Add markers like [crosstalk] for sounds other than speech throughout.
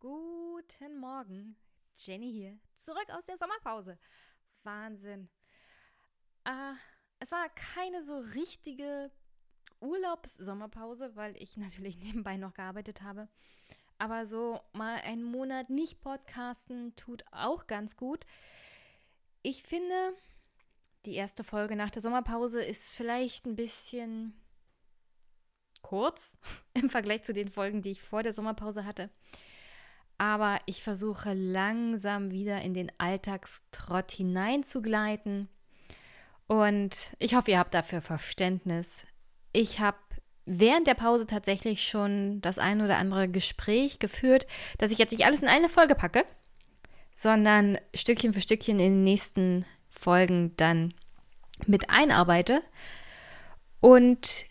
Guten Morgen, Jenny hier, zurück aus der Sommerpause. Wahnsinn. Äh, es war keine so richtige Urlaubs-Sommerpause, weil ich natürlich [laughs] nebenbei noch gearbeitet habe. Aber so mal einen Monat nicht podcasten tut auch ganz gut. Ich finde, die erste Folge nach der Sommerpause ist vielleicht ein bisschen kurz [laughs] im Vergleich zu den Folgen, die ich vor der Sommerpause hatte aber ich versuche langsam wieder in den Alltagstrott hineinzugleiten. Und ich hoffe, ihr habt dafür Verständnis. Ich habe während der Pause tatsächlich schon das ein oder andere Gespräch geführt, dass ich jetzt nicht alles in eine Folge packe, sondern Stückchen für Stückchen in den nächsten Folgen dann mit einarbeite. Und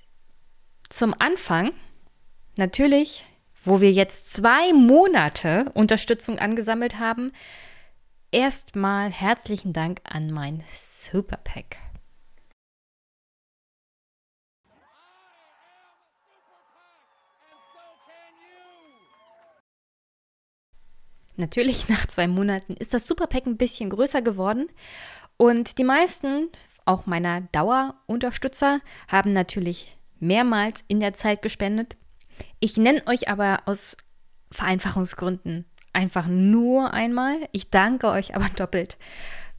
zum Anfang natürlich wo wir jetzt zwei Monate Unterstützung angesammelt haben. Erstmal herzlichen Dank an mein Superpack. Natürlich, nach zwei Monaten ist das Superpack ein bisschen größer geworden. Und die meisten, auch meiner Dauerunterstützer, haben natürlich mehrmals in der Zeit gespendet. Ich nenne euch aber aus Vereinfachungsgründen einfach nur einmal. Ich danke euch aber [laughs] doppelt.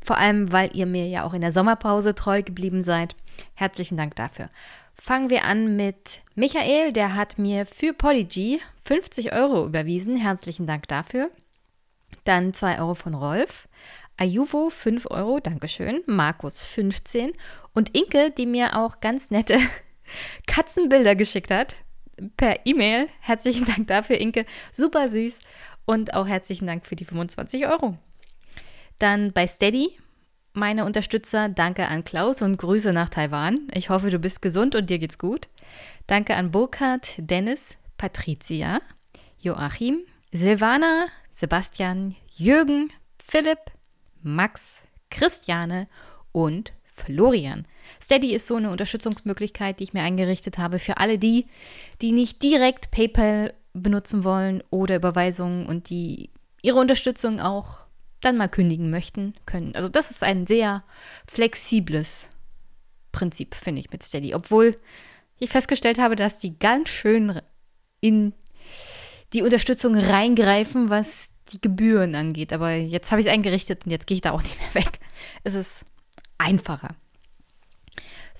Vor allem, weil ihr mir ja auch in der Sommerpause treu geblieben seid. Herzlichen Dank dafür. Fangen wir an mit Michael, der hat mir für Podigy 50 Euro überwiesen. Herzlichen Dank dafür. Dann 2 Euro von Rolf. Ayuvo 5 Euro, Dankeschön. Markus 15. Und Inke, die mir auch ganz nette [laughs] Katzenbilder geschickt hat per E-Mail. Herzlichen Dank dafür, Inke. Super süß. Und auch herzlichen Dank für die 25 Euro. Dann bei Steady, meine Unterstützer, danke an Klaus und Grüße nach Taiwan. Ich hoffe, du bist gesund und dir geht's gut. Danke an Burkhard, Dennis, Patricia, Joachim, Silvana, Sebastian, Jürgen, Philipp, Max, Christiane und Florian. Steady ist so eine Unterstützungsmöglichkeit, die ich mir eingerichtet habe für alle die, die nicht direkt PayPal benutzen wollen oder Überweisungen und die ihre Unterstützung auch dann mal kündigen möchten können. Also das ist ein sehr flexibles Prinzip, finde ich, mit Steady. Obwohl ich festgestellt habe, dass die ganz schön in die Unterstützung reingreifen, was die Gebühren angeht. Aber jetzt habe ich es eingerichtet und jetzt gehe ich da auch nicht mehr weg. Es ist einfacher.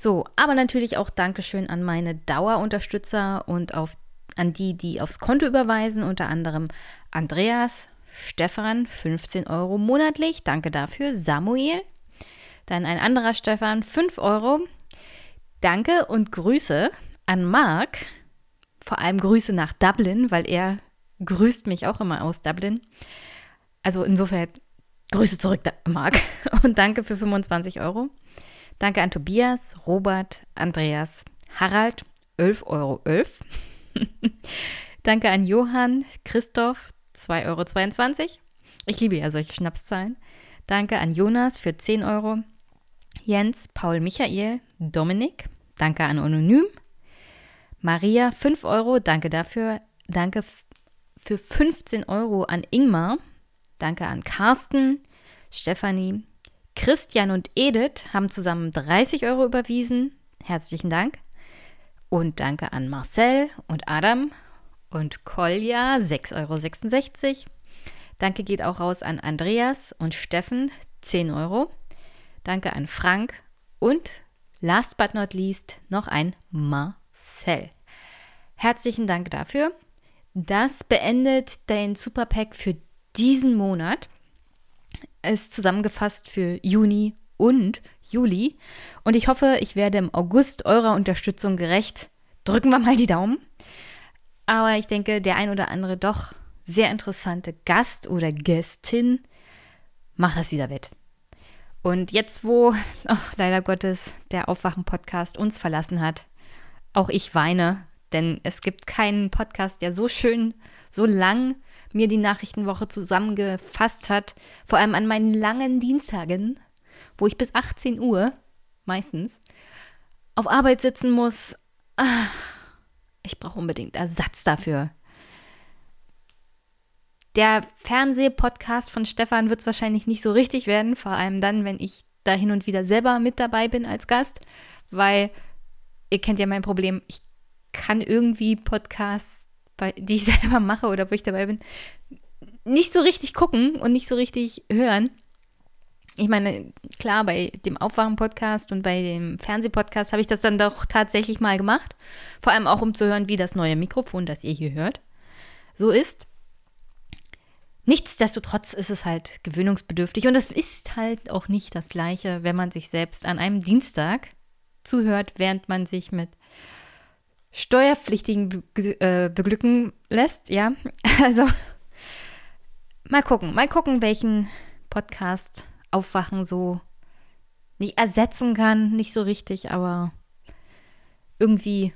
So, aber natürlich auch Dankeschön an meine Dauerunterstützer und auf, an die, die aufs Konto überweisen, unter anderem Andreas, Stefan, 15 Euro monatlich, danke dafür, Samuel, dann ein anderer Stefan, 5 Euro, danke und Grüße an Marc, vor allem Grüße nach Dublin, weil er grüßt mich auch immer aus Dublin. Also insofern Grüße zurück, Marc, [laughs] und danke für 25 Euro. Danke an Tobias, Robert, Andreas, Harald, 11,11 Euro. [laughs] Danke an Johann, Christoph, 2,22 Euro. Ich liebe ja solche Schnapszahlen. Danke an Jonas für 10 Euro. Jens, Paul, Michael, Dominik. Danke an Anonym. Maria, 5 Euro. Danke dafür. Danke für 15 Euro an Ingmar. Danke an Carsten, Stefanie, Christian und Edith haben zusammen 30 Euro überwiesen. Herzlichen Dank. Und danke an Marcel und Adam und Kolja, 6,66 Euro. Danke geht auch raus an Andreas und Steffen, 10 Euro. Danke an Frank und last but not least noch ein Marcel. Herzlichen Dank dafür. Das beendet den Superpack für diesen Monat ist zusammengefasst für Juni und Juli. Und ich hoffe, ich werde im August eurer Unterstützung gerecht. Drücken wir mal die Daumen. Aber ich denke, der ein oder andere doch sehr interessante Gast oder Gästin macht das wieder wett. Und jetzt, wo [laughs] oh, leider Gottes der Aufwachen-Podcast uns verlassen hat, auch ich weine, denn es gibt keinen Podcast, der so schön, so lang mir die Nachrichtenwoche zusammengefasst hat, vor allem an meinen langen Dienstagen, wo ich bis 18 Uhr meistens auf Arbeit sitzen muss. Ach, ich brauche unbedingt Ersatz dafür. Der Fernsehpodcast von Stefan wird es wahrscheinlich nicht so richtig werden, vor allem dann, wenn ich da hin und wieder selber mit dabei bin als Gast, weil ihr kennt ja mein Problem, ich kann irgendwie Podcasts, bei, die ich [laughs] selber mache oder wo ich dabei bin, nicht so richtig gucken und nicht so richtig hören. Ich meine, klar, bei dem Aufwachen-Podcast und bei dem Fernsehpodcast habe ich das dann doch tatsächlich mal gemacht. Vor allem auch, um zu hören, wie das neue Mikrofon, das ihr hier hört, so ist. Nichtsdestotrotz ist es halt gewöhnungsbedürftig und es ist halt auch nicht das Gleiche, wenn man sich selbst an einem Dienstag zuhört, während man sich mit Steuerpflichtigen äh, beglücken lässt. Ja, [laughs] also mal gucken, mal gucken, welchen Podcast Aufwachen so nicht ersetzen kann, nicht so richtig, aber irgendwie.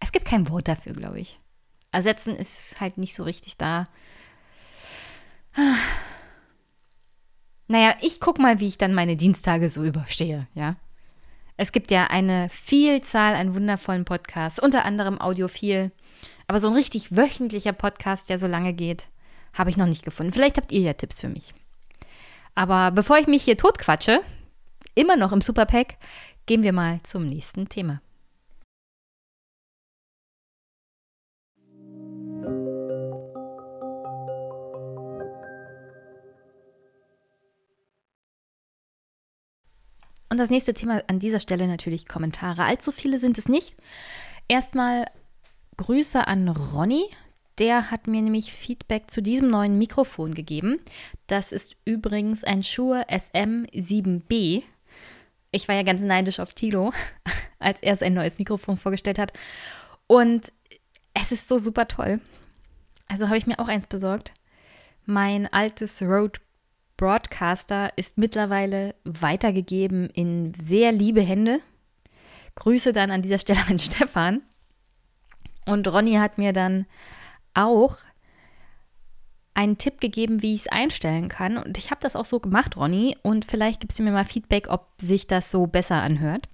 Es gibt kein Wort dafür, glaube ich. Ersetzen ist halt nicht so richtig da. Naja, ich guck mal, wie ich dann meine Dienstage so überstehe, ja. Es gibt ja eine Vielzahl an wundervollen Podcasts, unter anderem Audiophil. Aber so ein richtig wöchentlicher Podcast, der so lange geht, habe ich noch nicht gefunden. Vielleicht habt ihr ja Tipps für mich. Aber bevor ich mich hier totquatsche, immer noch im Superpack, gehen wir mal zum nächsten Thema. Und das nächste Thema an dieser Stelle natürlich Kommentare. Allzu viele sind es nicht. Erstmal Grüße an Ronny. Der hat mir nämlich Feedback zu diesem neuen Mikrofon gegeben. Das ist übrigens ein Shure SM7B. Ich war ja ganz neidisch auf Tilo, [laughs] als er sein neues Mikrofon vorgestellt hat. Und es ist so super toll. Also habe ich mir auch eins besorgt. Mein altes Rode Broadcaster ist mittlerweile weitergegeben in sehr liebe Hände. Grüße dann an dieser Stelle [laughs] an Stefan. Und Ronny hat mir dann auch einen Tipp gegeben, wie ich es einstellen kann. Und ich habe das auch so gemacht, Ronny. Und vielleicht gibst du mir mal Feedback, ob sich das so besser anhört.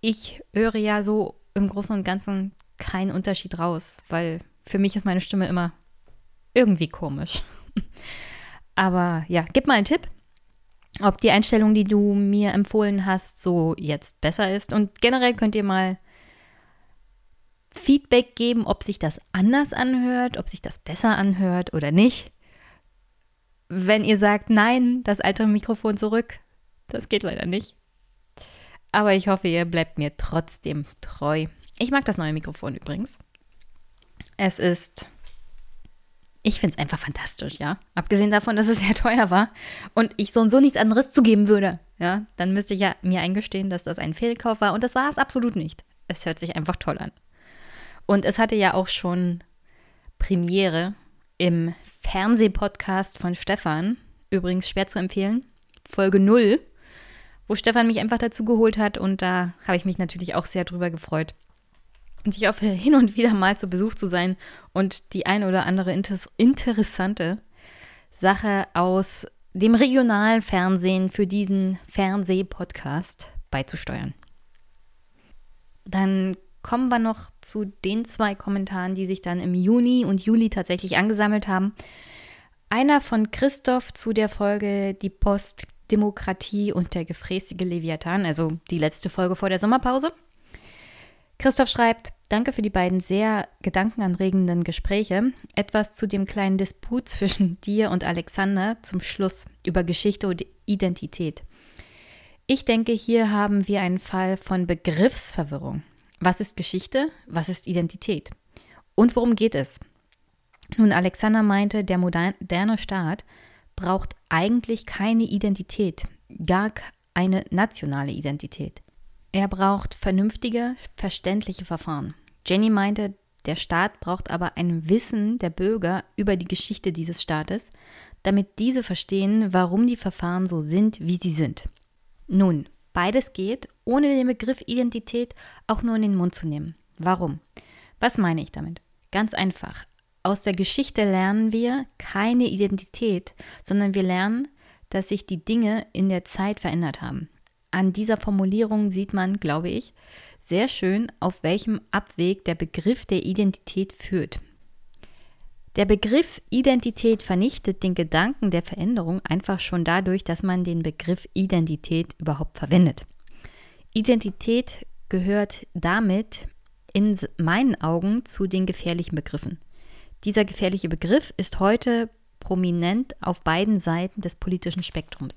Ich höre ja so im Großen und Ganzen keinen Unterschied raus, weil für mich ist meine Stimme immer irgendwie komisch. [laughs] Aber ja, gib mal einen Tipp, ob die Einstellung, die du mir empfohlen hast, so jetzt besser ist. Und generell könnt ihr mal Feedback geben, ob sich das anders anhört, ob sich das besser anhört oder nicht. Wenn ihr sagt, nein, das alte Mikrofon zurück, das geht leider nicht. Aber ich hoffe, ihr bleibt mir trotzdem treu. Ich mag das neue Mikrofon übrigens. Es ist ich finde es einfach fantastisch, ja. Abgesehen davon, dass es sehr teuer war und ich so und so nichts anderes zugeben würde, ja, dann müsste ich ja mir eingestehen, dass das ein Fehlkauf war und das war es absolut nicht. Es hört sich einfach toll an. Und es hatte ja auch schon Premiere im Fernsehpodcast von Stefan, übrigens schwer zu empfehlen, Folge 0, wo Stefan mich einfach dazu geholt hat und da habe ich mich natürlich auch sehr drüber gefreut. Und ich hoffe, hin und wieder mal zu Besuch zu sein und die eine oder andere inter interessante Sache aus dem regionalen Fernsehen für diesen Fernsehpodcast beizusteuern. Dann kommen wir noch zu den zwei Kommentaren, die sich dann im Juni und Juli tatsächlich angesammelt haben. Einer von Christoph zu der Folge Die Postdemokratie und der gefräßige Leviathan, also die letzte Folge vor der Sommerpause. Christoph schreibt, danke für die beiden sehr gedankenanregenden Gespräche. Etwas zu dem kleinen Disput zwischen [laughs] dir und Alexander zum Schluss über Geschichte und Identität. Ich denke, hier haben wir einen Fall von Begriffsverwirrung. Was ist Geschichte? Was ist Identität? Und worum geht es? Nun, Alexander meinte, der moderne Staat braucht eigentlich keine Identität, gar eine nationale Identität. Er braucht vernünftige, verständliche Verfahren. Jenny meinte, der Staat braucht aber ein Wissen der Bürger über die Geschichte dieses Staates, damit diese verstehen, warum die Verfahren so sind, wie sie sind. Nun, beides geht, ohne den Begriff Identität auch nur in den Mund zu nehmen. Warum? Was meine ich damit? Ganz einfach. Aus der Geschichte lernen wir keine Identität, sondern wir lernen, dass sich die Dinge in der Zeit verändert haben an dieser Formulierung sieht man, glaube ich, sehr schön, auf welchem Abweg der Begriff der Identität führt. Der Begriff Identität vernichtet den Gedanken der Veränderung einfach schon dadurch, dass man den Begriff Identität überhaupt verwendet. Identität gehört damit in meinen Augen zu den gefährlichen Begriffen. Dieser gefährliche Begriff ist heute prominent auf beiden Seiten des politischen Spektrums.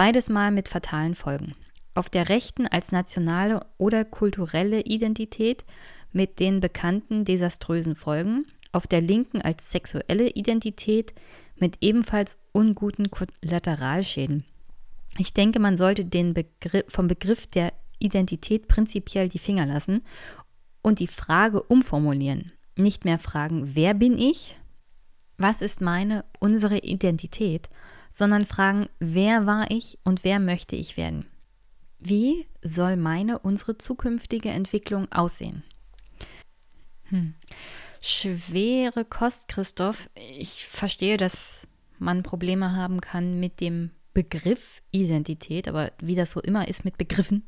Beides mal mit fatalen Folgen. Auf der rechten als nationale oder kulturelle Identität mit den bekannten desaströsen Folgen, auf der linken als sexuelle Identität mit ebenfalls unguten Kollateralschäden. Ich denke, man sollte den Begriff, vom Begriff der Identität prinzipiell die Finger lassen und die Frage umformulieren. Nicht mehr fragen, wer bin ich, was ist meine, unsere Identität, sondern fragen, wer war ich und wer möchte ich werden. Wie soll meine, unsere zukünftige Entwicklung aussehen? Hm. Schwere Kost, Christoph. Ich verstehe, dass man Probleme haben kann mit dem Begriff Identität, aber wie das so immer ist mit Begriffen,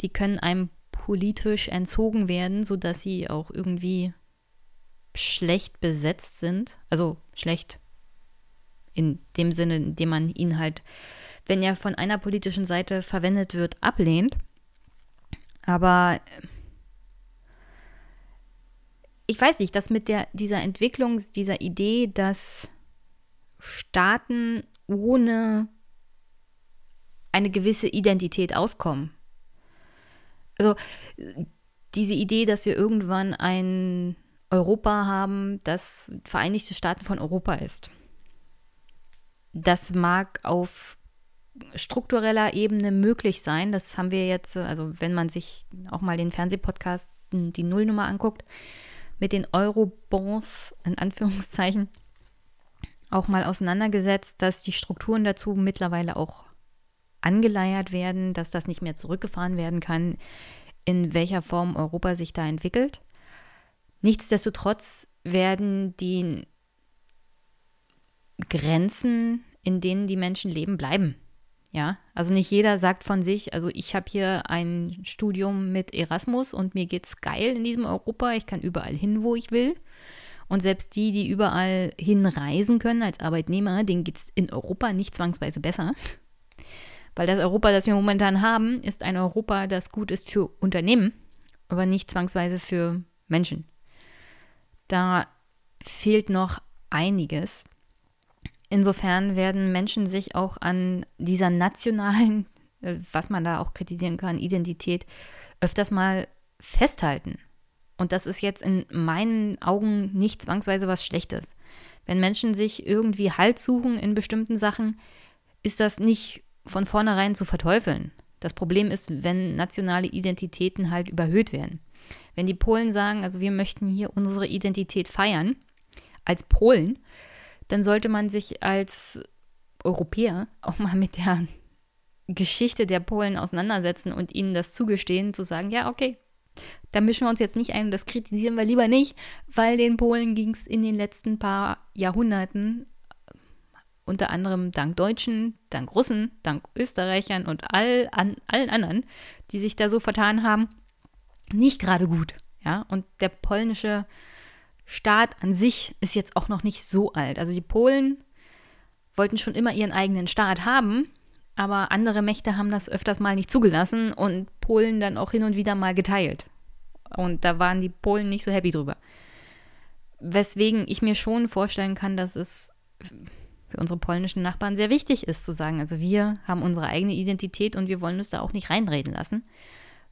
die können einem politisch entzogen werden, sodass sie auch irgendwie schlecht besetzt sind. Also schlecht in dem Sinne, in dem man ihn halt, wenn er von einer politischen Seite verwendet wird, ablehnt. Aber ich weiß nicht, dass mit der, dieser Entwicklung, dieser Idee, dass Staaten ohne eine gewisse Identität auskommen. Also diese Idee, dass wir irgendwann ein Europa haben, das Vereinigte Staaten von Europa ist. Das mag auf struktureller Ebene möglich sein. Das haben wir jetzt, also wenn man sich auch mal den Fernsehpodcast die Nullnummer anguckt, mit den Eurobonds in Anführungszeichen auch mal auseinandergesetzt, dass die Strukturen dazu mittlerweile auch angeleiert werden, dass das nicht mehr zurückgefahren werden kann, in welcher Form Europa sich da entwickelt. Nichtsdestotrotz werden die Grenzen, in denen die Menschen leben, bleiben. Ja, also nicht jeder sagt von sich, also ich habe hier ein Studium mit Erasmus und mir geht's geil in diesem Europa, ich kann überall hin, wo ich will. Und selbst die, die überall hinreisen können als Arbeitnehmer, denen geht es in Europa nicht zwangsweise besser. Weil das Europa, das wir momentan haben, ist ein Europa, das gut ist für Unternehmen, aber nicht zwangsweise für Menschen. Da fehlt noch einiges. Insofern werden Menschen sich auch an dieser nationalen, äh, was man da auch kritisieren kann, Identität öfters mal festhalten. Und das ist jetzt in meinen Augen nicht zwangsweise was Schlechtes. Wenn Menschen sich irgendwie Halt suchen in bestimmten Sachen, ist das nicht von vornherein zu verteufeln. Das Problem ist, wenn nationale Identitäten halt überhöht werden. Wenn die Polen sagen, also wir möchten hier unsere Identität feiern, als Polen, dann sollte man sich als Europäer auch mal mit der Geschichte der Polen auseinandersetzen und ihnen das zugestehen, zu sagen, ja, okay, da mischen wir uns jetzt nicht ein, das kritisieren wir lieber nicht, weil den Polen ging es in den letzten paar Jahrhunderten, unter anderem dank Deutschen, dank Russen, dank Österreichern und all, an, allen anderen, die sich da so vertan haben, nicht gerade gut. Ja, und der polnische Staat an sich ist jetzt auch noch nicht so alt. Also die Polen wollten schon immer ihren eigenen Staat haben, aber andere Mächte haben das öfters mal nicht zugelassen und Polen dann auch hin und wieder mal geteilt. Und da waren die Polen nicht so happy drüber. Weswegen ich mir schon vorstellen kann, dass es für unsere polnischen Nachbarn sehr wichtig ist zu sagen, also wir haben unsere eigene Identität und wir wollen uns da auch nicht reinreden lassen.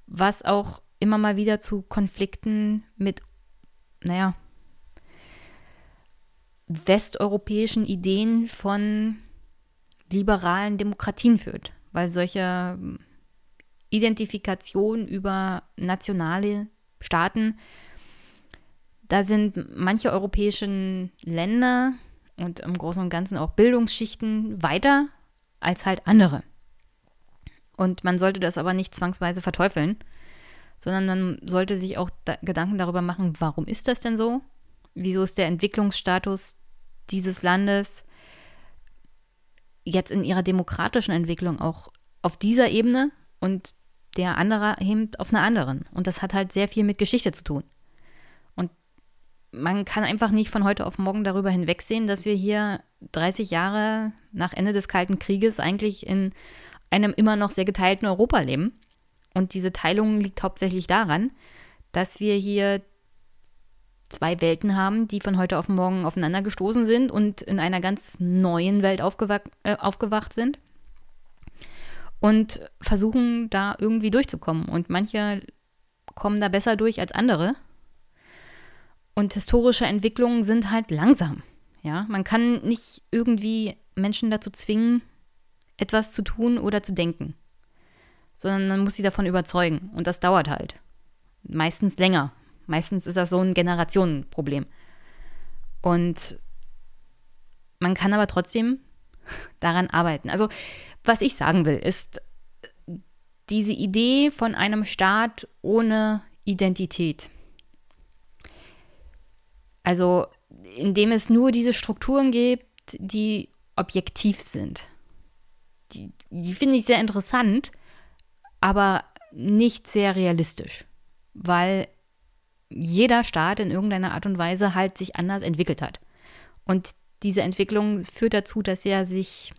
Was auch immer mal wieder zu Konflikten mit, naja, westeuropäischen Ideen von liberalen Demokratien führt, weil solche Identifikation über nationale Staaten, da sind manche europäischen Länder und im Großen und Ganzen auch Bildungsschichten weiter als halt andere. Und man sollte das aber nicht zwangsweise verteufeln, sondern man sollte sich auch da Gedanken darüber machen, warum ist das denn so? Wieso ist der Entwicklungsstatus dieses Landes jetzt in ihrer demokratischen Entwicklung auch auf dieser Ebene und der andere eben auf einer anderen. Und das hat halt sehr viel mit Geschichte zu tun. Und man kann einfach nicht von heute auf morgen darüber hinwegsehen, dass wir hier 30 Jahre nach Ende des Kalten Krieges eigentlich in einem immer noch sehr geteilten Europa leben. Und diese Teilung liegt hauptsächlich daran, dass wir hier zwei Welten haben, die von heute auf morgen aufeinander gestoßen sind und in einer ganz neuen Welt aufgewacht, äh, aufgewacht sind und versuchen da irgendwie durchzukommen. Und manche kommen da besser durch als andere. Und historische Entwicklungen sind halt langsam. Ja, man kann nicht irgendwie Menschen dazu zwingen, etwas zu tun oder zu denken, sondern man muss sie davon überzeugen. Und das dauert halt. Meistens länger. Meistens ist das so ein Generationenproblem. Und man kann aber trotzdem [laughs] daran arbeiten. Also, was ich sagen will, ist diese Idee von einem Staat ohne Identität. Also, indem es nur diese Strukturen gibt, die objektiv sind. Die, die finde ich sehr interessant, aber nicht sehr realistisch, weil jeder Staat in irgendeiner Art und Weise halt sich anders entwickelt hat. Und diese Entwicklung führt dazu, dass er sich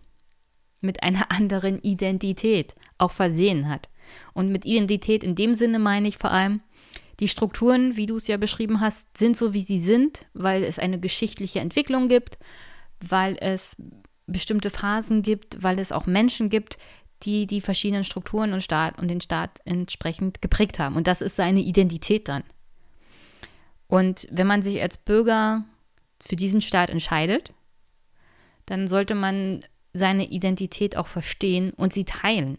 mit einer [laughs] anderen Identität auch versehen hat. Und mit Identität in dem Sinne meine ich vor allem, die Strukturen, wie du es ja beschrieben hast, sind so, wie sie sind, weil es eine geschichtliche Entwicklung gibt, weil es bestimmte Phasen gibt, weil es auch Menschen gibt, die die verschiedenen Strukturen und Staat und den Staat entsprechend geprägt haben. Und das ist seine Identität dann. Und wenn man sich als Bürger für diesen Staat entscheidet, dann sollte man seine Identität auch verstehen und sie teilen.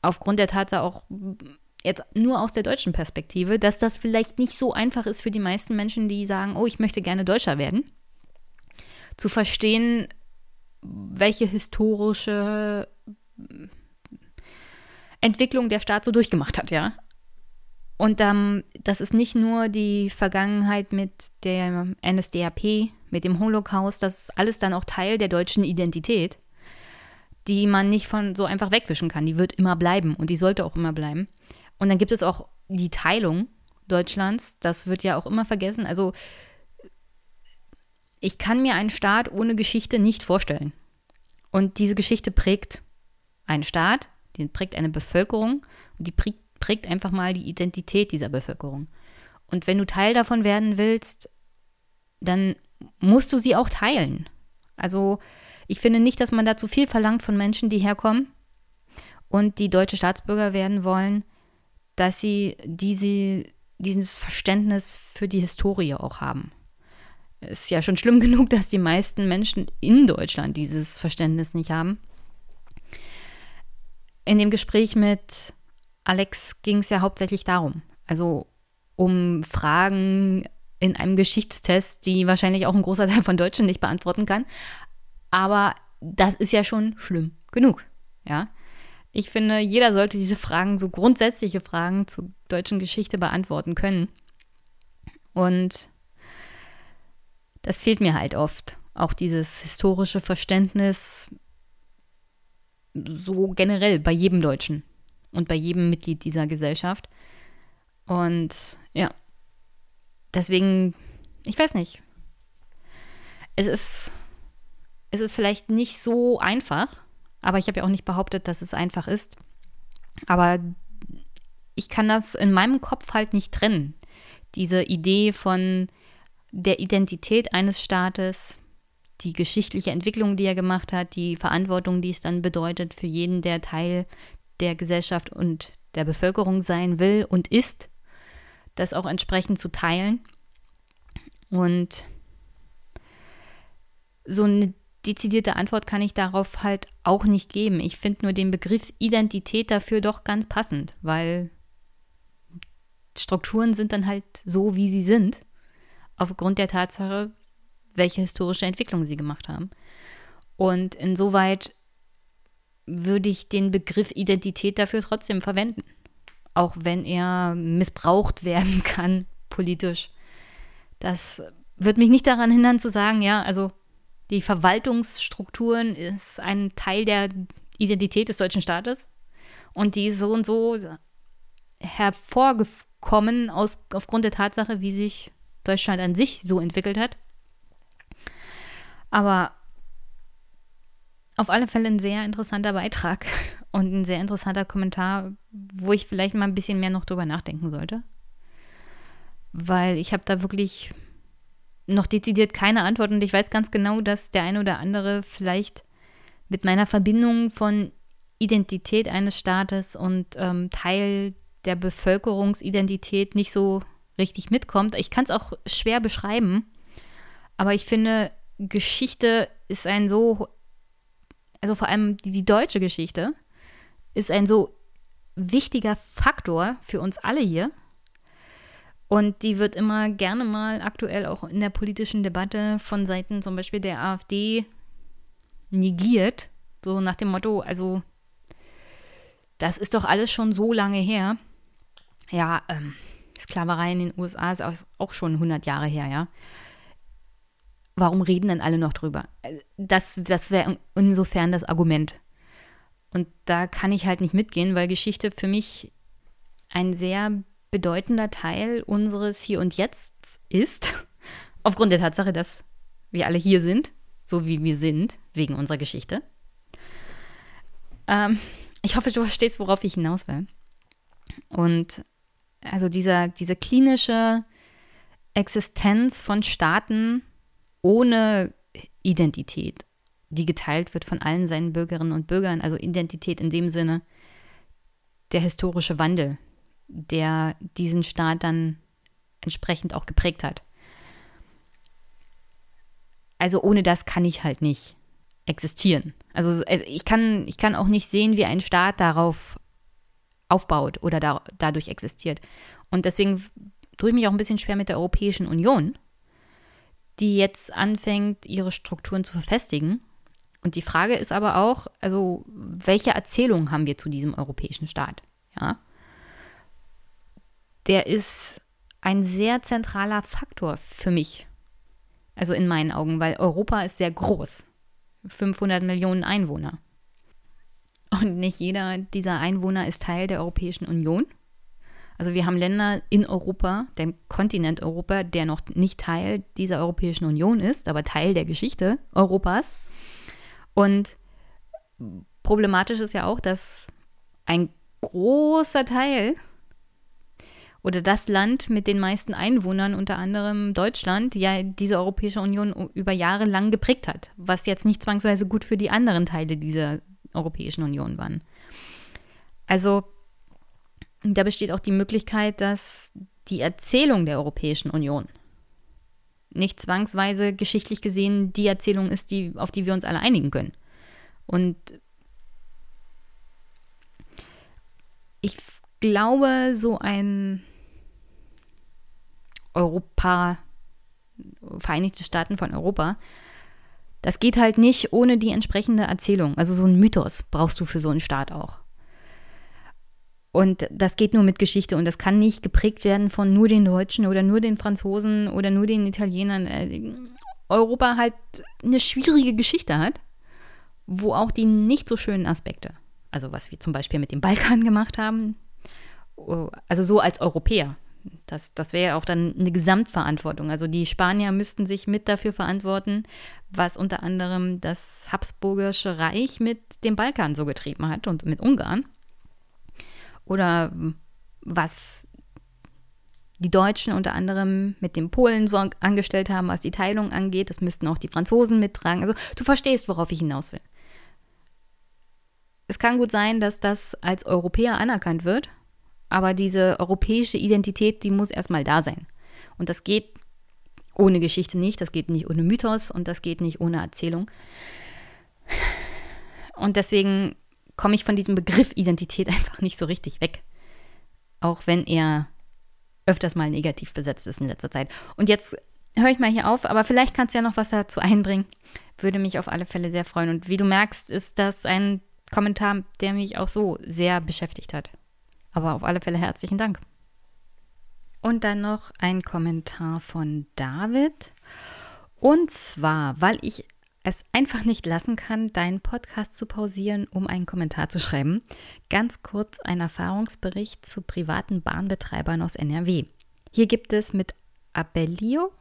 Aufgrund der Tatsache auch jetzt nur aus der deutschen Perspektive, dass das vielleicht nicht so einfach ist für die meisten Menschen, die sagen, oh, ich möchte gerne Deutscher werden, zu verstehen, welche historische Entwicklung der Staat so durchgemacht hat, ja. Und ähm, das ist nicht nur die Vergangenheit mit der NSDAP, mit dem Holocaust, das ist alles dann auch Teil der deutschen Identität, die man nicht von so einfach wegwischen kann. Die wird immer bleiben und die sollte auch immer bleiben. Und dann gibt es auch die Teilung Deutschlands, das wird ja auch immer vergessen. Also ich kann mir einen Staat ohne Geschichte nicht vorstellen. Und diese Geschichte prägt einen Staat, die prägt eine Bevölkerung und die prägt prägt einfach mal die Identität dieser Bevölkerung. Und wenn du Teil davon werden willst, dann musst du sie auch teilen. Also ich finde nicht, dass man da zu viel verlangt von Menschen, die herkommen und die deutsche Staatsbürger werden wollen, dass sie diese, dieses Verständnis für die Historie auch haben. Es ist ja schon schlimm [laughs] genug, dass die meisten Menschen in Deutschland dieses Verständnis nicht haben. In dem Gespräch mit Alex ging es ja hauptsächlich darum. Also um Fragen in einem Geschichtstest, die wahrscheinlich auch ein großer Teil von Deutschen nicht beantworten kann. Aber das ist ja schon schlimm genug. Ja. Ich finde, jeder sollte diese Fragen, so grundsätzliche Fragen zur deutschen Geschichte beantworten können. Und das fehlt mir halt oft. Auch dieses historische Verständnis so generell bei jedem Deutschen und bei jedem Mitglied dieser Gesellschaft. Und ja, deswegen, ich weiß nicht. Es ist, es ist vielleicht nicht so einfach, aber ich habe ja auch nicht behauptet, dass es einfach ist. Aber ich kann das in meinem Kopf halt nicht trennen. Diese Idee von der Identität eines Staates, die geschichtliche Entwicklung, die er gemacht hat, die Verantwortung, die es dann bedeutet für jeden, der Teil der Gesellschaft und der Bevölkerung sein will und ist, das auch entsprechend zu teilen. Und so eine dezidierte Antwort kann ich darauf halt auch nicht geben. Ich finde nur den Begriff Identität dafür doch ganz passend, weil Strukturen sind dann halt so, wie sie sind, aufgrund der Tatsache, welche historische Entwicklung sie gemacht haben. Und insoweit würde ich den Begriff Identität dafür trotzdem verwenden. Auch wenn er missbraucht [laughs] werden kann, politisch. Das wird mich nicht daran hindern zu sagen, ja, also die Verwaltungsstrukturen ist ein Teil der Identität des deutschen Staates und die so und so hervorge kommen aus, aufgrund der Tatsache, wie sich Deutschland an sich so entwickelt hat. Aber auf alle Fälle ein sehr interessanter Beitrag [laughs] und ein sehr interessanter Kommentar, wo ich vielleicht mal ein bisschen mehr noch drüber nachdenken sollte. Weil ich habe da wirklich noch dezidiert keine Antwort und ich weiß ganz genau, dass der eine oder andere vielleicht mit meiner Verbindung von Identität eines Staates und ähm, Teil der Bevölkerungsidentität nicht so richtig mitkommt. Ich kann es auch schwer beschreiben, aber ich finde, Geschichte ist ein so, also vor allem die, die deutsche Geschichte, ist ein so wichtiger Faktor für uns alle hier. Und die wird immer gerne mal aktuell auch in der politischen Debatte von Seiten zum Beispiel der AfD negiert. So nach dem Motto, also das ist doch alles schon so lange her. Ja, ähm, Sklaverei in den USA ist auch schon 100 Jahre her, ja. Warum reden denn alle noch drüber? Das, das wäre insofern das Argument. Und da kann ich halt nicht mitgehen, weil Geschichte für mich ein sehr bedeutender Teil unseres Hier und Jetzt ist. [laughs] Aufgrund der Tatsache, dass wir alle hier sind, so wie wir sind, wegen unserer Geschichte. Ähm, ich hoffe, du verstehst, worauf ich hinaus will. Und also dieser, diese klinische Existenz von Staaten ohne Identität, die geteilt wird von allen seinen Bürgerinnen und Bürgern, also Identität in dem Sinne, der historische Wandel, der diesen Staat dann entsprechend auch geprägt hat. Also ohne das kann ich halt nicht existieren. Also, also ich, kann, ich kann auch nicht sehen, wie ein Staat darauf aufbaut oder da, dadurch existiert. Und deswegen tue ich mich auch ein bisschen schwer mit der Europäischen Union, die jetzt anfängt, ihre Strukturen zu verfestigen. Und die Frage ist aber auch, also welche Erzählung haben wir zu diesem europäischen Staat? Ja, der ist ein sehr zentraler Faktor für mich. Also in meinen Augen, weil Europa ist sehr groß. 500 Millionen Einwohner. Und nicht jeder dieser Einwohner ist Teil der Europäischen Union. Also wir haben Länder in Europa, den Kontinent Europa, der noch nicht Teil dieser Europäischen Union ist, aber Teil der Geschichte Europas. Und problematisch ist ja auch, dass ein großer Teil oder das Land mit den meisten Einwohnern, unter anderem Deutschland, ja diese Europäische Union über Jahre lang geprägt hat, was jetzt nicht zwangsweise gut für die anderen Teile dieser Europäischen Union waren. Also da besteht auch die Möglichkeit, dass die Erzählung der Europäischen Union nicht zwangsweise geschichtlich gesehen die Erzählung ist, die, auf die wir uns alle einigen können. Und ich glaube, so ein Europa, Vereinigte Staaten von Europa, das geht halt nicht ohne die entsprechende Erzählung. Also so ein Mythos brauchst du für so einen Staat auch. Und das geht nur mit Geschichte und das kann nicht geprägt werden von nur den Deutschen oder nur den Franzosen oder nur den Italienern. Äh, Europa halt eine schwierige Geschichte hat, wo auch die nicht so schönen Aspekte, also was wir zum Beispiel mit dem Balkan gemacht haben, also so als Europäer, das, das wäre ja auch dann eine Gesamtverantwortung. Also die Spanier müssten sich mit dafür verantworten, was unter anderem das Habsburgische Reich mit dem Balkan so getrieben hat und mit Ungarn. Oder was die Deutschen unter anderem mit den Polen so angestellt haben, was die Teilung angeht. Das müssten auch die Franzosen mittragen. Also du verstehst, worauf ich hinaus will. Es kann gut sein, dass das als Europäer anerkannt wird aber diese europäische Identität, die muss erstmal da sein. Und das geht ohne Geschichte nicht, das geht nicht ohne Mythos und das geht nicht ohne Erzählung. Und deswegen komme ich von diesem Begriff Identität [laughs] einfach nicht so richtig weg. Auch wenn er öfters mal negativ besetzt ist in letzter Zeit. Und jetzt höre ich mal hier auf, aber vielleicht kannst du ja noch was dazu einbringen. Würde mich auf alle Fälle sehr freuen. Und wie du merkst, ist das ein Kommentar, der mich auch so sehr beschäftigt hat. Aber auf alle Fälle herzlichen Dank. Und dann noch ein Kommentar von David. Und zwar, weil ich es einfach nicht lassen kann, deinen Podcast zu pausieren, um einen Kommentar zu schreiben. Ganz kurz ein Erfahrungsbericht zu privaten Bahnbetreibern aus NRW. Hier gibt es mit Abellio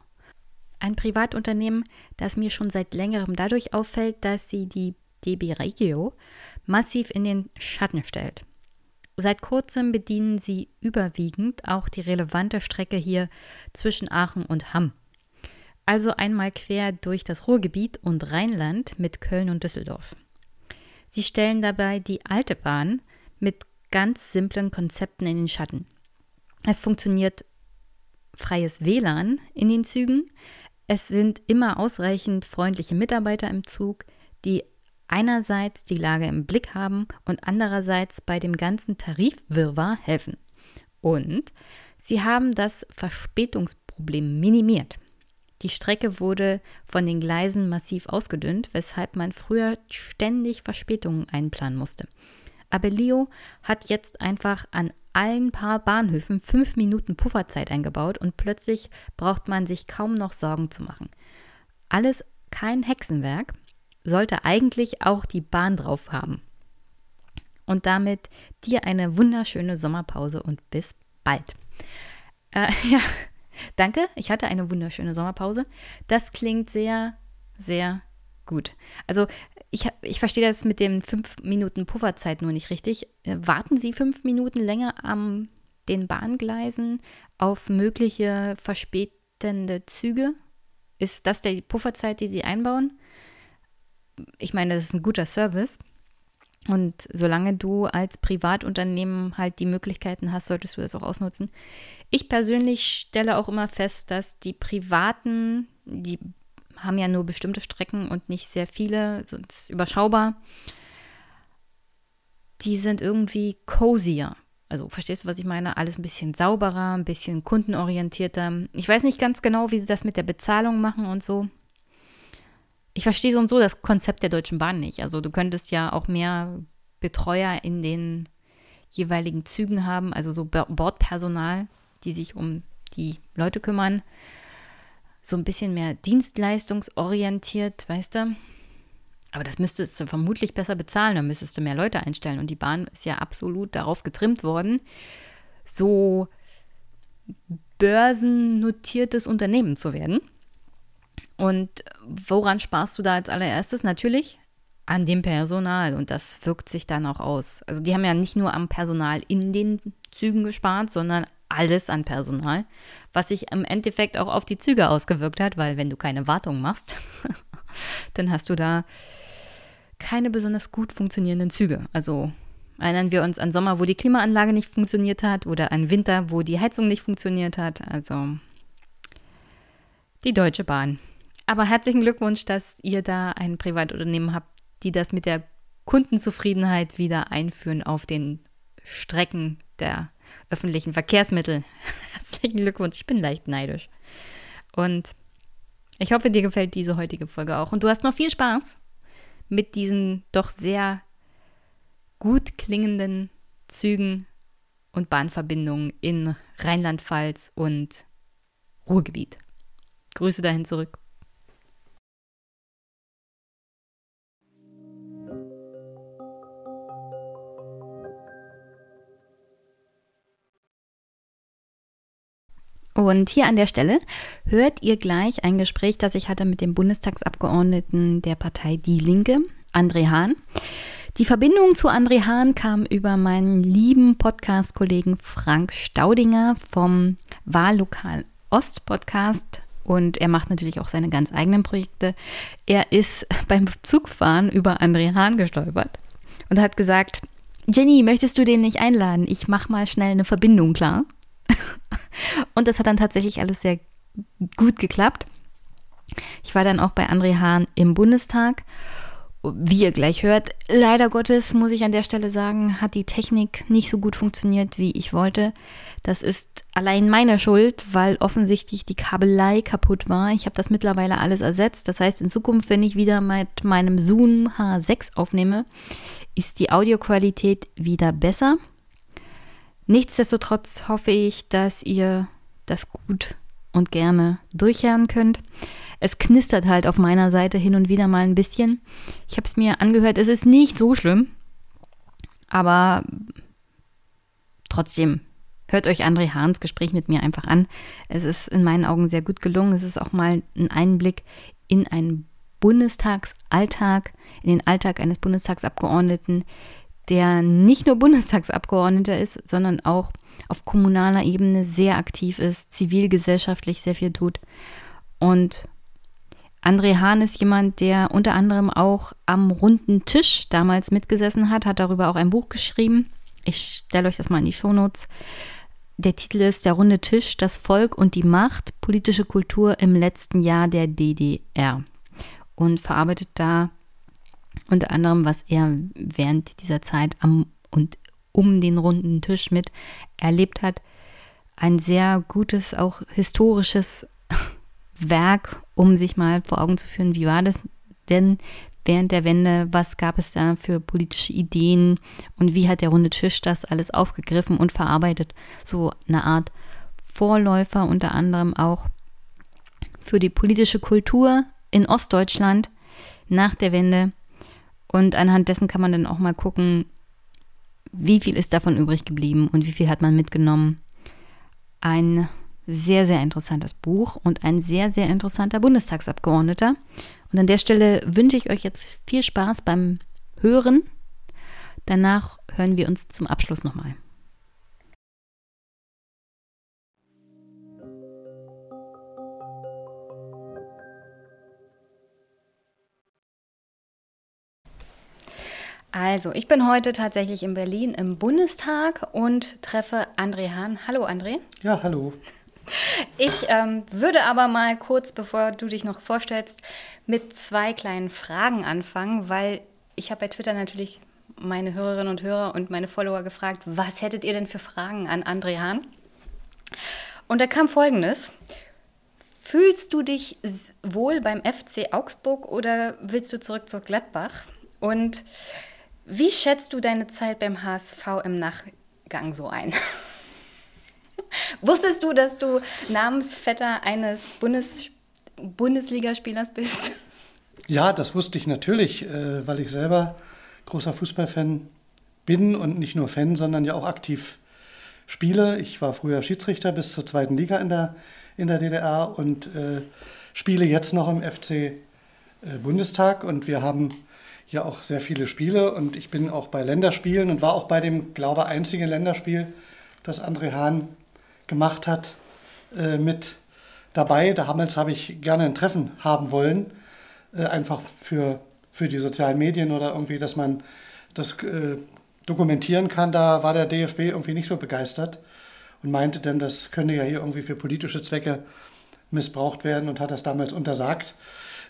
ein Privatunternehmen, das mir schon seit längerem dadurch auffällt, dass sie die DB Regio massiv in den Schatten stellt. Seit kurzem bedienen sie überwiegend auch die relevante Strecke hier zwischen Aachen und Hamm. Also einmal quer durch das Ruhrgebiet und Rheinland mit Köln und Düsseldorf. Sie stellen dabei die alte Bahn mit ganz simplen Konzepten in den Schatten. Es funktioniert freies WLAN in den Zügen. Es sind immer ausreichend freundliche Mitarbeiter im Zug, die einerseits die Lage im Blick haben und andererseits bei dem ganzen Tarifwirrwarr helfen. Und sie haben das Verspätungsproblem minimiert. Die Strecke wurde von den Gleisen massiv ausgedünnt, weshalb man früher ständig Verspätungen einplanen musste. Abellio hat jetzt einfach an allen paar Bahnhöfen fünf Minuten Pufferzeit eingebaut und plötzlich braucht man sich kaum noch Sorgen zu machen. Alles kein Hexenwerk, sollte eigentlich auch die Bahn drauf haben. Und damit dir eine wunderschöne Sommerpause und bis bald. Äh, [laughs] ja, danke. Ich hatte eine wunderschöne Sommerpause. Das klingt sehr, sehr gut. Also ich, ich verstehe das mit den fünf Minuten Pufferzeit nur nicht richtig. Äh, warten Sie fünf Minuten länger am den Bahngleisen auf mögliche verspätende Züge? Ist das die Pufferzeit, die Sie einbauen? ich meine, das ist ein guter Service. Und solange du als Privatunternehmen halt die Möglichkeiten hast, solltest du das auch ausnutzen. Ich persönlich stelle auch immer fest, dass die Privaten, die haben ja nur bestimmte Strecken und nicht sehr viele, sonst überschaubar. Die sind irgendwie cozier. Also verstehst du, was ich meine? Alles ein bisschen sauberer, ein bisschen kundenorientierter. Ich weiß nicht ganz genau, wie sie das mit der Bezahlung machen und so ich verstehe so und so das Konzept der Deutschen Bahn nicht. Also du könntest ja auch mehr Betreuer in den jeweiligen Zügen haben, also so Bordpersonal, die sich um die Leute kümmern. So ein bisschen mehr dienstleistungsorientiert, weißt du? Aber das müsstest du vermutlich besser bezahlen, dann müsstest du mehr Leute einstellen. Und die Bahn ist ja absolut darauf getrimmt worden, so börsennotiertes Unternehmen zu werden. Und woran sparst du da als allererstes? Natürlich an dem Personal und das wirkt sich dann auch aus. Also die haben ja nicht nur am Personal in den Zügen gespart, sondern alles an Personal, was sich im Endeffekt auch auf die Züge ausgewirkt hat, weil wenn du keine Wartung machst, [laughs] dann hast du da keine besonders gut funktionierenden Züge. Also erinnern wir uns an Sommer, wo die Klimaanlage nicht funktioniert hat oder an Winter, wo die Heizung nicht funktioniert hat. Also die Deutsche Bahn. Aber herzlichen Glückwunsch, dass ihr da ein Privatunternehmen habt, die das mit der Kundenzufriedenheit wieder einführen auf den Strecken der öffentlichen Verkehrsmittel. [laughs] Herzlichen Glückwunsch, ich bin leicht neidisch. Und ich hoffe, dir gefällt diese heutige Folge auch. Und du hast noch viel Spaß mit diesen doch sehr gut klingenden Zügen und Bahnverbindungen in Rheinland-Pfalz und Ruhrgebiet. Grüße dahin zurück. Und hier an der Stelle hört ihr gleich ein Gespräch, das ich hatte mit dem Bundestagsabgeordneten der Partei Die Linke, André Hahn. Die Verbindung zu André Hahn kam über meinen lieben Podcast-Kollegen Frank Staudinger vom Wahllokal Ost Podcast und er macht natürlich auch seine ganz eigenen Projekte. Er ist [laughs] beim Zugfahren über André Hahn gestolpert und hat gesagt, Jenny, möchtest du den nicht einladen? Ich mach mal schnell eine Verbindung klar. [laughs] Und das hat dann tatsächlich alles sehr gut geklappt. Ich war dann auch bei André Hahn im Bundestag. Wie ihr gleich hört, leider Gottes muss ich an der Stelle sagen, hat die Technik nicht so gut funktioniert, wie ich wollte. Das ist allein meine Schuld, weil offensichtlich die Kabelei kaputt war. Ich habe das mittlerweile alles ersetzt. Das heißt, in Zukunft, wenn ich wieder mit meinem Zoom H6 aufnehme, ist die Audioqualität wieder besser. Nichtsdestotrotz hoffe ich, dass ihr das gut und gerne durchhören könnt. Es knistert halt auf meiner Seite hin und wieder mal ein bisschen. Ich habe es mir angehört, es ist nicht so schlimm. Aber trotzdem, hört euch André Hahns Gespräch mit mir einfach an. Es ist in meinen Augen sehr gut gelungen. Es ist auch mal ein Einblick in einen Bundestagsalltag, in den Alltag eines Bundestagsabgeordneten, der nicht nur Bundestagsabgeordneter ist, sondern auch auf kommunaler Ebene sehr aktiv ist, zivilgesellschaftlich sehr viel tut. Und André Hahn ist jemand, der unter anderem auch am runden Tisch damals mitgesessen hat, hat darüber auch ein Buch geschrieben. Ich stelle euch das mal in die Shownotes. Der Titel ist Der runde Tisch, das Volk und die Macht, politische Kultur im letzten Jahr der DDR. Und verarbeitet da unter anderem, was er während dieser Zeit am und um den runden Tisch mit erlebt hat. Ein sehr gutes, auch historisches [laughs] Werk, um sich mal vor Augen zu führen, wie war das denn während der Wende, was gab es da für politische Ideen und wie hat der runde Tisch das alles aufgegriffen und verarbeitet. So eine Art Vorläufer unter anderem auch für die politische Kultur in Ostdeutschland nach der Wende. Und anhand dessen kann man dann auch mal gucken, wie viel ist davon übrig geblieben und wie viel hat man mitgenommen. Ein sehr, sehr interessantes Buch und ein sehr, sehr interessanter Bundestagsabgeordneter. Und an der Stelle wünsche ich euch jetzt viel Spaß beim Hören. Danach hören wir uns zum Abschluss nochmal. Also, ich bin heute tatsächlich in Berlin im Bundestag und treffe André Hahn. Hallo, André. Ja, hallo. Ich ähm, würde aber mal kurz, bevor du dich noch vorstellst, mit zwei kleinen Fragen anfangen, weil ich habe bei Twitter natürlich meine Hörerinnen und Hörer und meine Follower gefragt, was hättet ihr denn für Fragen an André Hahn? Und da kam folgendes. Fühlst du dich wohl beim FC Augsburg oder willst du zurück zu Gladbach? Und wie schätzt du deine Zeit beim HSV im Nachgang so ein? [laughs] Wusstest du, dass du Namensvetter eines Bundes Bundesligaspielers bist? Ja, das wusste ich natürlich, äh, weil ich selber großer Fußballfan bin und nicht nur Fan, sondern ja auch aktiv spiele. Ich war früher Schiedsrichter bis zur zweiten Liga in der, in der DDR und äh, spiele jetzt noch im FC äh, Bundestag und wir haben ja auch sehr viele Spiele und ich bin auch bei Länderspielen und war auch bei dem, glaube ich, einzigen Länderspiel, das André Hahn gemacht hat, äh, mit dabei. Damals habe ich gerne ein Treffen haben wollen, äh, einfach für, für die sozialen Medien oder irgendwie, dass man das äh, dokumentieren kann. Da war der DFB irgendwie nicht so begeistert und meinte dann, das könne ja hier irgendwie für politische Zwecke missbraucht werden und hat das damals untersagt.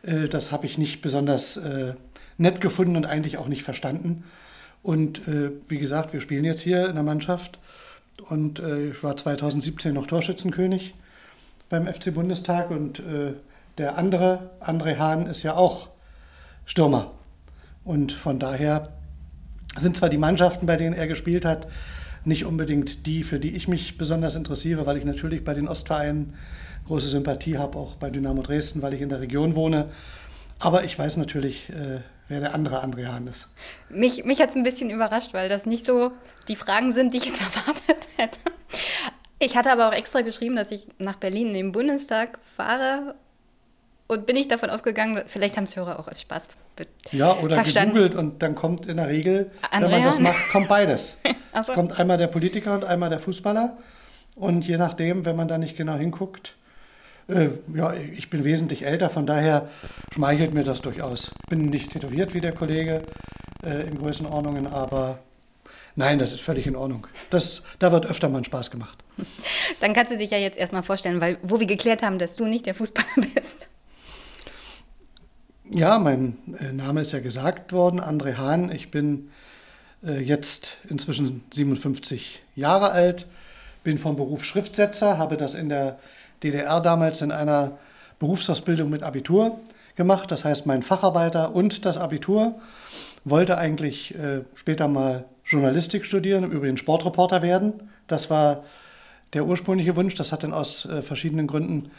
Äh, das habe ich nicht besonders äh, nett gefunden und eigentlich auch nicht verstanden. Und äh, wie gesagt, wir spielen jetzt hier in der Mannschaft. Und äh, ich war 2017 noch Torschützenkönig beim FC Bundestag. Und äh, der andere, André Hahn, ist ja auch Stürmer. Und von daher sind zwar die Mannschaften, bei denen er gespielt hat, nicht unbedingt die, für die ich mich besonders interessiere, weil ich natürlich bei den Ostvereinen große Sympathie habe, auch bei Dynamo Dresden, weil ich in der Region wohne. Aber ich weiß natürlich, äh, wer der andere André Hahn ist. Mich, mich hat es ein bisschen überrascht, weil das nicht so die Fragen sind, die ich jetzt [laughs] erwartet hätte. Ich hatte aber auch extra geschrieben, dass ich nach Berlin in den Bundestag fahre und bin ich davon ausgegangen, vielleicht haben es Hörer auch als Spaß Ja, oder verstanden. gegoogelt und dann kommt in der Regel, Andrea? wenn man das macht, kommt beides. [laughs] so. Kommt einmal der Politiker und einmal der Fußballer. Und je nachdem, wenn man da nicht genau hinguckt, äh, ja, ich bin wesentlich älter, von daher schmeichelt mir das durchaus. Ich bin nicht tätowiert wie der Kollege äh, in Größenordnungen, aber nein, das ist völlig in Ordnung. Das, da wird öfter mal Spaß gemacht. [laughs] Dann kannst du dich ja jetzt erstmal vorstellen, weil wo wir geklärt haben, dass du nicht der Fußballer [laughs] bist. Ja, mein äh, Name ist ja gesagt worden, André Hahn. Ich bin äh, jetzt inzwischen 57 Jahre alt, bin vom Beruf Schriftsetzer, habe das in der DDR damals in einer Berufsausbildung mit Abitur gemacht, das heißt mein Facharbeiter und das Abitur. Wollte eigentlich äh, später mal Journalistik studieren, im Übrigen Sportreporter werden. Das war der ursprüngliche Wunsch. Das hat dann aus äh, verschiedenen Gründen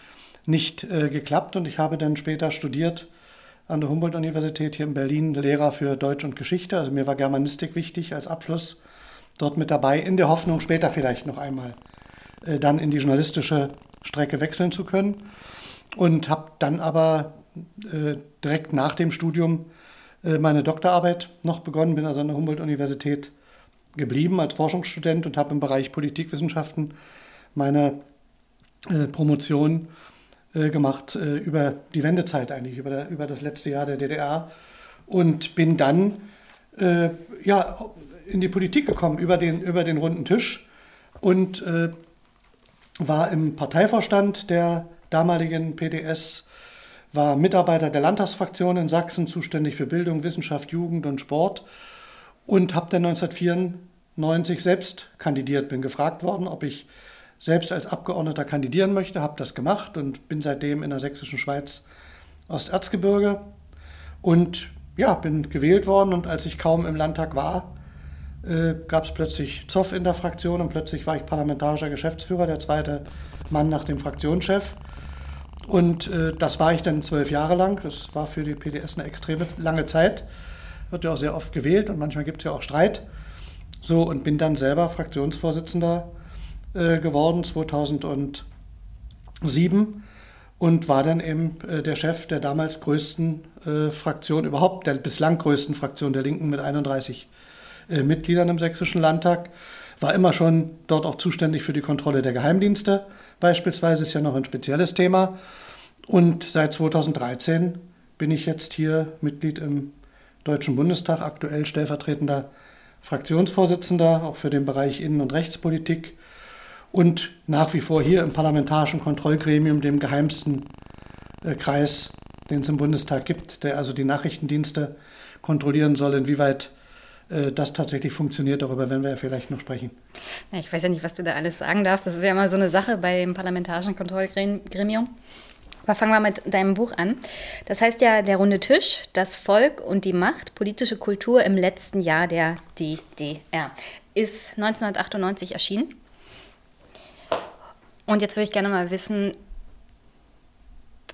nicht äh, geklappt und ich habe dann später studiert an der Humboldt-Universität hier in Berlin, Lehrer für Deutsch und Geschichte. Also mir war Germanistik wichtig als Abschluss dort mit dabei, in der Hoffnung, später vielleicht noch einmal äh, dann in die journalistische Strecke wechseln zu können. Und habe dann aber äh, direkt nach dem Studium äh, meine Doktorarbeit noch begonnen, bin also an der Humboldt-Universität geblieben als Forschungsstudent und habe im Bereich Politikwissenschaften meine äh, Promotion äh, gemacht äh, über die Wendezeit eigentlich, über, der, über das letzte Jahr der DDR und bin dann äh, ja, in die Politik gekommen über den, über den runden Tisch und war im Parteivorstand der damaligen PDS, war Mitarbeiter der Landtagsfraktion in Sachsen, zuständig für Bildung, Wissenschaft, Jugend und Sport und habe dann 1994 selbst kandidiert, bin gefragt worden, ob ich selbst als Abgeordneter kandidieren möchte, habe das gemacht und bin seitdem in der sächsischen Schweiz Osterzgebirge. Und ja, bin gewählt worden und als ich kaum im Landtag war, äh, gab es plötzlich Zoff in der Fraktion und plötzlich war ich parlamentarischer Geschäftsführer, der zweite Mann nach dem Fraktionschef. Und äh, das war ich dann zwölf Jahre lang. Das war für die PDS eine extrem lange Zeit. Wird ja auch sehr oft gewählt und manchmal gibt es ja auch Streit. So, und bin dann selber Fraktionsvorsitzender äh, geworden 2007 und war dann eben äh, der Chef der damals größten äh, Fraktion, überhaupt der bislang größten Fraktion der Linken mit 31 äh, Mitgliedern im Sächsischen Landtag. War immer schon dort auch zuständig für die Kontrolle der Geheimdienste, beispielsweise ist ja noch ein spezielles Thema. Und seit 2013 bin ich jetzt hier Mitglied im Deutschen Bundestag, aktuell stellvertretender Fraktionsvorsitzender, auch für den Bereich Innen- und Rechtspolitik und nach wie vor hier im parlamentarischen Kontrollgremium, dem geheimsten äh, Kreis, den es im Bundestag gibt, der also die Nachrichtendienste kontrollieren soll, inwieweit das tatsächlich funktioniert. Darüber werden wir ja vielleicht noch sprechen. Ja, ich weiß ja nicht, was du da alles sagen darfst. Das ist ja mal so eine Sache bei dem parlamentarischen Kontrollgremium. Aber fangen wir mit deinem Buch an. Das heißt ja Der runde Tisch, das Volk und die Macht, politische Kultur im letzten Jahr der DDR. Ist 1998 erschienen. Und jetzt würde ich gerne mal wissen,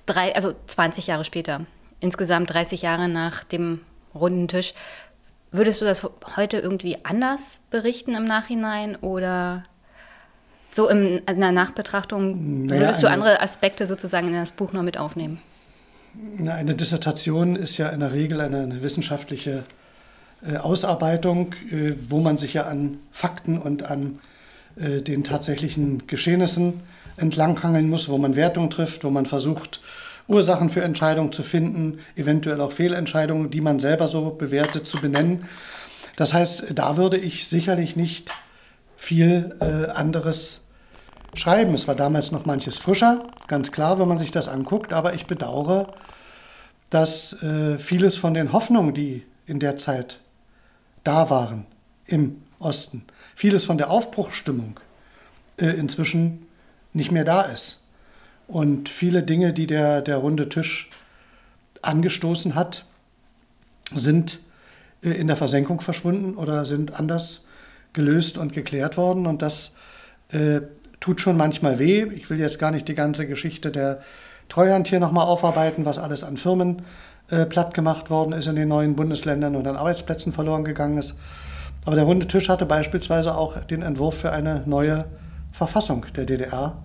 drei, also 20 Jahre später, insgesamt 30 Jahre nach dem runden Tisch, würdest du das heute irgendwie anders berichten im Nachhinein oder so in einer Nachbetrachtung, naja, würdest du andere Aspekte sozusagen in das Buch noch mit aufnehmen? Eine Dissertation ist ja in der Regel eine, eine wissenschaftliche äh, Ausarbeitung, äh, wo man sich ja an Fakten und an äh, den tatsächlichen Geschehnissen entlanghangeln muss, wo man Wertung trifft, wo man versucht, Ursachen für Entscheidungen zu finden, eventuell auch Fehlentscheidungen, die man selber so bewertet, zu benennen. Das heißt, da würde ich sicherlich nicht viel äh, anderes schreiben. Es war damals noch manches frischer, ganz klar, wenn man sich das anguckt, aber ich bedauere, dass äh, vieles von den Hoffnungen, die in der Zeit da waren im Osten, vieles von der Aufbruchsstimmung äh, inzwischen nicht mehr da ist. Und viele Dinge, die der, der runde Tisch angestoßen hat, sind äh, in der Versenkung verschwunden oder sind anders gelöst und geklärt worden. Und das äh, tut schon manchmal weh. Ich will jetzt gar nicht die ganze Geschichte der Treuhand hier nochmal aufarbeiten, was alles an Firmen äh, platt gemacht worden ist in den neuen Bundesländern und an Arbeitsplätzen verloren gegangen ist. Aber der runde Tisch hatte beispielsweise auch den Entwurf für eine neue Verfassung der DDR.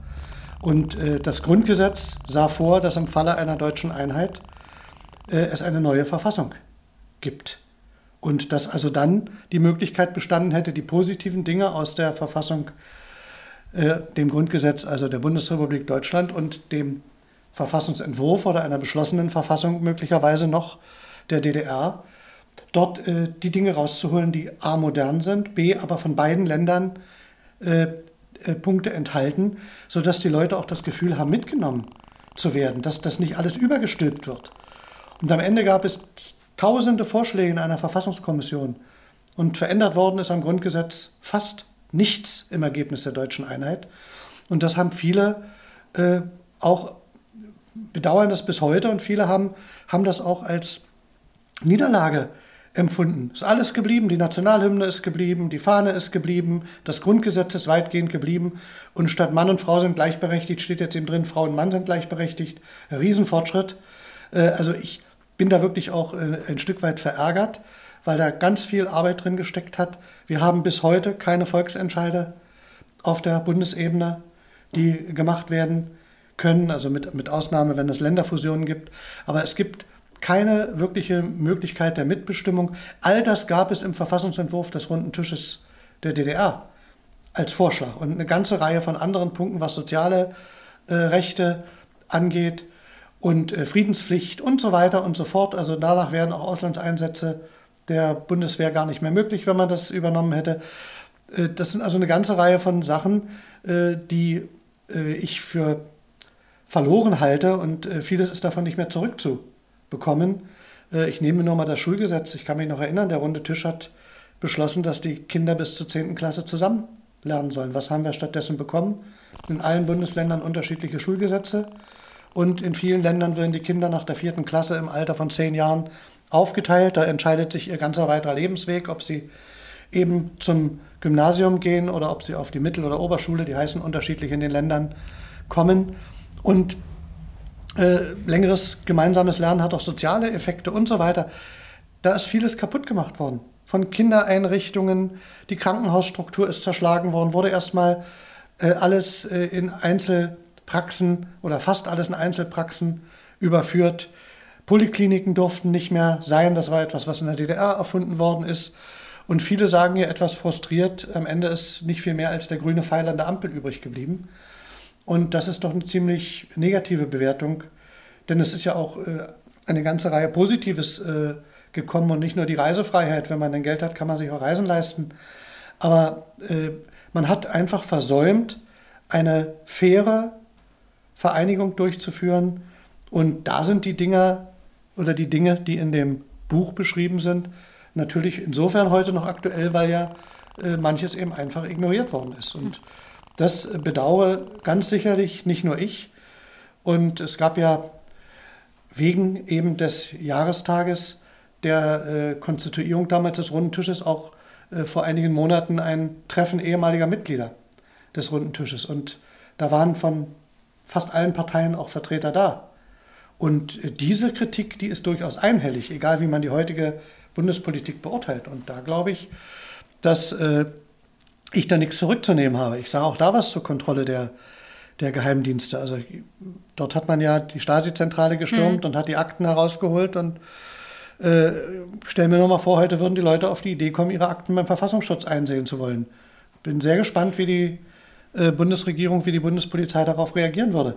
Und äh, das Grundgesetz sah vor, dass im Falle einer deutschen Einheit äh, es eine neue Verfassung gibt. Und dass also dann die Möglichkeit bestanden hätte, die positiven Dinge aus der Verfassung, äh, dem Grundgesetz also der Bundesrepublik Deutschland und dem Verfassungsentwurf oder einer beschlossenen Verfassung möglicherweise noch der DDR dort äh, die Dinge rauszuholen, die a modern sind, b aber von beiden Ländern äh, Punkte enthalten, sodass die Leute auch das Gefühl haben, mitgenommen zu werden, dass das nicht alles übergestülpt wird. Und am Ende gab es tausende Vorschläge in einer Verfassungskommission und verändert worden ist am Grundgesetz fast nichts im Ergebnis der deutschen Einheit. Und das haben viele äh, auch bedauern das bis heute und viele haben, haben das auch als Niederlage empfunden. Ist alles geblieben, die Nationalhymne ist geblieben, die Fahne ist geblieben, das Grundgesetz ist weitgehend geblieben und statt Mann und Frau sind gleichberechtigt, steht jetzt eben drin, Frau und Mann sind gleichberechtigt. Riesenfortschritt. Äh, also ich bin da wirklich auch äh, ein Stück weit verärgert, weil da ganz viel Arbeit drin gesteckt hat. Wir haben bis heute keine Volksentscheide auf der Bundesebene, die gemacht werden können, also mit, mit Ausnahme, wenn es Länderfusionen gibt. Aber es gibt keine wirkliche Möglichkeit der Mitbestimmung. All das gab es im Verfassungsentwurf des Runden Tisches der DDR als Vorschlag und eine ganze Reihe von anderen Punkten, was soziale äh, Rechte angeht und äh, Friedenspflicht und so weiter und so fort. Also danach wären auch Auslandseinsätze der Bundeswehr gar nicht mehr möglich, wenn man das übernommen hätte. Äh, das sind also eine ganze Reihe von Sachen, äh, die äh, ich für verloren halte und äh, vieles ist davon nicht mehr zurückzuholen bekommen. Äh, ich nehme nur mal das Schulgesetz. Ich kann mich noch erinnern, der runde Tisch hat beschlossen, dass die Kinder bis zur 10. Klasse zusammen lernen sollen. Was haben wir stattdessen bekommen? In allen Bundesländern unterschiedliche Schulgesetze. Und in vielen Ländern werden die Kinder nach der vierten Klasse im Alter von zehn Jahren aufgeteilt. Da entscheidet sich ihr ganzer weiterer Lebensweg, ob sie eben zum Gymnasium gehen oder ob sie auf die Mittel- oder Oberschule, die heißen unterschiedlich in den Ländern, kommen. Und äh, längeres gemeinsames Lernen hat auch soziale Effekte und so weiter. Da ist vieles kaputt gemacht worden. Von Kindereinrichtungen, die Krankenhausstruktur ist zerschlagen worden, wurde erstmal äh, alles äh, in Einzelpraxen oder fast alles in Einzelpraxen überführt. Polikliniken durften nicht mehr sein, das war etwas, was in der DDR erfunden worden ist. Und viele sagen ja etwas frustriert, am Ende ist nicht viel mehr als der grüne Pfeil an der Ampel übrig geblieben. Und das ist doch eine ziemlich negative Bewertung, denn es ist ja auch äh, eine ganze Reihe Positives äh, gekommen und nicht nur die Reisefreiheit. Wenn man dann Geld hat, kann man sich auch Reisen leisten. Aber äh, man hat einfach versäumt, eine faire Vereinigung durchzuführen. Und da sind die Dinger oder die Dinge, die in dem Buch beschrieben sind, natürlich insofern heute noch aktuell, weil ja äh, manches eben einfach ignoriert worden ist. Und das bedauere ganz sicherlich nicht nur ich. Und es gab ja wegen eben des Jahrestages der äh, Konstituierung damals des Runden Tisches auch äh, vor einigen Monaten ein Treffen ehemaliger Mitglieder des Runden Tisches. Und da waren von fast allen Parteien auch Vertreter da. Und äh, diese Kritik, die ist durchaus einhellig, egal wie man die heutige Bundespolitik beurteilt. Und da glaube ich, dass äh, ich da nichts zurückzunehmen habe. Ich sage auch da was zur Kontrolle der, der Geheimdienste. Also dort hat man ja die Stasi-Zentrale gestürmt mhm. und hat die Akten herausgeholt und äh, stell mir nur mal vor, heute würden die Leute auf die Idee kommen, ihre Akten beim Verfassungsschutz einsehen zu wollen. Bin sehr gespannt, wie die äh, Bundesregierung, wie die Bundespolizei darauf reagieren würde.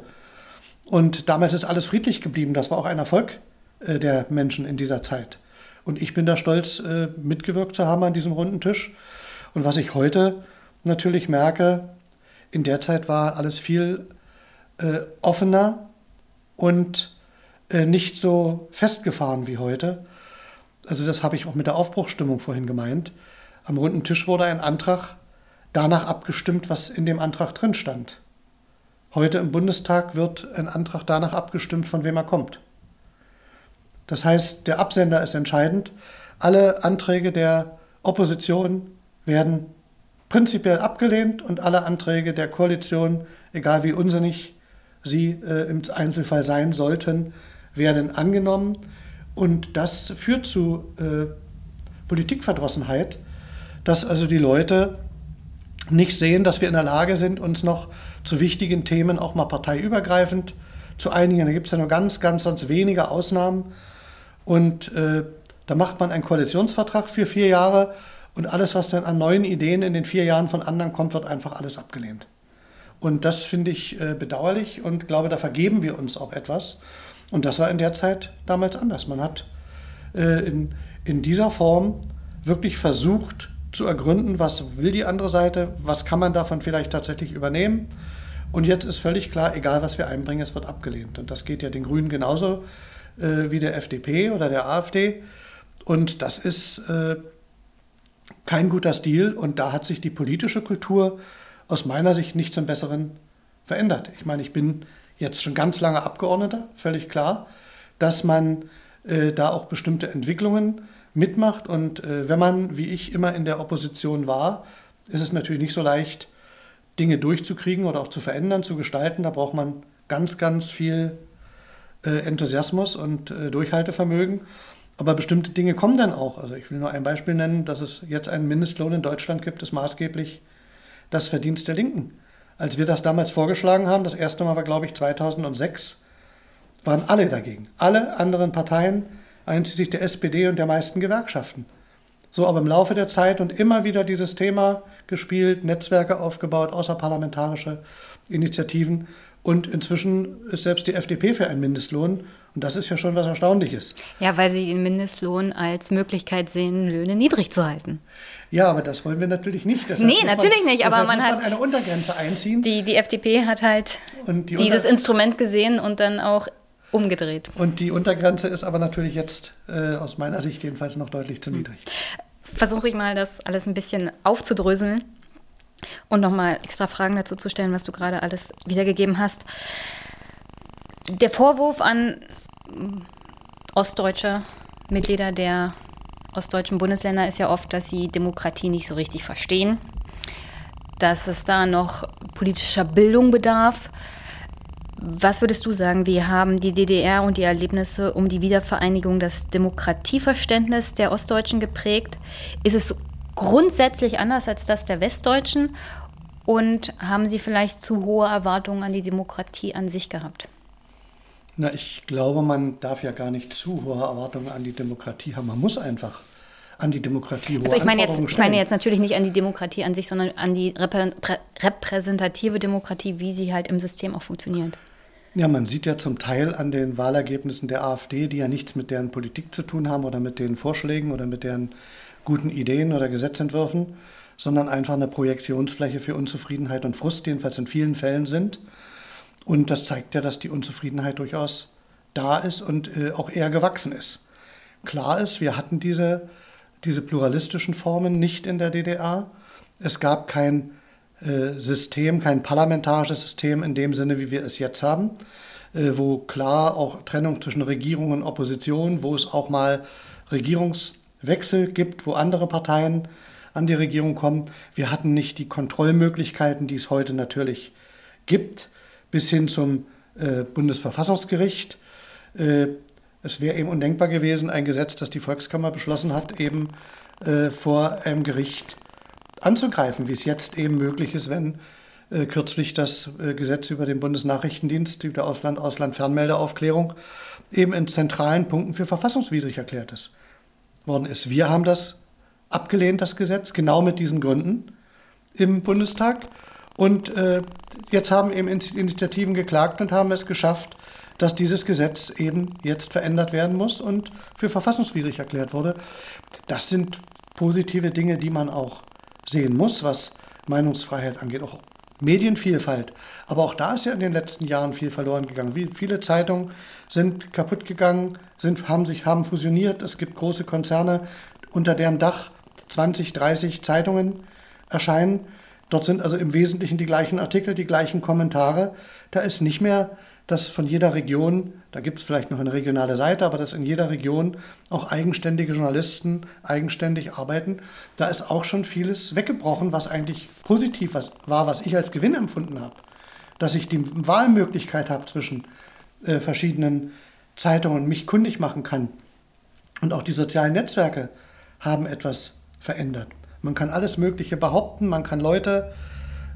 Und damals ist alles friedlich geblieben. Das war auch ein Erfolg äh, der Menschen in dieser Zeit. Und ich bin da stolz, äh, mitgewirkt zu haben an diesem runden Tisch. Und was ich heute natürlich merke, in der Zeit war alles viel äh, offener und äh, nicht so festgefahren wie heute. Also das habe ich auch mit der Aufbruchsstimmung vorhin gemeint. Am runden Tisch wurde ein Antrag danach abgestimmt, was in dem Antrag drin stand. Heute im Bundestag wird ein Antrag danach abgestimmt, von wem er kommt. Das heißt, der Absender ist entscheidend. Alle Anträge der Opposition werden prinzipiell abgelehnt und alle Anträge der Koalition, egal wie unsinnig sie äh, im Einzelfall sein sollten, werden angenommen. Und das führt zu äh, Politikverdrossenheit, dass also die Leute nicht sehen, dass wir in der Lage sind, uns noch zu wichtigen Themen auch mal parteiübergreifend zu einigen. Da gibt es ja nur ganz, ganz, ganz wenige Ausnahmen. Und äh, da macht man einen Koalitionsvertrag für vier Jahre und alles, was dann an neuen Ideen in den vier Jahren von anderen kommt, wird einfach alles abgelehnt. Und das finde ich äh, bedauerlich und glaube, da vergeben wir uns auch etwas. Und das war in der Zeit damals anders. Man hat äh, in, in dieser Form wirklich versucht zu ergründen, was will die andere Seite, was kann man davon vielleicht tatsächlich übernehmen. Und jetzt ist völlig klar, egal was wir einbringen, es wird abgelehnt. Und das geht ja den Grünen genauso äh, wie der FDP oder der AfD. Und das ist äh, kein guter Stil und da hat sich die politische Kultur aus meiner Sicht nicht zum Besseren verändert. Ich meine, ich bin jetzt schon ganz lange Abgeordneter, völlig klar, dass man äh, da auch bestimmte Entwicklungen mitmacht. Und äh, wenn man, wie ich, immer in der Opposition war, ist es natürlich nicht so leicht, Dinge durchzukriegen oder auch zu verändern, zu gestalten. Da braucht man ganz, ganz viel äh, Enthusiasmus und äh, Durchhaltevermögen. Aber bestimmte Dinge kommen dann auch. Also ich will nur ein Beispiel nennen, dass es jetzt einen Mindestlohn in Deutschland gibt, ist maßgeblich das Verdienst der Linken. Als wir das damals vorgeschlagen haben, das erste Mal war, glaube ich, 2006, waren alle dagegen. Alle anderen Parteien, einschließlich der SPD und der meisten Gewerkschaften. So, aber im Laufe der Zeit und immer wieder dieses Thema gespielt, Netzwerke aufgebaut, außerparlamentarische Initiativen. Und inzwischen ist selbst die FDP für einen Mindestlohn. Und das ist ja schon was Erstaunliches. Ja, weil sie den Mindestlohn als Möglichkeit sehen, Löhne niedrig zu halten. Ja, aber das wollen wir natürlich nicht. Deshalb nee, natürlich man, nicht, aber man hat eine Untergrenze einziehen. Die, die FDP hat halt die dieses Unter Instrument gesehen und dann auch umgedreht. Und die Untergrenze ist aber natürlich jetzt äh, aus meiner Sicht jedenfalls noch deutlich zu niedrig. Versuche ich mal, das alles ein bisschen aufzudröseln und nochmal extra Fragen dazu zu stellen, was du gerade alles wiedergegeben hast. Der Vorwurf an ostdeutsche Mitglieder der ostdeutschen Bundesländer ist ja oft, dass sie Demokratie nicht so richtig verstehen, dass es da noch politischer Bildung bedarf. Was würdest du sagen, wie haben die DDR und die Erlebnisse um die Wiedervereinigung das Demokratieverständnis der Ostdeutschen geprägt? Ist es grundsätzlich anders als das der Westdeutschen? Und haben sie vielleicht zu hohe Erwartungen an die Demokratie an sich gehabt? Na, ich glaube, man darf ja gar nicht zu hohe Erwartungen an die Demokratie haben. Man muss einfach an die Demokratie hohe also ich meine jetzt, Ich meine jetzt natürlich nicht an die Demokratie an sich, sondern an die repräsentative Demokratie, wie sie halt im System auch funktioniert. Ja, man sieht ja zum Teil an den Wahlergebnissen der AfD, die ja nichts mit deren Politik zu tun haben oder mit den Vorschlägen oder mit deren guten Ideen oder Gesetzentwürfen, sondern einfach eine Projektionsfläche für Unzufriedenheit und Frust, jedenfalls in vielen Fällen sind. Und das zeigt ja, dass die Unzufriedenheit durchaus da ist und äh, auch eher gewachsen ist. Klar ist, wir hatten diese, diese pluralistischen Formen nicht in der DDR. Es gab kein äh, System, kein parlamentarisches System in dem Sinne, wie wir es jetzt haben, äh, wo klar auch Trennung zwischen Regierung und Opposition, wo es auch mal Regierungs Wechsel gibt, wo andere Parteien an die Regierung kommen. Wir hatten nicht die Kontrollmöglichkeiten, die es heute natürlich gibt, bis hin zum äh, Bundesverfassungsgericht. Äh, es wäre eben undenkbar gewesen, ein Gesetz, das die Volkskammer beschlossen hat, eben äh, vor einem Gericht anzugreifen, wie es jetzt eben möglich ist, wenn äh, kürzlich das äh, Gesetz über den Bundesnachrichtendienst, die der Ausland-Ausland-Fernmeldeaufklärung, eben in zentralen Punkten für verfassungswidrig erklärt ist worden ist. Wir haben das abgelehnt, das Gesetz, genau mit diesen Gründen im Bundestag. Und äh, jetzt haben eben Initiativen geklagt und haben es geschafft, dass dieses Gesetz eben jetzt verändert werden muss und für verfassungswidrig erklärt wurde. Das sind positive Dinge, die man auch sehen muss, was Meinungsfreiheit angeht, auch Medienvielfalt. Aber auch da ist ja in den letzten Jahren viel verloren gegangen. Wie viele Zeitungen sind kaputt gegangen, sind, haben sich haben fusioniert. Es gibt große Konzerne, unter deren Dach 20, 30 Zeitungen erscheinen. Dort sind also im Wesentlichen die gleichen Artikel, die gleichen Kommentare. Da ist nicht mehr dass von jeder Region, da gibt es vielleicht noch eine regionale Seite, aber dass in jeder Region auch eigenständige Journalisten eigenständig arbeiten, da ist auch schon vieles weggebrochen, was eigentlich positiv war, was ich als Gewinn empfunden habe. Dass ich die Wahlmöglichkeit habe zwischen äh, verschiedenen Zeitungen und mich kundig machen kann. Und auch die sozialen Netzwerke haben etwas verändert. Man kann alles Mögliche behaupten, man kann Leute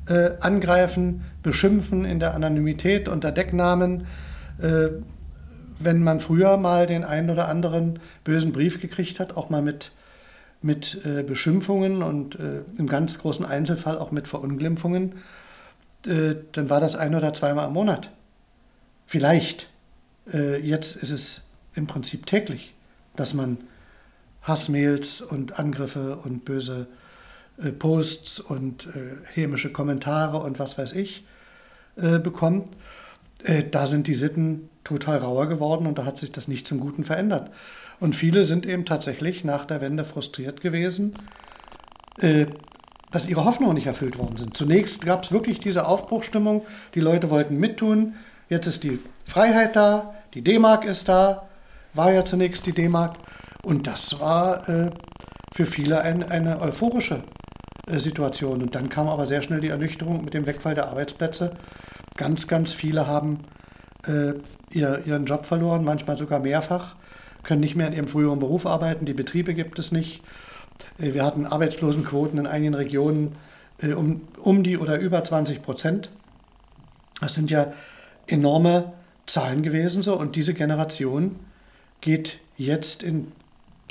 äh, angreifen, beschimpfen in der Anonymität unter Decknamen. Äh, wenn man früher mal den einen oder anderen bösen Brief gekriegt hat, auch mal mit, mit äh, Beschimpfungen und äh, im ganz großen Einzelfall auch mit Verunglimpfungen, äh, dann war das ein oder zweimal im Monat. Vielleicht. Äh, jetzt ist es im Prinzip täglich, dass man Hassmails und Angriffe und böse äh, Posts und äh, hämische Kommentare und was weiß ich äh, bekommt. Äh, da sind die Sitten total rauer geworden und da hat sich das nicht zum Guten verändert. Und viele sind eben tatsächlich nach der Wende frustriert gewesen, äh, dass ihre Hoffnungen nicht erfüllt worden sind. Zunächst gab es wirklich diese Aufbruchstimmung, die Leute wollten mittun, jetzt ist die Freiheit da, die D-Mark ist da, war ja zunächst die D-Mark Und das war äh, für viele ein, eine euphorische Situation. Und dann kam aber sehr schnell die Ernüchterung mit dem Wegfall der Arbeitsplätze. Ganz, ganz viele haben äh, ihr, ihren Job verloren, manchmal sogar mehrfach, können nicht mehr in ihrem früheren Beruf arbeiten, die Betriebe gibt es nicht. Äh, wir hatten Arbeitslosenquoten in einigen Regionen äh, um, um die oder über 20 Prozent. Das sind ja enorme Zahlen gewesen so und diese Generation geht jetzt in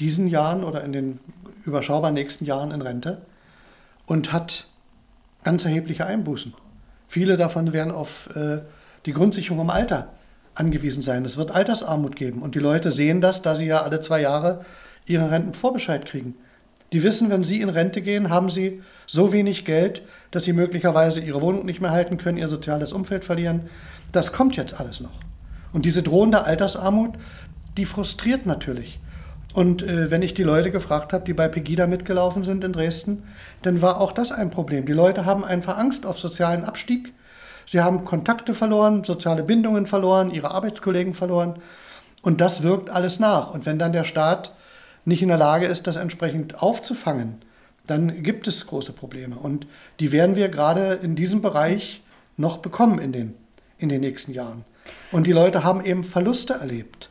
diesen Jahren oder in den überschaubar nächsten Jahren in Rente und hat ganz erhebliche Einbußen. Viele davon werden auf äh, die Grundsicherung im Alter angewiesen sein. Es wird Altersarmut geben und die Leute sehen das, da sie ja alle zwei Jahre ihren Rentenvorbescheid kriegen. Die wissen, wenn sie in Rente gehen, haben sie so wenig Geld, dass sie möglicherweise ihre Wohnung nicht mehr halten können, ihr soziales Umfeld verlieren. Das kommt jetzt alles noch. Und diese drohende Altersarmut, die frustriert natürlich. Und äh, wenn ich die Leute gefragt habe, die bei Pegida mitgelaufen sind in Dresden, dann war auch das ein Problem. Die Leute haben einfach Angst auf sozialen Abstieg. Sie haben Kontakte verloren, soziale Bindungen verloren, ihre Arbeitskollegen verloren. Und das wirkt alles nach. Und wenn dann der Staat nicht in der Lage ist, das entsprechend aufzufangen, dann gibt es große Probleme. Und die werden wir gerade in diesem Bereich noch bekommen in den, in den nächsten Jahren. Und die Leute haben eben Verluste erlebt.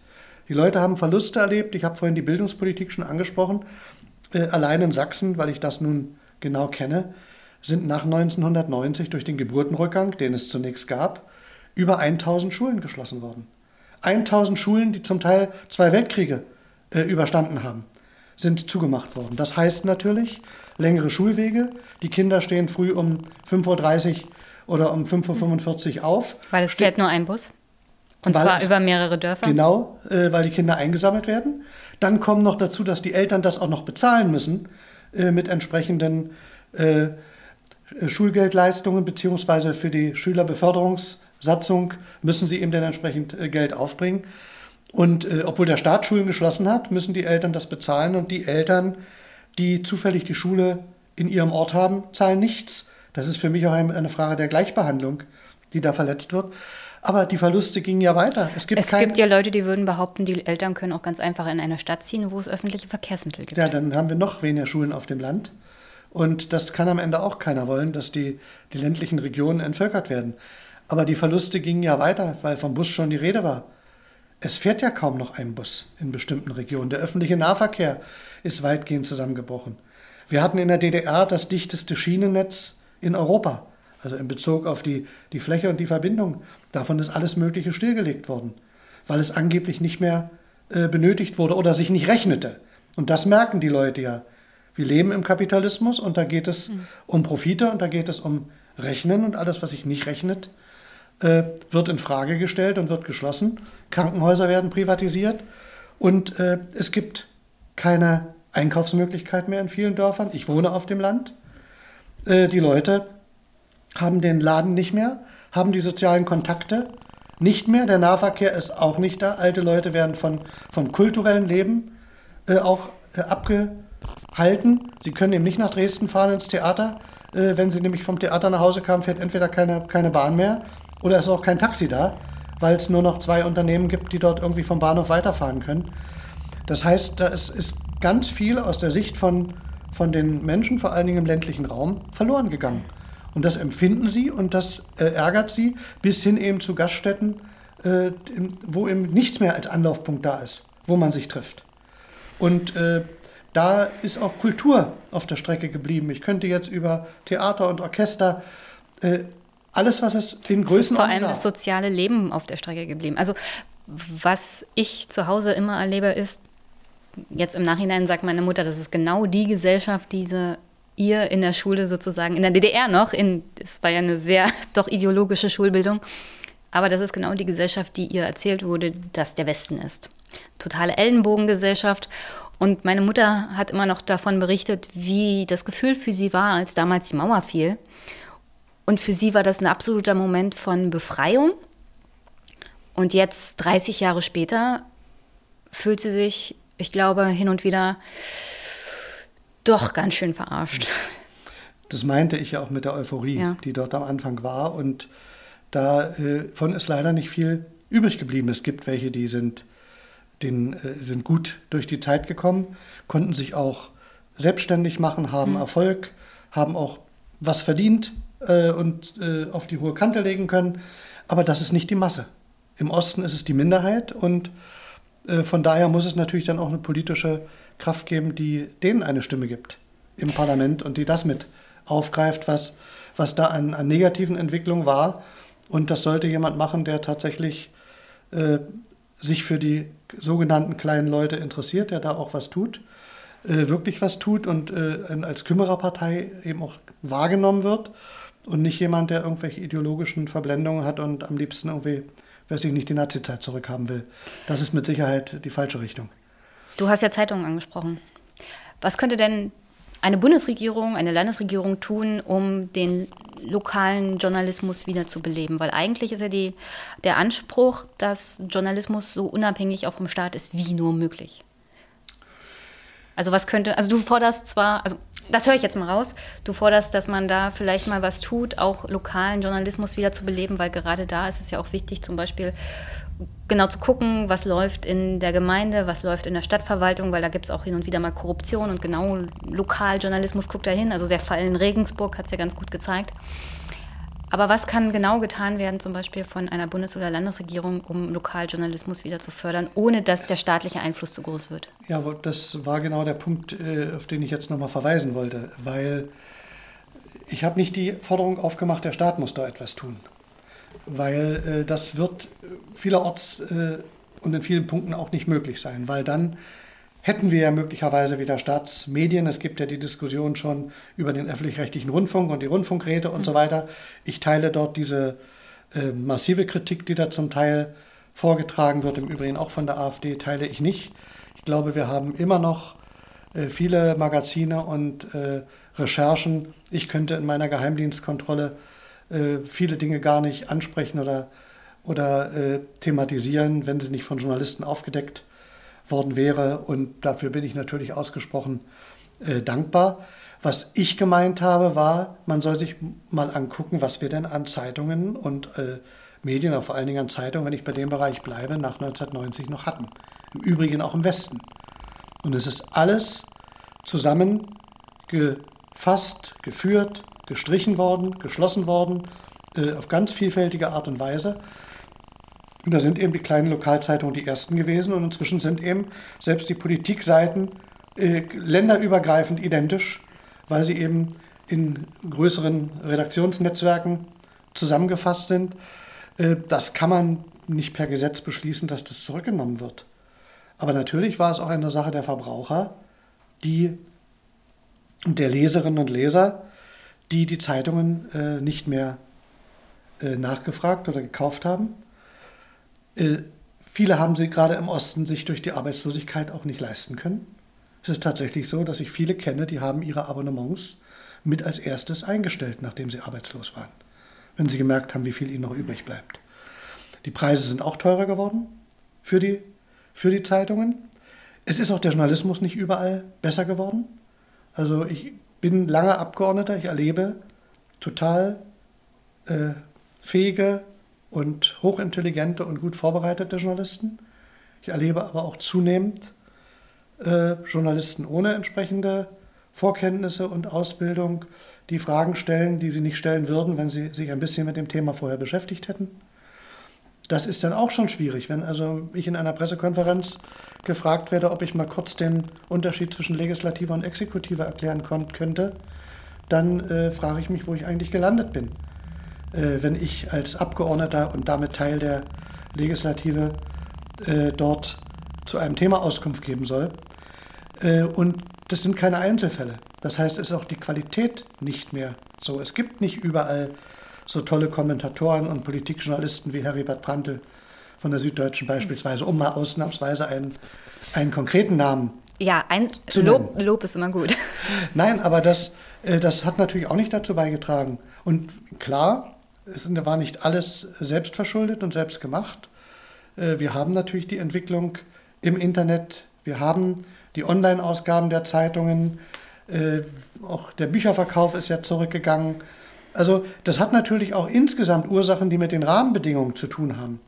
Die Leute haben Verluste erlebt. Ich habe vorhin die Bildungspolitik schon angesprochen. Äh, allein in Sachsen, weil ich das nun genau kenne, sind nach 1990 durch den Geburtenrückgang, den es zunächst gab, über 1000 Schulen geschlossen worden. 1000 Schulen, die zum Teil zwei Weltkriege äh, überstanden haben, sind zugemacht worden. Das heißt natürlich längere Schulwege. Die Kinder stehen früh um 5.30 Uhr oder um 5.45 Uhr auf. Weil es fährt nur ein Bus? Und weil zwar es, über mehrere Dörfer? Genau, äh, weil die Kinder eingesammelt werden. Dann kommt noch dazu, dass die Eltern das auch noch bezahlen müssen äh, mit entsprechenden äh, Schulgeldleistungen beziehungsweise für die Schülerbeförderungssatzung müssen sie eben dann entsprechend äh, Geld aufbringen. Und äh, obwohl der Staat Schulen geschlossen hat, müssen die Eltern das bezahlen und die Eltern, die zufällig die Schule in ihrem Ort haben, zahlen nichts. Das ist für mich auch eine Frage der Gleichbehandlung, die da verletzt wird. Aber die Verluste gingen ja weiter. Es gibt, es gibt ja Leute, die würden behaupten, die Eltern können auch ganz einfach in eine Stadt ziehen, wo es öffentliche Verkehrsmittel gibt. Ja, dann haben wir noch weniger Schulen auf dem Land. Und das kann am Ende auch keiner wollen, dass die, die ländlichen Regionen entvölkert werden. Aber die Verluste gingen ja weiter, weil vom Bus schon die Rede war. Es fährt ja kaum noch ein Bus in bestimmten Regionen. Der öffentliche Nahverkehr ist weitgehend zusammengebrochen. Wir hatten in der DDR das dichteste Schienennetz in Europa, also in Bezug auf die, die Fläche und die Verbindung. Davon ist alles Mögliche stillgelegt worden, weil es angeblich nicht mehr äh, benötigt wurde oder sich nicht rechnete. Und das merken die Leute ja. Wir leben im Kapitalismus und da geht es mhm. um Profite und da geht es um Rechnen und alles, was sich nicht rechnet, äh, wird in Frage gestellt und wird geschlossen. Krankenhäuser werden privatisiert und äh, es gibt keine Einkaufsmöglichkeit mehr in vielen Dörfern. Ich wohne auf dem Land. Äh, die Leute haben den Laden nicht mehr, haben die sozialen Kontakte nicht mehr. Der Nahverkehr ist auch nicht da. Alte Leute werden von, vom kulturellen Leben äh, auch äh, abgehalten. Sie können eben nicht nach Dresden fahren ins Theater. Äh, wenn sie nämlich vom Theater nach Hause kamen, fährt entweder keine, keine Bahn mehr oder ist auch kein Taxi da, weil es nur noch zwei Unternehmen gibt, die dort irgendwie vom Bahnhof weiterfahren können. Das heißt, da ist, ist ganz viel aus der Sicht von, von den Menschen, vor allen Dingen im ländlichen Raum, verloren gegangen. Und das empfinden sie und das äh, ärgert sie bis hin eben zu Gaststätten, äh, wo eben nichts mehr als Anlaufpunkt da ist, wo man sich trifft. Und äh, da ist auch Kultur auf der Strecke geblieben. Ich könnte jetzt über Theater und Orchester äh, alles, was es in Größen es ist vor allem gab. das soziale Leben auf der Strecke geblieben. Also was ich zu Hause immer erlebe, ist, jetzt im Nachhinein sagt meine Mutter, das ist genau die Gesellschaft, diese ihr in der Schule sozusagen, in der DDR noch, in, es war ja eine sehr [laughs] doch ideologische Schulbildung, aber das ist genau die Gesellschaft, die ihr erzählt wurde, dass der Westen ist. Totale Ellenbogengesellschaft. Und meine Mutter hat immer noch davon berichtet, wie das Gefühl für sie war, als damals die Mauer fiel. Und für sie war das ein absoluter Moment von Befreiung. Und jetzt, 30 Jahre später, fühlt sie sich, ich glaube, hin und wieder doch ganz schön verarscht. Das meinte ich ja auch mit der Euphorie, ja. die dort am Anfang war. Und davon äh, ist leider nicht viel übrig geblieben. Es gibt welche, die sind den, äh, sind gut durch die Zeit gekommen, konnten sich auch selbstständig machen, haben mhm. Erfolg, haben auch was verdient äh, und äh, auf die hohe Kante legen können. Aber das ist nicht die Masse. Im Osten ist es die Minderheit und äh, von daher muss es natürlich dann auch eine politische Kraft geben, die denen eine Stimme gibt im Parlament und die das mit aufgreift, was, was da an, an negativen Entwicklungen war. Und das sollte jemand machen, der tatsächlich äh, sich für die sogenannten kleinen Leute interessiert, der da auch was tut, äh, wirklich was tut und äh, als Kümmererpartei eben auch wahrgenommen wird und nicht jemand, der irgendwelche ideologischen Verblendungen hat und am liebsten irgendwie, weiß ich nicht, die Nazizeit zurückhaben will. Das ist mit Sicherheit die falsche Richtung. Du hast ja Zeitungen angesprochen. Was könnte denn eine Bundesregierung, eine Landesregierung tun, um den lokalen Journalismus wieder zu beleben? Weil eigentlich ist ja die, der Anspruch, dass Journalismus so unabhängig auch vom Staat ist wie nur möglich. Also was könnte, also du forderst zwar, also das höre ich jetzt mal raus, du forderst, dass man da vielleicht mal was tut, auch lokalen Journalismus wieder zu beleben, weil gerade da ist es ja auch wichtig, zum Beispiel genau zu gucken, was läuft in der Gemeinde, was läuft in der Stadtverwaltung, weil da gibt es auch hin und wieder mal Korruption und genau Lokaljournalismus guckt da hin. Also der Fall in Regensburg hat es ja ganz gut gezeigt. Aber was kann genau getan werden, zum Beispiel von einer Bundes- oder Landesregierung, um Lokaljournalismus wieder zu fördern, ohne dass der staatliche Einfluss zu groß wird? Ja, das war genau der Punkt, äh, auf den ich jetzt nochmal verweisen wollte, weil ich habe nicht die Forderung aufgemacht, der Staat muss da etwas tun weil äh, das wird vielerorts äh, und in vielen Punkten auch nicht möglich sein, weil dann hätten wir ja möglicherweise wieder Staatsmedien. Es gibt ja die Diskussion schon über den öffentlich-rechtlichen Rundfunk und die Rundfunkräte und mhm. so weiter. Ich teile dort diese äh, massive Kritik, die da zum Teil vorgetragen wird, im Übrigen auch von der AfD, teile ich nicht. Ich glaube, wir haben immer noch äh, viele Magazine und äh, Recherchen. Ich könnte in meiner Geheimdienstkontrolle äh, viele Dinge gar nicht ansprechen oder, oder äh, thematisieren, wenn sie nicht von Journalisten aufgedeckt worden wäre. Und dafür bin ich natürlich ausgesprochen äh, dankbar. Was ich gemeint habe, war, man soll sich mal angucken, was wir denn an Zeitungen und äh, Medien, aber vor allen Dingen an Zeitungen, wenn ich bei dem Bereich bleibe, nach 1990 noch hatten. Im Übrigen auch im Westen. Und es ist alles zusammengefasst, geführt, gestrichen worden, geschlossen worden, äh, auf ganz vielfältige Art und Weise. Und da sind eben die kleinen Lokalzeitungen die ersten gewesen und inzwischen sind eben selbst die Politikseiten äh, länderübergreifend identisch, weil sie eben in größeren Redaktionsnetzwerken zusammengefasst sind. Äh, das kann man nicht per Gesetz beschließen, dass das zurückgenommen wird. Aber natürlich war es auch eine Sache der Verbraucher, die der Leserinnen und Leser, die die Zeitungen äh, nicht mehr äh, nachgefragt oder gekauft haben. Äh, viele haben sie gerade im Osten sich durch die Arbeitslosigkeit auch nicht leisten können. Es ist tatsächlich so, dass ich viele kenne, die haben ihre Abonnements mit als erstes eingestellt, nachdem sie arbeitslos waren, wenn sie gemerkt haben, wie viel ihnen noch übrig bleibt. Die Preise sind auch teurer geworden für die, für die Zeitungen. Es ist auch der Journalismus nicht überall besser geworden. Also ich bin lange Abgeordneter, ich erlebe total äh, fähige und hochintelligente und gut vorbereitete Journalisten. Ich erlebe aber auch zunehmend äh, Journalisten ohne entsprechende Vorkenntnisse und Ausbildung, die Fragen stellen, die sie nicht stellen würden, wenn sie sich ein bisschen mit dem Thema vorher beschäftigt hätten. Das ist dann auch schon schwierig, wenn also ich in einer Pressekonferenz gefragt werde, ob ich mal kurz den Unterschied zwischen Legislativer und Exekutiver erklären könnte, dann äh, frage ich mich, wo ich eigentlich gelandet bin. Äh, wenn ich als Abgeordneter und damit Teil der Legislative äh, dort zu einem Thema Auskunft geben soll. Äh, und das sind keine Einzelfälle. Das heißt, es ist auch die Qualität nicht mehr so. Es gibt nicht überall so tolle Kommentatoren und Politikjournalisten wie Heribert Prantl von der Süddeutschen beispielsweise, um mal ausnahmsweise einen, einen konkreten Namen ja, ein Lob, Lob, ist immer gut. [laughs] Nein, aber das, äh, das hat natürlich auch nicht dazu beigetragen. Und klar, es war nicht alles selbst verschuldet und selbst gemacht. Äh, wir haben natürlich die Entwicklung im Internet, wir haben die Online-Ausgaben der Zeitungen, äh, auch der Bücherverkauf ist ja zurückgegangen. Also das hat natürlich auch insgesamt Ursachen, die mit den Rahmenbedingungen zu tun haben.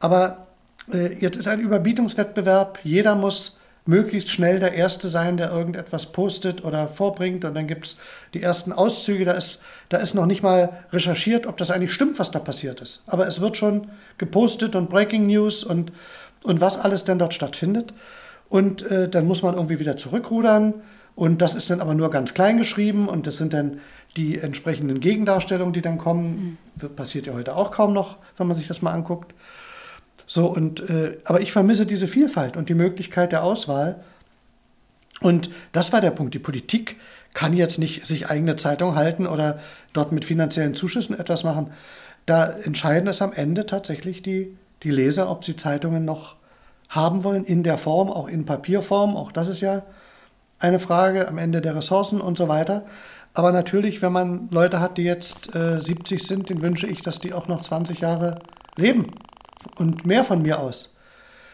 Aber äh, jetzt ist ein Überbietungswettbewerb, jeder muss möglichst schnell der Erste sein, der irgendetwas postet oder vorbringt. Und dann gibt es die ersten Auszüge, da ist, da ist noch nicht mal recherchiert, ob das eigentlich stimmt, was da passiert ist. Aber es wird schon gepostet und Breaking News und, und was alles denn dort stattfindet. Und äh, dann muss man irgendwie wieder zurückrudern. Und das ist dann aber nur ganz klein geschrieben und das sind dann die entsprechenden Gegendarstellungen, die dann kommen. Mhm. Passiert ja heute auch kaum noch, wenn man sich das mal anguckt. So, und, äh, aber ich vermisse diese Vielfalt und die Möglichkeit der Auswahl. Und das war der Punkt. Die Politik kann jetzt nicht sich eigene Zeitung halten oder dort mit finanziellen Zuschüssen etwas machen. Da entscheiden es am Ende tatsächlich die, die Leser, ob sie Zeitungen noch haben wollen, in der Form, auch in Papierform. Auch das ist ja eine Frage am Ende der Ressourcen und so weiter. Aber natürlich, wenn man Leute hat, die jetzt äh, 70 sind, den wünsche ich, dass die auch noch 20 Jahre leben und mehr von mir aus.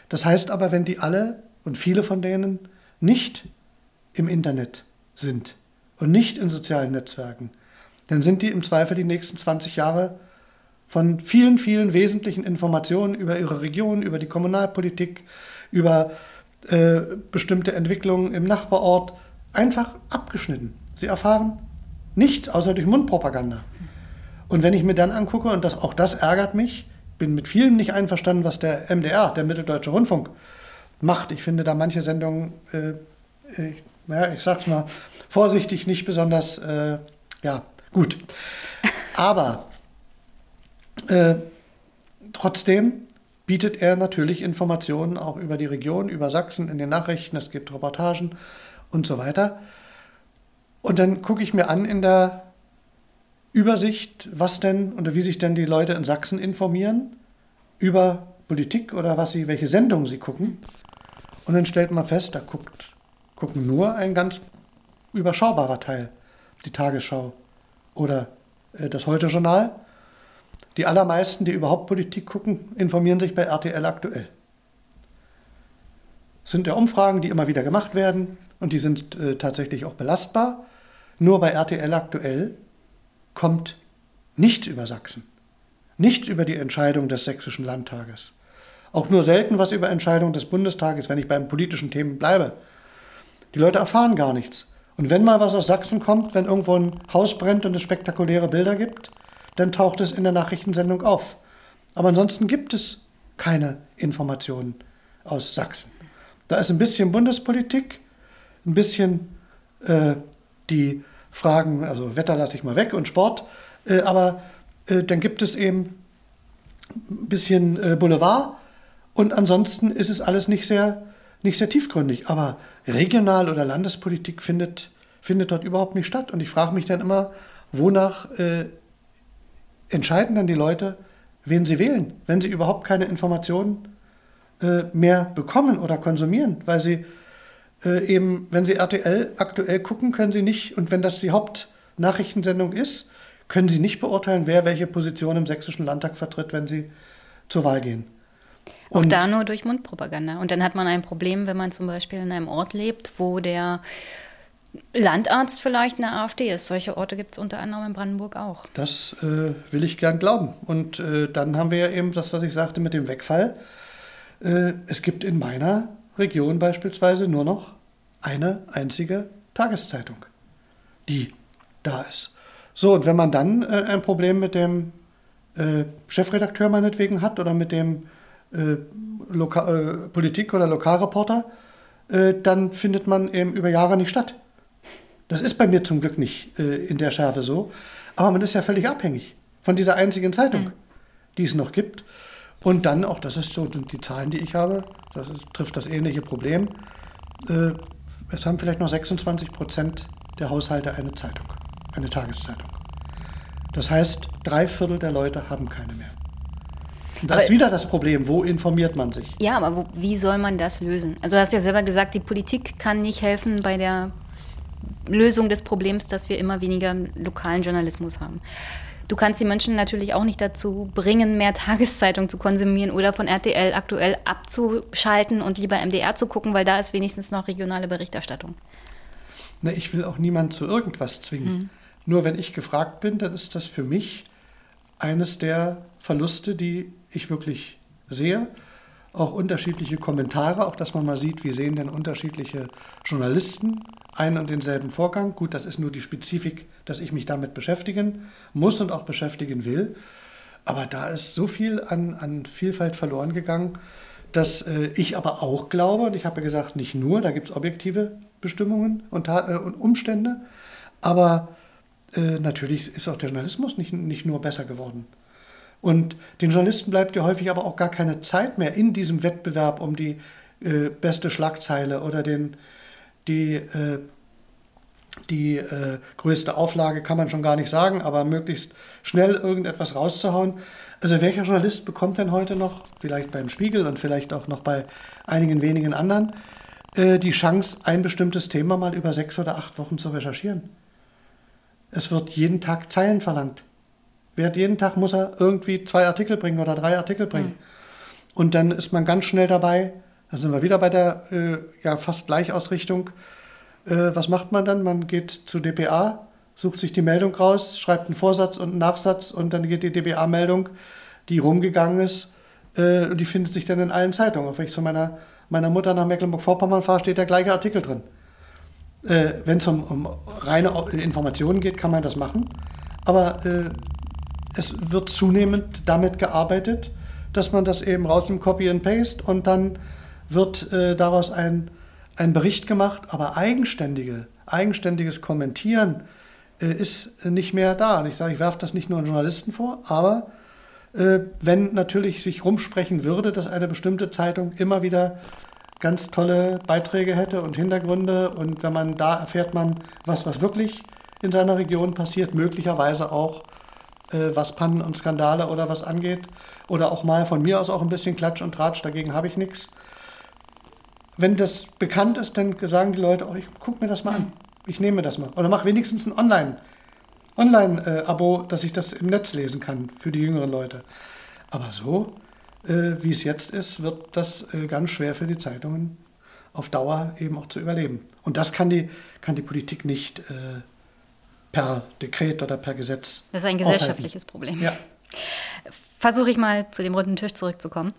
Das heißt aber, wenn die alle und viele von denen nicht im Internet sind und nicht in sozialen Netzwerken, dann sind die im Zweifel die nächsten 20 Jahre von vielen, vielen wesentlichen Informationen über ihre Region, über die Kommunalpolitik, über äh, bestimmte Entwicklungen im Nachbarort einfach abgeschnitten. Sie erfahren nichts außer durch Mundpropaganda. Und wenn ich mir dann angucke, und das, auch das ärgert mich, bin mit vielem nicht einverstanden, was der MDR, der Mitteldeutsche Rundfunk, macht. Ich finde da manche Sendungen, äh, ich, naja, ich sag's mal vorsichtig, nicht besonders äh, ja, gut. Aber äh, trotzdem bietet er natürlich Informationen auch über die Region, über Sachsen in den Nachrichten, es gibt Reportagen und so weiter. Und dann gucke ich mir an in der Übersicht, was denn oder wie sich denn die Leute in Sachsen informieren über Politik oder was sie, welche Sendungen sie gucken. Und dann stellt man fest, da guckt, gucken nur ein ganz überschaubarer Teil. Die Tagesschau oder äh, das Heute-Journal. Die allermeisten, die überhaupt Politik gucken, informieren sich bei RTL aktuell. Das sind ja Umfragen, die immer wieder gemacht werden und die sind äh, tatsächlich auch belastbar. Nur bei RTL aktuell kommt nichts über Sachsen, nichts über die Entscheidung des sächsischen Landtages. Auch nur selten was über Entscheidungen des Bundestages, wenn ich beim politischen Themen bleibe. Die Leute erfahren gar nichts. Und wenn mal was aus Sachsen kommt, wenn irgendwo ein Haus brennt und es spektakuläre Bilder gibt, dann taucht es in der Nachrichtensendung auf. Aber ansonsten gibt es keine Informationen aus Sachsen. Da ist ein bisschen Bundespolitik, ein bisschen äh, die Fragen, also Wetter lasse ich mal weg und Sport, äh, aber äh, dann gibt es eben ein bisschen äh, Boulevard und ansonsten ist es alles nicht sehr, nicht sehr tiefgründig. Aber Regional- oder Landespolitik findet, findet dort überhaupt nicht statt. Und ich frage mich dann immer, wonach äh, entscheiden dann die Leute, wen sie wählen, wenn sie überhaupt keine Informationen äh, mehr bekommen oder konsumieren, weil sie äh, eben, wenn Sie RTL aktuell gucken, können Sie nicht, und wenn das die Hauptnachrichtensendung ist, können Sie nicht beurteilen, wer welche Position im Sächsischen Landtag vertritt, wenn Sie zur Wahl gehen. Auch und da nur durch Mundpropaganda. Und dann hat man ein Problem, wenn man zum Beispiel in einem Ort lebt, wo der Landarzt vielleicht eine AfD ist. Solche Orte gibt es unter anderem in Brandenburg auch. Das äh, will ich gern glauben. Und äh, dann haben wir ja eben das, was ich sagte mit dem Wegfall. Äh, es gibt in meiner Region beispielsweise nur noch eine einzige Tageszeitung, die da ist. So, und wenn man dann äh, ein Problem mit dem äh, Chefredakteur meinetwegen hat oder mit dem äh, äh Politik- oder Lokalreporter, äh, dann findet man eben über Jahre nicht statt. Das ist bei mir zum Glück nicht äh, in der Schärfe so, aber man ist ja völlig abhängig von dieser einzigen Zeitung, mhm. die es noch gibt. Und dann, auch das ist so die Zahlen, die ich habe, das ist, trifft das ähnliche Problem. Äh, es haben vielleicht noch 26 Prozent der Haushalte eine Zeitung, eine Tageszeitung. Das heißt, drei Viertel der Leute haben keine mehr. Und da aber ist wieder das Problem, wo informiert man sich? Ja, aber wo, wie soll man das lösen? Also du hast ja selber gesagt, die Politik kann nicht helfen bei der Lösung des Problems, dass wir immer weniger lokalen Journalismus haben. Du kannst die Menschen natürlich auch nicht dazu bringen, mehr Tageszeitung zu konsumieren oder von RTL aktuell abzuschalten und lieber MDR zu gucken, weil da ist wenigstens noch regionale Berichterstattung. Na, ich will auch niemanden zu irgendwas zwingen. Hm. Nur wenn ich gefragt bin, dann ist das für mich eines der Verluste, die ich wirklich sehe. auch unterschiedliche Kommentare, auch dass man mal sieht, wie sehen denn unterschiedliche Journalisten einen und denselben Vorgang. Gut, das ist nur die Spezifik, dass ich mich damit beschäftigen muss und auch beschäftigen will. Aber da ist so viel an, an Vielfalt verloren gegangen, dass äh, ich aber auch glaube, und ich habe ja gesagt, nicht nur, da gibt es objektive Bestimmungen und, äh, und Umstände, aber äh, natürlich ist auch der Journalismus nicht, nicht nur besser geworden. Und den Journalisten bleibt ja häufig aber auch gar keine Zeit mehr in diesem Wettbewerb um die äh, beste Schlagzeile oder den, die, äh, die äh, größte Auflage, kann man schon gar nicht sagen, aber möglichst schnell irgendetwas rauszuhauen. Also welcher Journalist bekommt denn heute noch, vielleicht beim Spiegel und vielleicht auch noch bei einigen wenigen anderen, äh, die Chance, ein bestimmtes Thema mal über sechs oder acht Wochen zu recherchieren? Es wird jeden Tag Zeilen verlangt. Wer jeden Tag muss er irgendwie zwei Artikel bringen oder drei Artikel bringen. Mhm. Und dann ist man ganz schnell dabei, da sind wir wieder bei der äh, ja, fast Gleichausrichtung. Äh, was macht man dann? Man geht zu DPA, sucht sich die Meldung raus, schreibt einen Vorsatz und einen Nachsatz und dann geht die DPA-Meldung, die rumgegangen ist, äh, und die findet sich dann in allen Zeitungen. Auch wenn ich zu meiner, meiner Mutter nach Mecklenburg-Vorpommern fahre, steht der gleiche Artikel drin. Äh, wenn es um, um, reine Informationen geht, kann man das machen. Aber äh, es wird zunehmend damit gearbeitet, dass man das eben rausnimmt, Copy and Paste und dann wird äh, daraus ein, ein Bericht gemacht, aber eigenständige, eigenständiges Kommentieren äh, ist nicht mehr da. Und ich sage, ich werfe das nicht nur an Journalisten vor, aber äh, wenn natürlich sich rumsprechen würde, dass eine bestimmte Zeitung immer wieder ganz tolle Beiträge hätte und Hintergründe und wenn man da erfährt man was, was wirklich in seiner Region passiert, möglicherweise auch äh, was Pannen und Skandale oder was angeht. Oder auch mal von mir aus auch ein bisschen Klatsch und Tratsch, dagegen habe ich nichts. Wenn das bekannt ist, dann sagen die Leute, oh, ich gucke mir das mal an. Ich nehme das mal. Oder mache wenigstens ein Online, Online-Abo, dass ich das im Netz lesen kann für die jüngeren Leute. Aber so, äh, wie es jetzt ist, wird das äh, ganz schwer für die Zeitungen auf Dauer eben auch zu überleben. Und das kann die, kann die Politik nicht äh, per Dekret oder per Gesetz. Das ist ein gesellschaftliches aufhalten. Problem. Ja. Versuche ich mal zu dem runden Tisch zurückzukommen.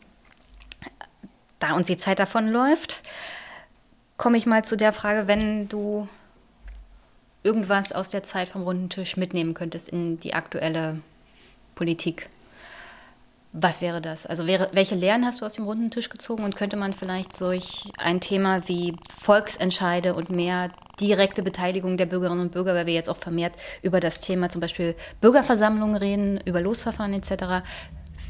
Da uns die Zeit davonläuft, komme ich mal zu der Frage, wenn du irgendwas aus der Zeit vom runden Tisch mitnehmen könntest in die aktuelle Politik. Was wäre das? Also wäre, welche Lehren hast du aus dem runden Tisch gezogen und könnte man vielleicht solch ein Thema wie Volksentscheide und mehr direkte Beteiligung der Bürgerinnen und Bürger, weil wir jetzt auch vermehrt über das Thema zum Beispiel Bürgerversammlungen reden, über Losverfahren etc.,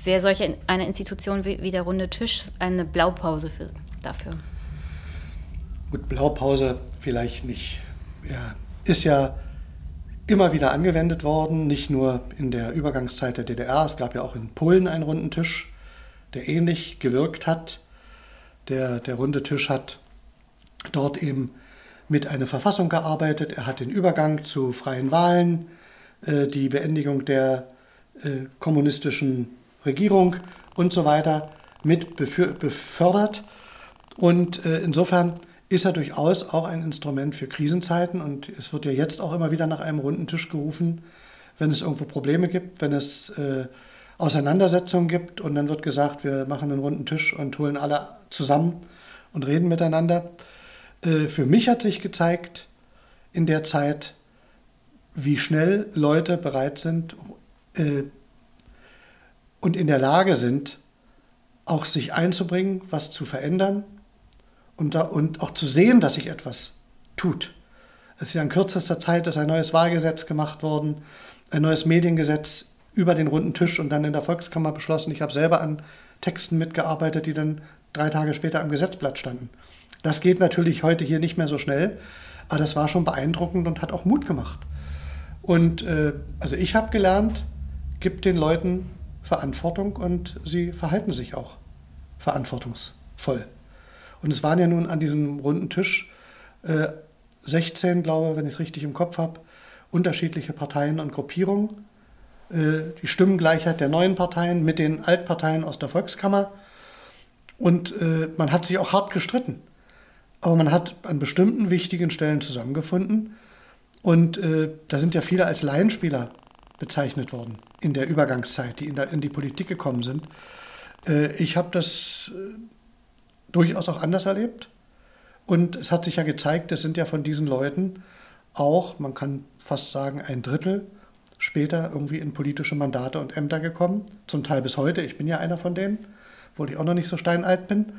wäre solche eine Institution wie, wie der runde Tisch eine Blaupause für, dafür? Gut, Blaupause vielleicht nicht. Ja, ist ja immer wieder angewendet worden, nicht nur in der Übergangszeit der DDR, es gab ja auch in Polen einen runden Tisch, der ähnlich gewirkt hat. Der, der runde Tisch hat dort eben mit einer Verfassung gearbeitet, er hat den Übergang zu freien Wahlen, äh, die Beendigung der äh, kommunistischen Regierung und so weiter mit befördert. Und äh, insofern ist er durchaus auch ein Instrument für Krisenzeiten und es wird ja jetzt auch immer wieder nach einem runden Tisch gerufen, wenn es irgendwo Probleme gibt, wenn es äh, Auseinandersetzungen gibt und dann wird gesagt, wir machen einen runden Tisch und holen alle zusammen und reden miteinander. Äh, für mich hat sich gezeigt in der Zeit, wie schnell Leute bereit sind und in der Lage sind, auch sich einzubringen, was zu verändern und, da, und auch zu sehen, dass sich etwas tut. Es ist ja in kürzester Zeit ist ein neues Wahlgesetz gemacht worden, ein neues Mediengesetz über den runden Tisch und dann in der Volkskammer beschlossen. Ich habe selber an Texten mitgearbeitet, die dann drei Tage später am Gesetzblatt standen. Das geht natürlich heute hier nicht mehr so schnell, aber das war schon beeindruckend und hat auch Mut gemacht. Und äh, also ich habe gelernt, gibt den Leuten Verantwortung und sie verhalten sich auch verantwortungsvoll. Und es waren ja nun an diesem runden Tisch äh, 16, glaube ich, wenn ich es richtig im Kopf habe, unterschiedliche Parteien und Gruppierungen. Äh, die Stimmengleichheit der neuen Parteien mit den Altparteien aus der Volkskammer. Und äh, man hat sich auch hart gestritten. Aber man hat an bestimmten wichtigen Stellen zusammengefunden. Und äh, da sind ja viele als Laienspieler bezeichnet worden in der Übergangszeit, die in, der, in die Politik gekommen sind. Äh, ich habe das äh, durchaus auch anders erlebt. Und es hat sich ja gezeigt, es sind ja von diesen Leuten auch, man kann fast sagen, ein Drittel später irgendwie in politische Mandate und Ämter gekommen. Zum Teil bis heute. Ich bin ja einer von denen, obwohl ich auch noch nicht so steinalt bin.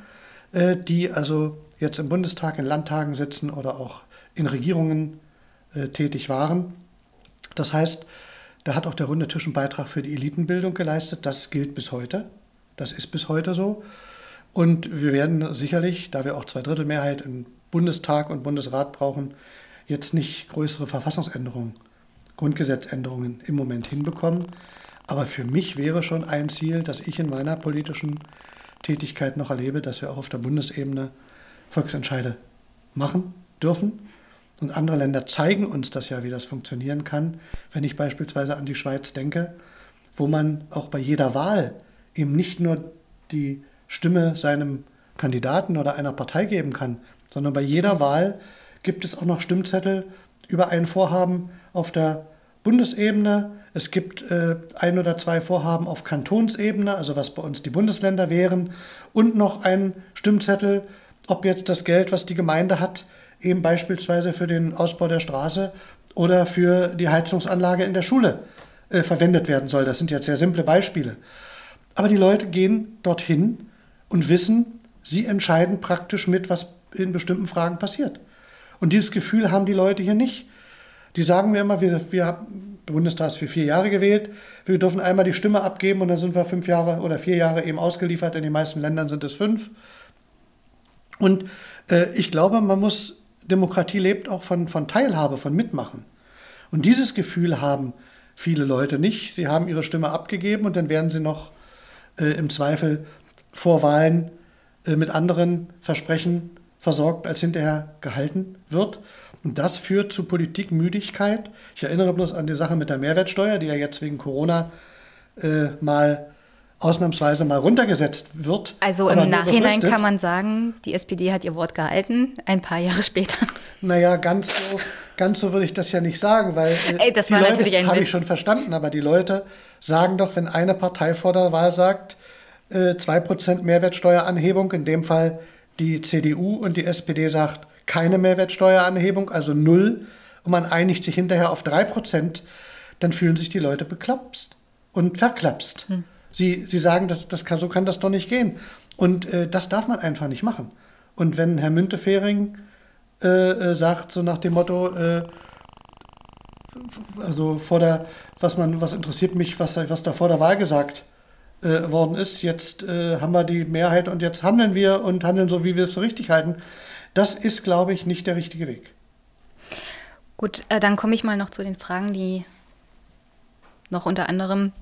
Äh, die also jetzt im Bundestag, in Landtagen sitzen oder auch in Regierungen äh, tätig waren. Das heißt, da hat auch der Runde Tisch einen Beitrag für die Elitenbildung geleistet. Das gilt bis heute. Das ist bis heute so. Und wir werden sicherlich, da wir auch Zweidrittelmehrheit im Bundestag und Bundesrat brauchen, jetzt nicht größere Verfassungsänderungen, Grundgesetzänderungen im Moment hinbekommen. Aber für mich wäre schon ein Ziel, dass ich in meiner politischen Tätigkeit noch erlebe, dass wir auch auf der Bundesebene Volksentscheide machen dürfen. Und andere Länder zeigen uns das ja, wie das funktionieren kann. Wenn ich beispielsweise an die Schweiz denke, wo man auch bei jeder Wahl eben nicht nur die Stimme seinem Kandidaten oder einer Partei geben kann, sondern bei jeder Wahl gibt es auch noch Stimmzettel über ein Vorhaben auf der Bundesebene. Es gibt äh, ein oder zwei Vorhaben auf Kantonsebene, also was bei uns die Bundesländer wären, und noch ein Stimmzettel, ob jetzt das Geld, was die Gemeinde hat, eben beispielsweise für den Ausbau der Straße oder für die Heizungsanlage in der Schule äh, verwendet werden soll. Das sind jetzt sehr simple Beispiele. Aber die Leute gehen dorthin und wissen, sie entscheiden praktisch mit, was in bestimmten Fragen passiert. Und dieses Gefühl haben die Leute hier nicht. Die sagen mir immer, wir, wir haben Bundestag für vier Jahre gewählt, wir dürfen einmal die Stimme abgeben und dann sind wir fünf Jahre oder vier Jahre eben ausgeliefert. In den meisten Ländern sind es fünf. Und äh, ich glaube, man muss, Demokratie lebt auch von, von Teilhabe, von Mitmachen. Und dieses Gefühl haben viele Leute nicht. Sie haben ihre Stimme abgegeben und dann werden sie noch äh, im Zweifel vor Wahlen äh, mit anderen Versprechen versorgt, als hinterher gehalten wird. Und das führt zu Politikmüdigkeit. Ich erinnere bloß an die Sache mit der Mehrwertsteuer, die ja jetzt wegen Corona äh, mal ausnahmsweise mal runtergesetzt wird. Also im Nachhinein kann man sagen, die SPD hat ihr Wort gehalten, ein paar Jahre später. Naja, ganz so, ganz so würde ich das ja nicht sagen, weil äh, Ey, das die war Leute natürlich ein habe ich schon verstanden, aber die Leute sagen doch, wenn eine Partei vor der Wahl sagt, äh, 2% Mehrwertsteueranhebung, in dem Fall die CDU und die SPD sagt, keine Mehrwertsteueranhebung, also null, und man einigt sich hinterher auf 3%, dann fühlen sich die Leute beklapst und verklapst. Hm. Sie, sie sagen, das, das kann, so kann das doch nicht gehen. Und äh, das darf man einfach nicht machen. Und wenn Herr Müntefering äh, äh, sagt, so nach dem Motto, äh, also vor der, was man, was interessiert mich, was, was da vor der Wahl gesagt äh, worden ist. Jetzt äh, haben wir die Mehrheit und jetzt handeln wir und handeln so, wie wir es so richtig halten. Das ist, glaube ich, nicht der richtige Weg. Gut, dann komme ich mal noch zu den Fragen, die noch unter anderem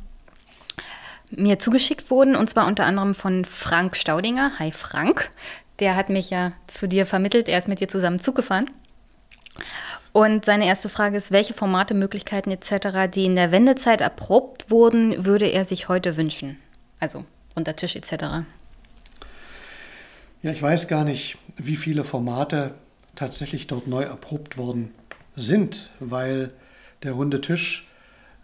mir zugeschickt wurden, und zwar unter anderem von Frank Staudinger. Hi Frank, der hat mich ja zu dir vermittelt, er ist mit dir zusammen Zug gefahren. Und seine erste Frage ist, welche Formate, Möglichkeiten etc., die in der Wendezeit erprobt wurden, würde er sich heute wünschen? Also unter Tisch etc. Ja, ich weiß gar nicht, wie viele Formate tatsächlich dort neu erprobt worden sind, weil der runde Tisch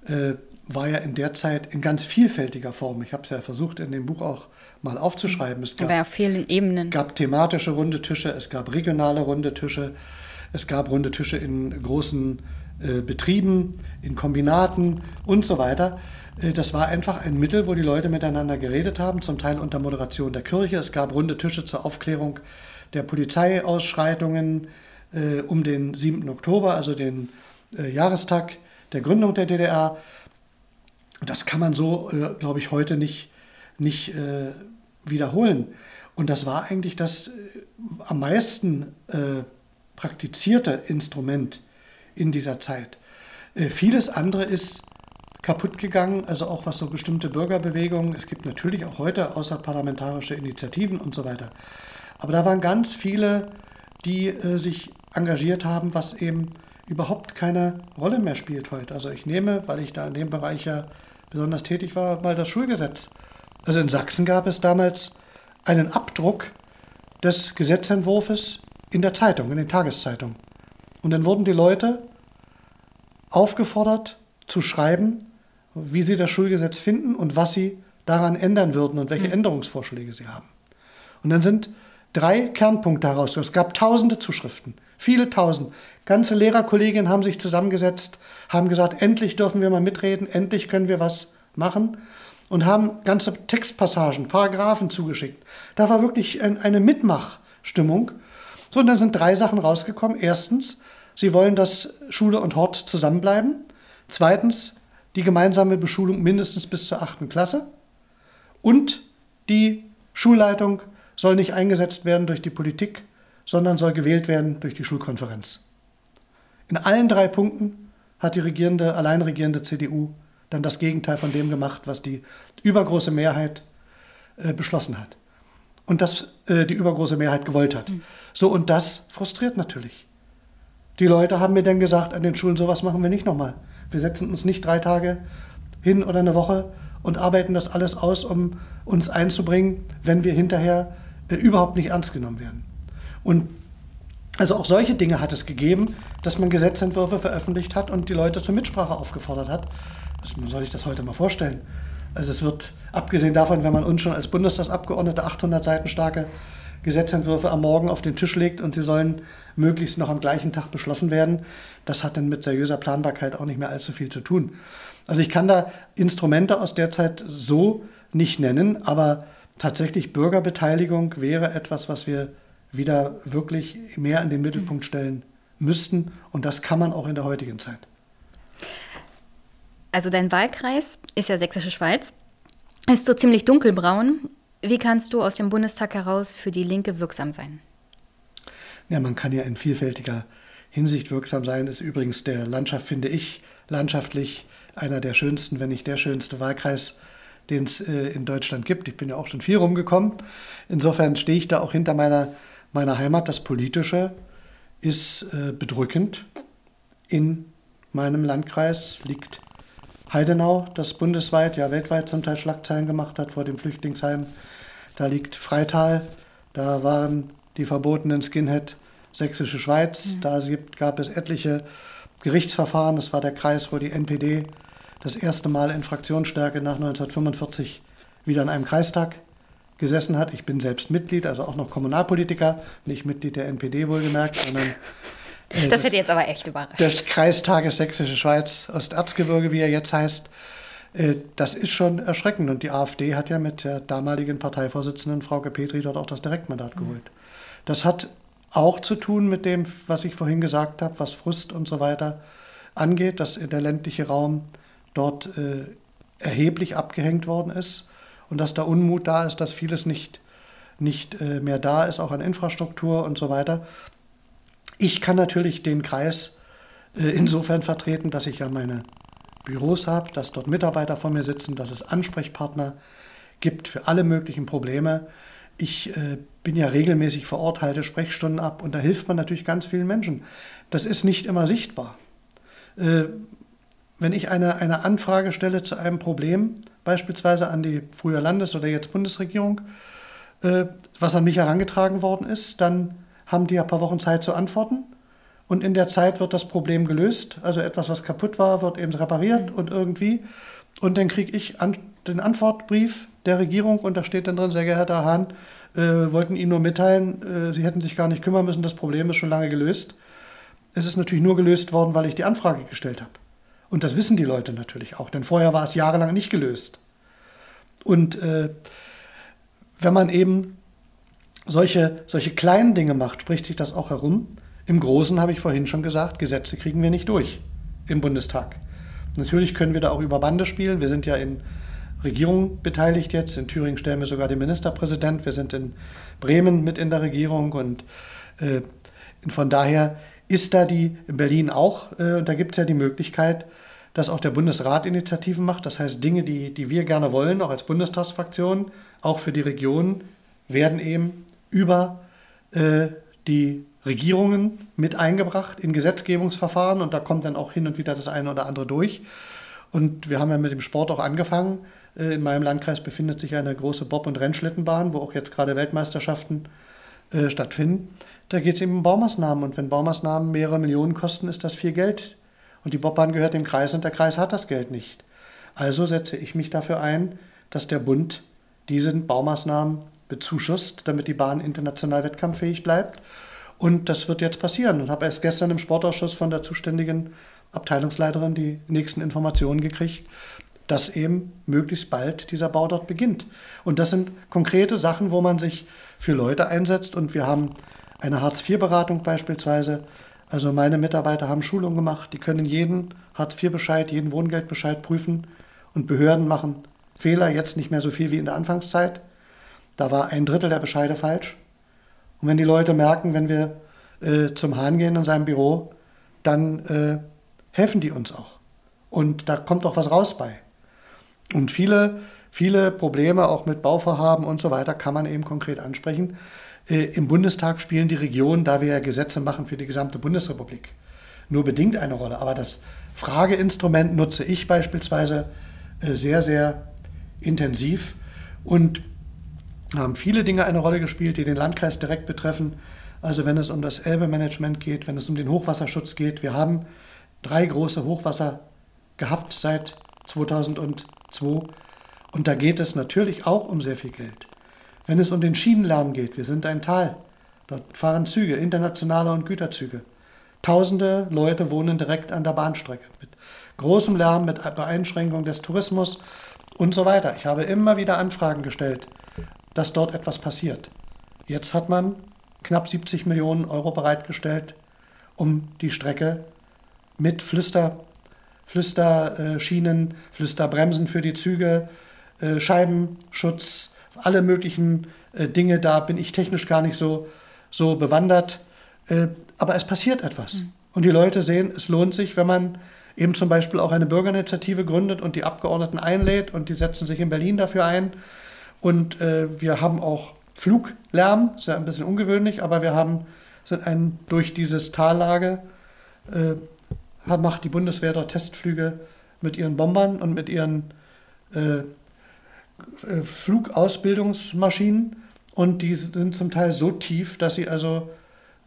äh, war ja in der Zeit in ganz vielfältiger Form. Ich habe es ja versucht, in dem Buch auch mal aufzuschreiben. Es gab, ja vielen Ebenen. gab thematische runde Tische, es gab regionale runde Tische, es gab runde Tische in großen äh, Betrieben, in Kombinaten und so weiter. Äh, das war einfach ein Mittel, wo die Leute miteinander geredet haben, zum Teil unter Moderation der Kirche. Es gab runde Tische zur Aufklärung der Polizeiausschreitungen äh, um den 7. Oktober, also den äh, Jahrestag der Gründung der DDR. Das kann man so, äh, glaube ich, heute nicht, nicht äh, wiederholen. Und das war eigentlich das äh, am meisten praktizierte Instrument in dieser Zeit. vieles andere ist kaputt gegangen, also auch was so bestimmte Bürgerbewegungen, es gibt natürlich auch heute außerparlamentarische Initiativen und so weiter. Aber da waren ganz viele, die äh, sich engagiert haben, was eben überhaupt keine Rolle mehr spielt heute. Also ich nehme, weil ich da in dem Bereich ja besonders tätig war, mal das Schulgesetz. Also in Sachsen gab es damals einen Abdruck des Gesetzentwurfs in der Zeitung, in den Tageszeitungen. Und dann wurden die Leute aufgefordert zu schreiben, wie sie das Schulgesetz finden und was sie daran ändern würden und welche mhm. Änderungsvorschläge sie haben. Und dann sind drei Kernpunkte heraus. Es gab tausende Zuschriften, viele tausend. Ganze Lehrerkolleginnen haben sich zusammengesetzt, haben gesagt, endlich dürfen wir mal mitreden, endlich können wir was machen und haben ganze Textpassagen, Paragraphen zugeschickt. Da war wirklich eine Mitmachstimmung. So, und dann sind drei Sachen rausgekommen. Erstens, sie wollen, dass Schule und Hort zusammenbleiben. Zweitens, die gemeinsame Beschulung mindestens bis zur achten Klasse. Und die Schulleitung soll nicht eingesetzt werden durch die Politik, sondern soll gewählt werden durch die Schulkonferenz. In allen drei Punkten hat die regierende, allein regierende CDU dann das Gegenteil von dem gemacht, was die übergroße Mehrheit äh, beschlossen hat. Und das äh, die übergroße Mehrheit gewollt hat. Mhm. So, und das frustriert natürlich. Die Leute haben mir dann gesagt, an den Schulen, sowas machen wir nicht nochmal. Wir setzen uns nicht drei Tage hin oder eine Woche und arbeiten das alles aus, um uns einzubringen, wenn wir hinterher äh, überhaupt nicht ernst genommen werden. Und also auch solche Dinge hat es gegeben, dass man Gesetzentwürfe veröffentlicht hat und die Leute zur Mitsprache aufgefordert hat. Was soll ich das heute mal vorstellen? Also es wird, abgesehen davon, wenn man uns schon als Bundestagsabgeordnete 800 Seiten starke Gesetzentwürfe am Morgen auf den Tisch legt und sie sollen möglichst noch am gleichen Tag beschlossen werden, das hat dann mit seriöser Planbarkeit auch nicht mehr allzu viel zu tun. Also ich kann da Instrumente aus der Zeit so nicht nennen, aber tatsächlich Bürgerbeteiligung wäre etwas, was wir wieder wirklich mehr in den Mittelpunkt stellen müssten. Und das kann man auch in der heutigen Zeit. Also dein Wahlkreis ist ja Sächsische Schweiz, ist so ziemlich dunkelbraun. Wie kannst du aus dem Bundestag heraus für die Linke wirksam sein? Ja, man kann ja in vielfältiger Hinsicht wirksam sein. Ist übrigens der Landschaft, finde ich, landschaftlich einer der schönsten, wenn nicht der schönste Wahlkreis den es äh, in Deutschland gibt. Ich bin ja auch schon viel rumgekommen. Insofern stehe ich da auch hinter meiner, meiner Heimat. Das Politische ist äh, bedrückend. In meinem Landkreis liegt Heidenau, das bundesweit, ja weltweit zum Teil Schlagzeilen gemacht hat vor dem Flüchtlingsheim. Da liegt Freital, da waren die verbotenen Skinhead Sächsische Schweiz. Mhm. Da gab es etliche Gerichtsverfahren. Das war der Kreis, wo die NPD das erste Mal in Fraktionsstärke nach 1945 wieder in einem Kreistag gesessen hat. Ich bin selbst Mitglied, also auch noch Kommunalpolitiker, nicht Mitglied der NPD wohlgemerkt, sondern äh, das hätte jetzt aber echt überrascht. Des Kreistages Sächsische Schweiz, Osterzgebirge, wie er jetzt heißt. Äh, das ist schon erschreckend. Und die AfD hat ja mit der damaligen Parteivorsitzenden Frauke Petri dort auch das Direktmandat mhm. geholt. Das hat auch zu tun mit dem, was ich vorhin gesagt habe, was Frust und so weiter angeht, dass der ländliche Raum dort äh, erheblich abgehängt worden ist und dass da Unmut da ist, dass vieles nicht, nicht äh, mehr da ist, auch an Infrastruktur und so weiter. Ich kann natürlich den Kreis äh, insofern vertreten, dass ich ja meine Büros habe, dass dort Mitarbeiter vor mir sitzen, dass es Ansprechpartner gibt für alle möglichen Probleme. Ich äh, bin ja regelmäßig vor Ort, halte Sprechstunden ab und da hilft man natürlich ganz vielen Menschen. Das ist nicht immer sichtbar. Wenn ich eine, eine Anfrage stelle zu einem Problem, beispielsweise an die früher Landes- oder jetzt Bundesregierung, äh, was an mich herangetragen worden ist, dann haben die ein paar Wochen Zeit zu antworten. Und in der Zeit wird das Problem gelöst. Also etwas, was kaputt war, wird eben repariert mhm. und irgendwie. Und dann kriege ich an, den Antwortbrief der Regierung und da steht dann drin, sehr geehrter Hahn, äh, wollten Ihnen nur mitteilen, äh, Sie hätten sich gar nicht kümmern müssen, das Problem ist schon lange gelöst. Es ist natürlich nur gelöst worden, weil ich die Anfrage gestellt habe. Und das wissen die Leute natürlich auch, denn vorher war es jahrelang nicht gelöst. Und äh, wenn man eben solche, solche kleinen Dinge macht, spricht sich das auch herum. Im Großen habe ich vorhin schon gesagt, Gesetze kriegen wir nicht durch im Bundestag. Natürlich können wir da auch über Bande spielen. Wir sind ja in Regierung beteiligt jetzt. In Thüringen stellen wir sogar den Ministerpräsident. Wir sind in Bremen mit in der Regierung und äh, von daher ist da die in Berlin auch, äh, da gibt es ja die Möglichkeit, dass auch der Bundesrat Initiativen macht. Das heißt, Dinge, die, die wir gerne wollen, auch als Bundestagsfraktion, auch für die Region, werden eben über äh, die Regierungen mit eingebracht in Gesetzgebungsverfahren und da kommt dann auch hin und wieder das eine oder andere durch. Und wir haben ja mit dem Sport auch angefangen. Äh, in meinem Landkreis befindet sich eine große Bob- und Rennschlittenbahn, wo auch jetzt gerade Weltmeisterschaften äh, stattfinden. Da geht es eben um Baumaßnahmen und wenn Baumaßnahmen mehrere Millionen kosten, ist das viel Geld, und die Bobbahn gehört dem Kreis und der Kreis hat das Geld nicht. Also setze ich mich dafür ein, dass der Bund diese Baumaßnahmen bezuschusst, damit die Bahn international wettkampffähig bleibt. Und das wird jetzt passieren. Und habe erst gestern im Sportausschuss von der zuständigen Abteilungsleiterin die nächsten Informationen gekriegt, dass eben möglichst bald dieser Bau dort beginnt. Und das sind konkrete Sachen, wo man sich für Leute einsetzt. Und wir haben eine Hartz-IV-Beratung beispielsweise. Also meine Mitarbeiter haben Schulungen gemacht, die können jeden Hartz-IV-Bescheid, jeden Wohngeldbescheid prüfen. Und Behörden machen Fehler, jetzt nicht mehr so viel wie in der Anfangszeit. Da war ein Drittel der Bescheide falsch. Und wenn die Leute merken, wenn wir äh, zum Hahn gehen in seinem Büro, dann äh, helfen die uns auch. Und da kommt auch was raus bei. Und viele, viele Probleme auch mit Bauvorhaben und so weiter kann man eben konkret ansprechen. Äh, Im Bundestag spielen die Regionen, da wir ja Gesetze machen für die gesamte Bundesrepublik, nur bedingt eine Rolle. Aber das Frageinstrument nutze ich beispielsweise äh, sehr, sehr intensiv und haben viele Dinge eine Rolle gespielt, die den Landkreis direkt betreffen. Also wenn es um das Elbe-Management geht, wenn es um den Hochwasserschutz geht. Wir haben drei große Hochwasser gehabt seit 2002 und da geht es natürlich auch um sehr viel Geld. Wenn es um den Schienenlärm geht, wir sind ein Tal, dort fahren Züge, internationale und Güterzüge. Tausende Leute wohnen direkt an der Bahnstrecke mit großem Lärm, mit Beeinschränkung des Tourismus und so weiter. Ich habe immer wieder Anfragen gestellt, dass dort etwas passiert. Jetzt hat man knapp 70 Millionen Euro bereitgestellt, um die Strecke mit Flüster, Flüsterschienen, Flüsterbremsen für die Züge, äh, Scheibenschutz, alle möglichen äh, Dinge. Da bin ich technisch gar nicht so, so bewandert. Äh, aber es passiert etwas. Mhm. Und die Leute sehen, es lohnt sich, wenn man eben zum Beispiel auch eine Bürgerinitiative gründet und die Abgeordneten einlädt und die setzen sich in Berlin dafür ein. Und äh, wir haben auch Fluglärm, ist ja ein bisschen ungewöhnlich, aber wir haben sind ein, durch dieses Tallage äh, macht die Bundeswehr dort Testflüge mit ihren Bombern und mit ihren äh, äh, Flugausbildungsmaschinen und die sind zum Teil so tief, dass sie also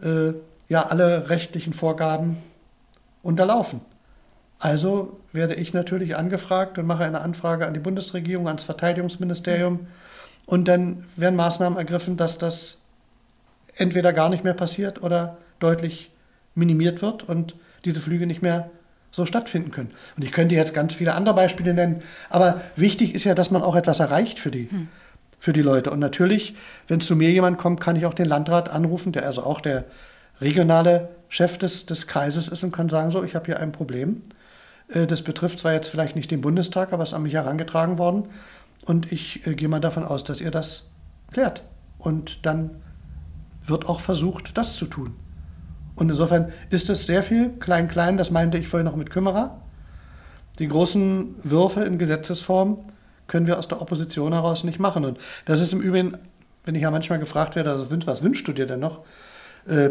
äh, ja alle rechtlichen Vorgaben unterlaufen. Also werde ich natürlich angefragt und mache eine Anfrage an die Bundesregierung, ans Verteidigungsministerium und dann werden Maßnahmen ergriffen, dass das entweder gar nicht mehr passiert oder deutlich minimiert wird und diese Flüge nicht mehr so stattfinden können. Und ich könnte jetzt ganz viele andere Beispiele nennen, aber wichtig ist ja, dass man auch etwas erreicht für die, hm. für die Leute. Und natürlich, wenn zu mir jemand kommt, kann ich auch den Landrat anrufen, der also auch der regionale Chef des, des Kreises ist und kann sagen, so, ich habe hier ein Problem. Äh, das betrifft zwar jetzt vielleicht nicht den Bundestag, aber es ist an mich herangetragen worden. Und ich äh, gehe mal davon aus, dass ihr das klärt. Und dann wird auch versucht, das zu tun. Und insofern ist es sehr viel klein-klein, das meinte ich vorhin noch mit Kümmerer. Die großen Würfe in Gesetzesform können wir aus der Opposition heraus nicht machen. Und das ist im Übrigen, wenn ich ja manchmal gefragt werde, also, was wünschst du dir denn noch? Äh,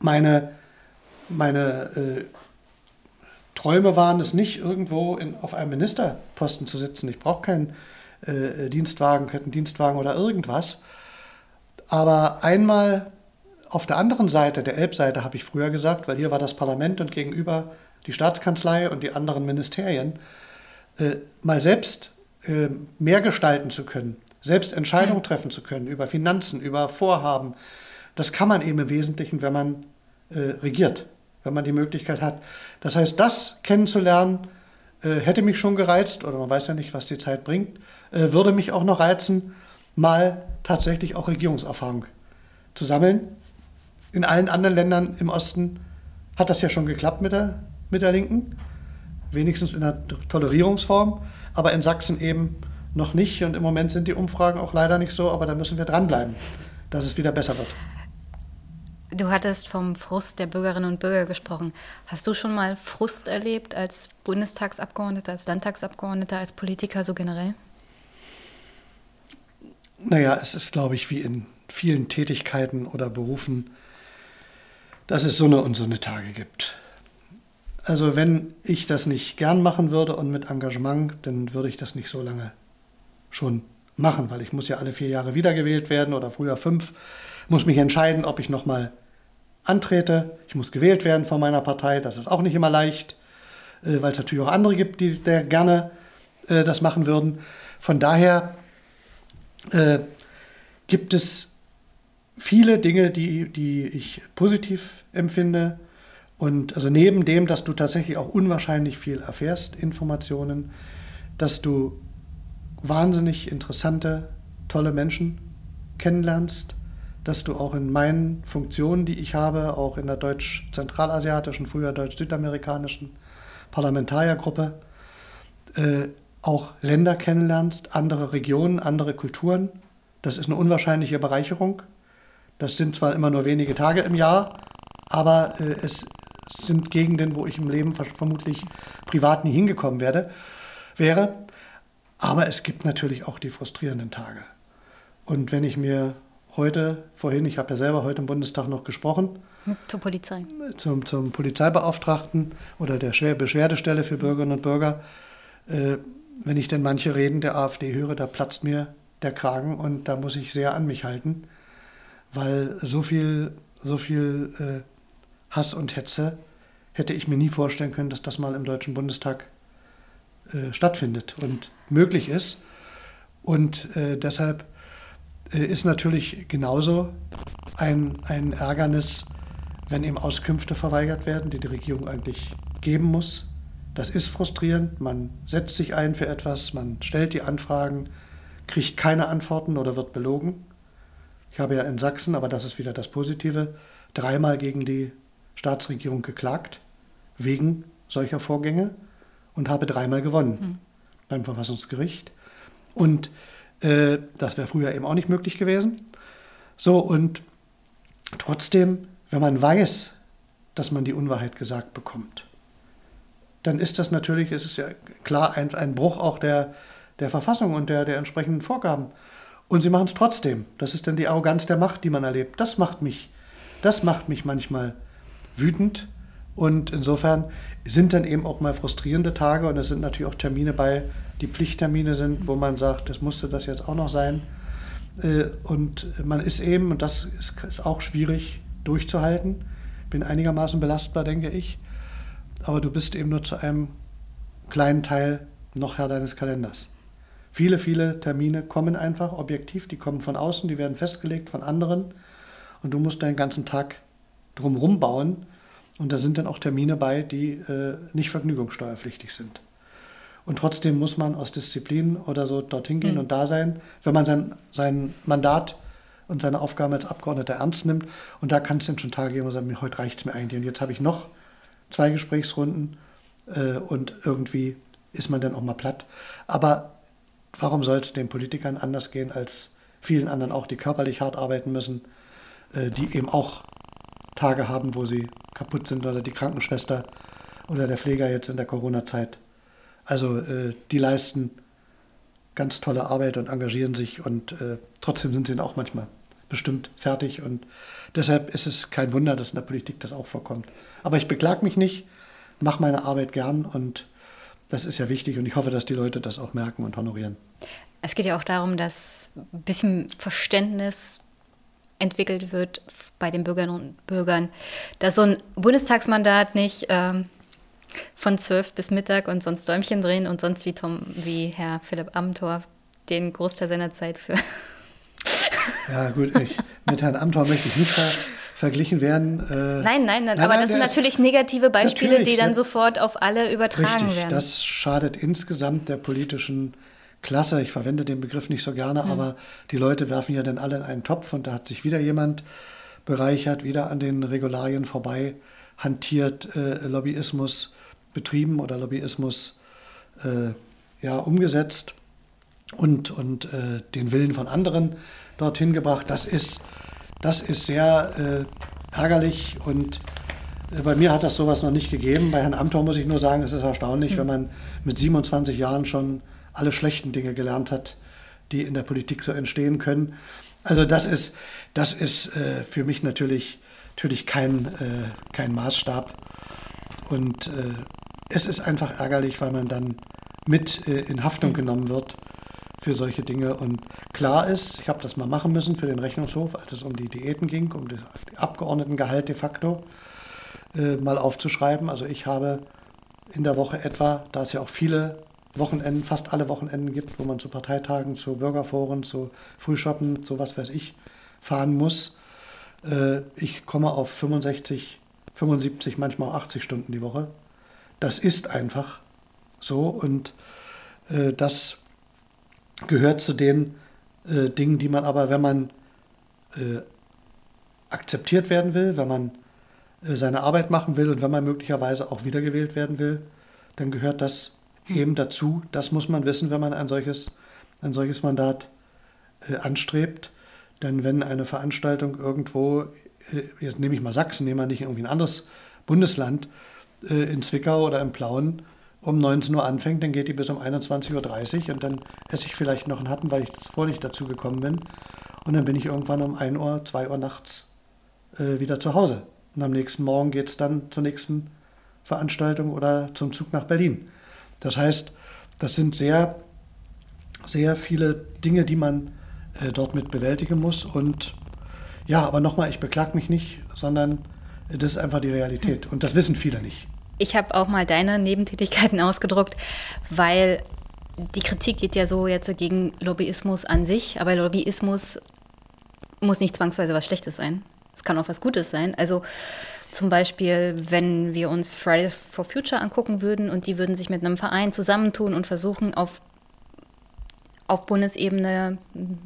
meine meine äh, Träume waren es nicht, irgendwo in, auf einem Ministerposten zu sitzen. Ich brauche keinen äh, Dienstwagen, keinen Dienstwagen oder irgendwas. Aber einmal auf der anderen Seite, der Elbseite, habe ich früher gesagt, weil hier war das Parlament und gegenüber die Staatskanzlei und die anderen Ministerien, äh, mal selbst äh, mehr gestalten zu können, selbst Entscheidungen mhm. treffen zu können über Finanzen, über Vorhaben. Das kann man eben im Wesentlichen, wenn man äh, regiert, wenn man die Möglichkeit hat. Das heißt, das kennenzulernen, äh, hätte mich schon gereizt, oder man weiß ja nicht, was die Zeit bringt, äh, würde mich auch noch reizen, mal tatsächlich auch Regierungserfahrung zu sammeln in allen anderen Ländern im Osten hat das ja schon geklappt mit der, mit der Linken, wenigstens in der Tolerierungsform, aber in Sachsen eben noch nicht. Und im Moment sind die Umfragen auch leider nicht so, aber da müssen wir dranbleiben, dass es wieder besser wird. Du hattest vom Frust der Bürgerinnen und Bürger gesprochen. Hast du schon mal Frust erlebt als Bundestagsabgeordneter, als Landtagsabgeordneter, als Politiker so generell? Naja, es ist, glaube ich, wie in vielen Tätigkeiten oder Berufen dass es so eine und so eine Tage gibt. Also wenn ich das nicht gern machen würde und mit Engagement, dann würde ich das nicht so lange schon machen, weil ich muss ja alle vier Jahre wiedergewählt werden oder früher fünf, muss mich entscheiden, ob ich nochmal antrete. Ich muss gewählt werden von meiner Partei, das ist auch nicht immer leicht, äh, weil es natürlich auch andere gibt, die gerne äh, das machen würden. Von daher äh, gibt es viele Dinge, die, die ich positiv empfinde. Und also neben dem, dass du tatsächlich auch unwahrscheinlich viel erfährst, Informationen, dass du wahnsinnig interessante, tolle Menschen kennenlernst, dass du auch in meinen Funktionen, die ich habe, auch in der deutsch-zentralasiatischen, früher deutsch-südamerikanischen Parlamentariergruppe, äh, auch Länder kennenlernst, andere Regionen, andere Kulturen. Das ist eine unwahrscheinliche Bereicherung. Das sind zwar immer nur wenige Tage im Jahr, aber äh, es sind Gegenden, wo ich im Leben vermutlich privat nie hingekommen werde, wäre. Aber es gibt natürlich auch die frustrierenden Tage. Und wenn ich mir heute, vorhin, ich habe ja selber heute im Bundestag noch gesprochen. Zur Polizei. Zum, zum Polizeibeauftragten oder der Beschwerdestelle für Bürgerinnen und Bürger. Äh, wenn ich denn manche Reden der AfD höre, da platzt mir der Kragen und da muss ich sehr an mich halten, weil so viel, so viel äh, Hass und Hetze hätte ich mir nie vorstellen können, dass das mal im Deutschen Bundestag äh, stattfindet und möglich ist. Und äh, deshalb äh, ist natürlich genauso ein, ein Ärgernis, wenn eben Auskünfte verweigert werden, die die Regierung eigentlich geben muss. Das ist frustrierend. Man setzt sich ein für etwas, man stellt die Anfragen, kriegt keine Antworten oder wird belogen. Ich habe ja in Sachsen, aber das ist wieder das Positive, dreimal gegen die Staatsregierung geklagt, wegen solcher Vorgänge und habe dreimal gewonnen mhm. beim Verfassungsgericht. Und äh, das wäre früher eben auch nicht möglich gewesen. So, und trotzdem, wenn man weiß, dass man die Unwahrheit gesagt bekommt, dann ist das natürlich, es ist ja klar ein, ein Bruch auch der, der Verfassung und der, der entsprechenden Vorgaben. Und sie machen es trotzdem. Das ist dann die Arroganz der Macht, die man erlebt. Das macht mich, das macht mich manchmal wütend. Und insofern sind dann eben auch mal frustrierende Tage und es sind natürlich auch Termine bei, die Pflichttermine sind, wo man sagt, das musste das jetzt auch noch sein. Äh, und man ist eben, und das ist auch schwierig durchzuhalten, bin einigermaßen belastbar, denke ich, aber du bist eben nur zu einem kleinen Teil noch Herr deines Kalenders. Viele, viele Termine kommen einfach objektiv, die kommen von außen, die werden festgelegt von anderen und du musst deinen ganzen Tag drumherum bauen und da sind dann auch Termine bei, die äh, nicht vergnügungssteuerpflichtig sind. Und trotzdem muss man aus Disziplin oder so dorthin gehen mhm. und da sein, wenn man sein, sein Mandat und seine Aufgaben als Abgeordneter ernst nimmt. Und da kann es dann schon Tage geben, wo man sagt, heute reicht es mir eigentlich. Und jetzt habe ich noch zwei Gesprächsrunden äh, und irgendwie ist man dann auch mal platt. Aber warum soll es den Politikern anders gehen als vielen anderen auch, die körperlich hart arbeiten müssen, äh, die eben auch Tage haben, wo sie kaputt sind oder die Krankenschwester oder der Pfleger jetzt in der Corona-Zeit. Also äh, die leisten ganz tolle Arbeit und engagieren sich und äh, trotzdem sind sie dann auch manchmal bestimmt fertig und deshalb ist es kein Wunder, dass in der Politik das auch vorkommt. Aber ich beklag mich nicht, mache meine Arbeit gern und das ist ja wichtig und ich hoffe, dass die Leute das auch merken und honorieren. Es geht ja auch darum, dass ein bisschen Verständnis entwickelt wird bei den Bürgerinnen und Bürgern, dass so ein Bundestagsmandat nicht ähm, von zwölf bis Mittag und sonst Däumchen drehen und sonst wie Tom, wie Herr Philipp Amthor den Großteil seiner Zeit für. ja, gut, ich, mit Herrn Amthor möchte ich nicht verglichen werden. Äh, nein, nein, nein, aber nein, das sind natürlich negative Beispiele, die dann sofort auf alle übertragen richtig, werden. Das schadet insgesamt der politischen Klasse. Ich verwende den Begriff nicht so gerne, mhm. aber die Leute werfen ja dann alle in einen Topf und da hat sich wieder jemand bereichert, wieder an den Regularien vorbei hantiert, äh, Lobbyismus betrieben oder Lobbyismus äh, ja, umgesetzt und, und äh, den Willen von anderen dorthin gebracht. Das ist, das ist sehr äh, ärgerlich und äh, bei mir hat das sowas noch nicht gegeben. Bei Herrn Amthor muss ich nur sagen, es ist erstaunlich, mhm. wenn man mit 27 Jahren schon alle schlechten Dinge gelernt hat, die in der Politik so entstehen können. Also das ist, das ist äh, für mich natürlich, natürlich kein, äh, kein Maßstab. Und äh, es ist einfach ärgerlich, weil man dann mit äh, in Haftung genommen wird für solche Dinge. Und klar ist, ich habe das mal machen müssen für den Rechnungshof, als es um die Diäten ging, um das Abgeordnetengehalt de facto äh, mal aufzuschreiben. Also ich habe in der Woche etwa, da es ja auch viele Wochenenden, fast alle Wochenenden gibt, wo man zu Parteitagen, zu Bürgerforen, zu Frühshoppen, zu was weiß ich, fahren muss. Äh, ich komme auf 65, 75, manchmal auch 80 Stunden die Woche. Das ist einfach so und äh, das gehört zu den äh, Dingen, die man aber, wenn man akzeptiert werden will, wenn man seine Arbeit machen will und wenn man möglicherweise auch wiedergewählt werden will, dann gehört das eben dazu. Das muss man wissen, wenn man ein solches, ein solches Mandat äh, anstrebt. Denn wenn eine Veranstaltung irgendwo, äh, jetzt nehme ich mal Sachsen, nehmen wir nicht irgendwie ein anderes Bundesland, äh, in Zwickau oder in Plauen um 19 Uhr anfängt, dann geht die bis um 21.30 Uhr und dann esse ich vielleicht noch einen Hatten, weil ich vorher nicht dazu gekommen bin. Und dann bin ich irgendwann um 1 Uhr, 2 Uhr nachts äh, wieder zu Hause. Und am nächsten Morgen geht es dann zur nächsten Veranstaltung oder zum Zug nach Berlin. Das heißt, das sind sehr, sehr viele Dinge, die man äh, dort mit bewältigen muss. Und ja, aber nochmal, ich beklag mich nicht, sondern das ist einfach die Realität. Und das wissen viele nicht. Ich habe auch mal deine Nebentätigkeiten [laughs] ausgedruckt, weil die Kritik geht ja so jetzt gegen Lobbyismus an sich, aber Lobbyismus muss nicht zwangsweise was Schlechtes sein. Es kann auch was Gutes sein. Also zum Beispiel, wenn wir uns Fridays for Future angucken würden und die würden sich mit einem Verein zusammentun und versuchen, auf, auf Bundesebene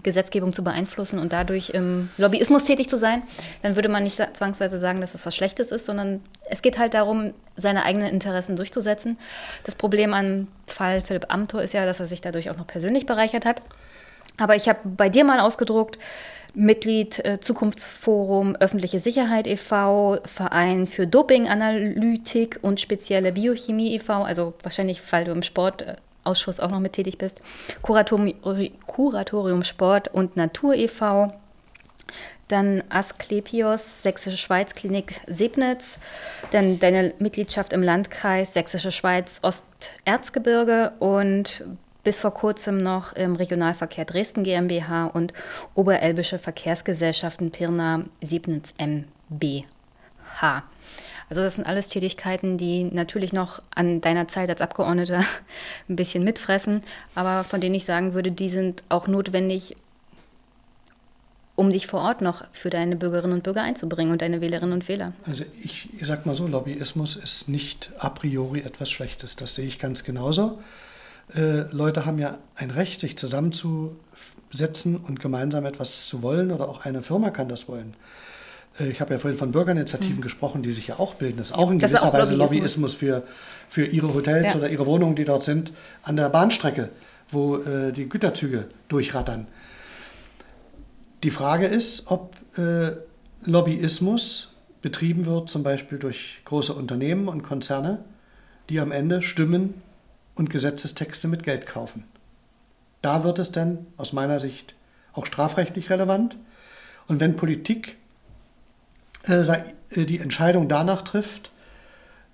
Gesetzgebung zu beeinflussen und dadurch im Lobbyismus tätig zu sein, dann würde man nicht zwangsweise sagen, dass das was Schlechtes ist, sondern es geht halt darum, seine eigenen Interessen durchzusetzen. Das Problem am Fall Philipp Amthor ist ja, dass er sich dadurch auch noch persönlich bereichert hat. Aber ich habe bei dir mal ausgedruckt, Mitglied äh, Zukunftsforum Öffentliche Sicherheit e.V., Verein für Dopinganalytik und spezielle Biochemie e.V., also wahrscheinlich, weil du im Sportausschuss auch noch mit tätig bist, Kuratorium, Kuratorium Sport und Natur e.V., dann Asklepios, Sächsische Schweiz Klinik Sebnitz, dann deine Mitgliedschaft im Landkreis Sächsische Schweiz Osterzgebirge und bis vor kurzem noch im Regionalverkehr Dresden GmbH und Oberelbische Verkehrsgesellschaften Pirna Siebnitz MBH. Also das sind alles Tätigkeiten, die natürlich noch an deiner Zeit als Abgeordneter [laughs] ein bisschen mitfressen, aber von denen ich sagen würde, die sind auch notwendig, um dich vor Ort noch für deine Bürgerinnen und Bürger einzubringen und deine Wählerinnen und Wähler. Also ich, ich sag mal so, Lobbyismus ist nicht a priori etwas Schlechtes. Das sehe ich ganz genauso. Äh, Leute haben ja ein Recht, sich zusammenzusetzen und gemeinsam etwas zu wollen oder auch eine Firma kann das wollen. Äh, ich habe ja vorhin von Bürgerinitiativen mhm. gesprochen, die sich ja auch bilden. Das ist auch in das gewisser auch Weise Lobbyismus, für, für ihre Hotels ja. oder ihre Wohnungen, die dort sind, an der Bahnstrecke, wo äh, die Güterzüge durchrattern. Die Frage ist, ob äh, Lobbyismus betrieben wird, zum Beispiel durch große Unternehmen und Konzerne, die am Ende Stimmen und Gesetzestexte mit Geld kaufen. Da wird es dann aus meiner Sicht auch strafrechtlich relevant. Und wenn Politik die Entscheidung danach trifft,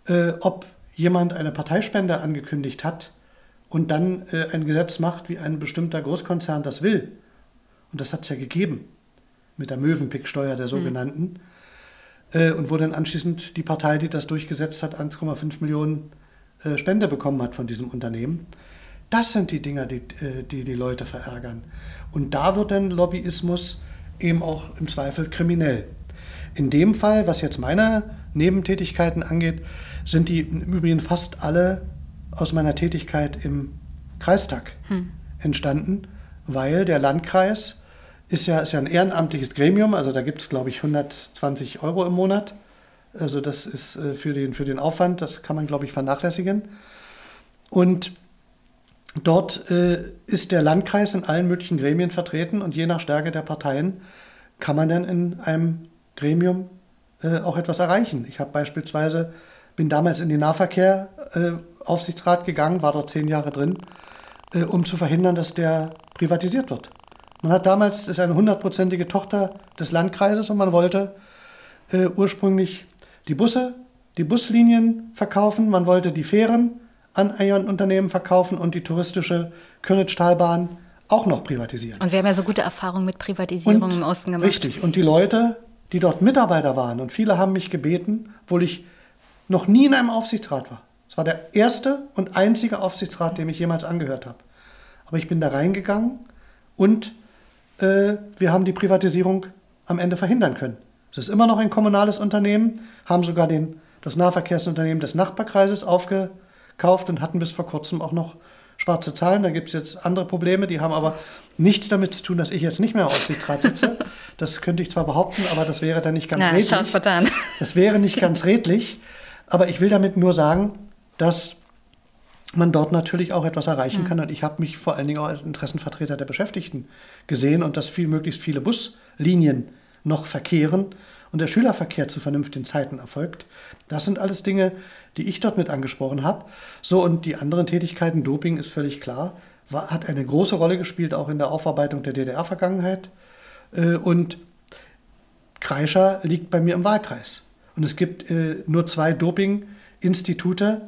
äh, ob jemand eine Parteispende angekündigt hat und dann äh, ein Gesetz macht, wie ein bestimmter Großkonzern das will, und das hat es ja gegeben mit der Möwenpick-Steuer der hm. sogenannten, mhm. und wo dann anschließend die Partei, die das durchgesetzt hat, 1,5 Millionen äh, Spende bekommen hat von diesem Unternehmen. Das sind die Dinge, die, äh, die die Leute verärgern. Und da wird dann Lobbyismus eben auch im Zweifel kriminell. In dem Fall, was jetzt meine Nebentätigkeiten angeht, sind die im Übrigen fast alle aus meiner Tätigkeit im Kreistag hm. entstanden, weil der Landkreis ist ja, ist ja ein ehrenamtliches Gremium, also da gibt es, glaube ich, 120 Euro im Monat also das ist äh, für den, für den Aufwand, das kann man, glaube ich, vernachlässigen. Und dort äh, ist der Landkreis in allen möglichen Gremien vertreten und je nach Stärke der Parteien kann man dann in einem Gremium äh, auch etwas erreichen. Ich habe beispielsweise, bin damals in den Nahverkehr äh, Aufsichtsrat gegangen, war dort zehn Jahre drin, äh, um zu verhindern, dass der privatisiert wird. Man hat damals, das ist eine hundertprozentige Tochter des Landkreises und man wollte äh, ursprünglich die Busse, die Buslinien verkaufen, man wollte die Fähren an ein Unternehmen verkaufen und die touristische Königstalbahn auch noch privatisieren. Und wir haben ja so gute Erfahrungen mit Privatisierung und, im Osten gemacht. Richtig. Und die Leute, die dort Mitarbeiter waren, und viele haben mich gebeten, obwohl ich noch nie in einem Aufsichtsrat war, Es war der erste und einzige Aufsichtsrat, dem ich jemals angehört habe. Aber ich bin da reingegangen und äh, wir haben die Privatisierung am Ende verhindern können. Es ist immer noch ein kommunales Unternehmen, haben sogar den, das Nahverkehrsunternehmen des Nachbarkreises aufgekauft und hatten bis vor kurzem auch noch schwarze Zahlen. Da gibt es jetzt andere Probleme, die haben aber nichts damit zu tun, dass ich jetzt nicht mehr im Aufsichtsrat sitze. Das könnte ich zwar behaupten, aber das wäre dann nicht ganz ja, redlich. Vertan. Das wäre nicht ganz redlich. Aber ich will damit nur sagen, dass man dort natürlich auch etwas erreichen mhm. kann. Und ich habe mich vor allen Dingen auch als Interessenvertreter der Beschäftigten gesehen und dass viel, möglichst viele Buslinien noch verkehren und der Schülerverkehr zu vernünftigen Zeiten erfolgt. Das sind alles Dinge, die ich dort mit angesprochen habe. So, und die anderen Tätigkeiten, Doping ist völlig klar, war, hat eine große Rolle gespielt, auch in der Aufarbeitung der DDR-Vergangenheit. Äh, und Kreischer liegt bei mir im Wahlkreis. Und es gibt äh, nur zwei Doping-Institute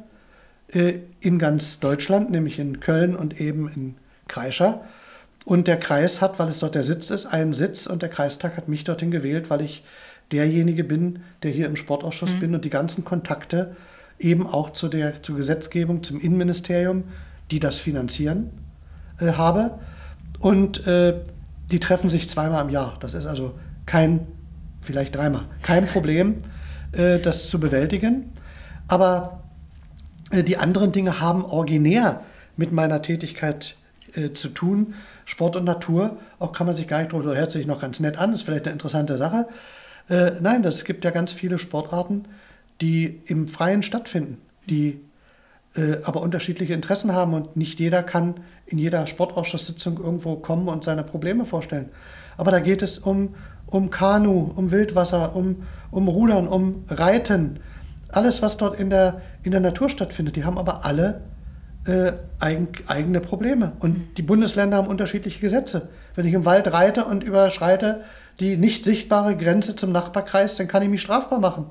äh, in ganz Deutschland, nämlich in Köln und eben in Kreischer. Und der Kreis hat, weil es dort der Sitz ist, einen Sitz und der Kreistag hat mich dorthin gewählt, weil ich derjenige bin, der hier im Sportausschuss mhm. bin und die ganzen Kontakte eben auch zu der zur Gesetzgebung, zum Innenministerium, die das finanzieren, äh, habe. Und äh, die treffen sich zweimal im Jahr. Das ist also kein, vielleicht dreimal, kein Problem, äh, das zu bewältigen. Aber äh, die anderen Dinge haben originär mit meiner Tätigkeit äh, zu tun. Sport und Natur, auch kann man sich gar nicht drüber, hört sich noch ganz nett an, ist vielleicht eine interessante Sache. Nein, es gibt ja ganz viele Sportarten, die im Freien stattfinden, die aber unterschiedliche Interessen haben und nicht jeder kann in jeder Sportausschusssitzung irgendwo kommen und seine Probleme vorstellen. Aber da geht es um, um Kanu, um Wildwasser, um, um Rudern, um Reiten, alles, was dort in der, in der Natur stattfindet. Die haben aber alle äh, eigen, eigene Probleme. Und mhm. die Bundesländer haben unterschiedliche Gesetze. Wenn ich im Wald reite und überschreite die nicht sichtbare Grenze zum Nachbarkreis, dann kann ich mich strafbar machen.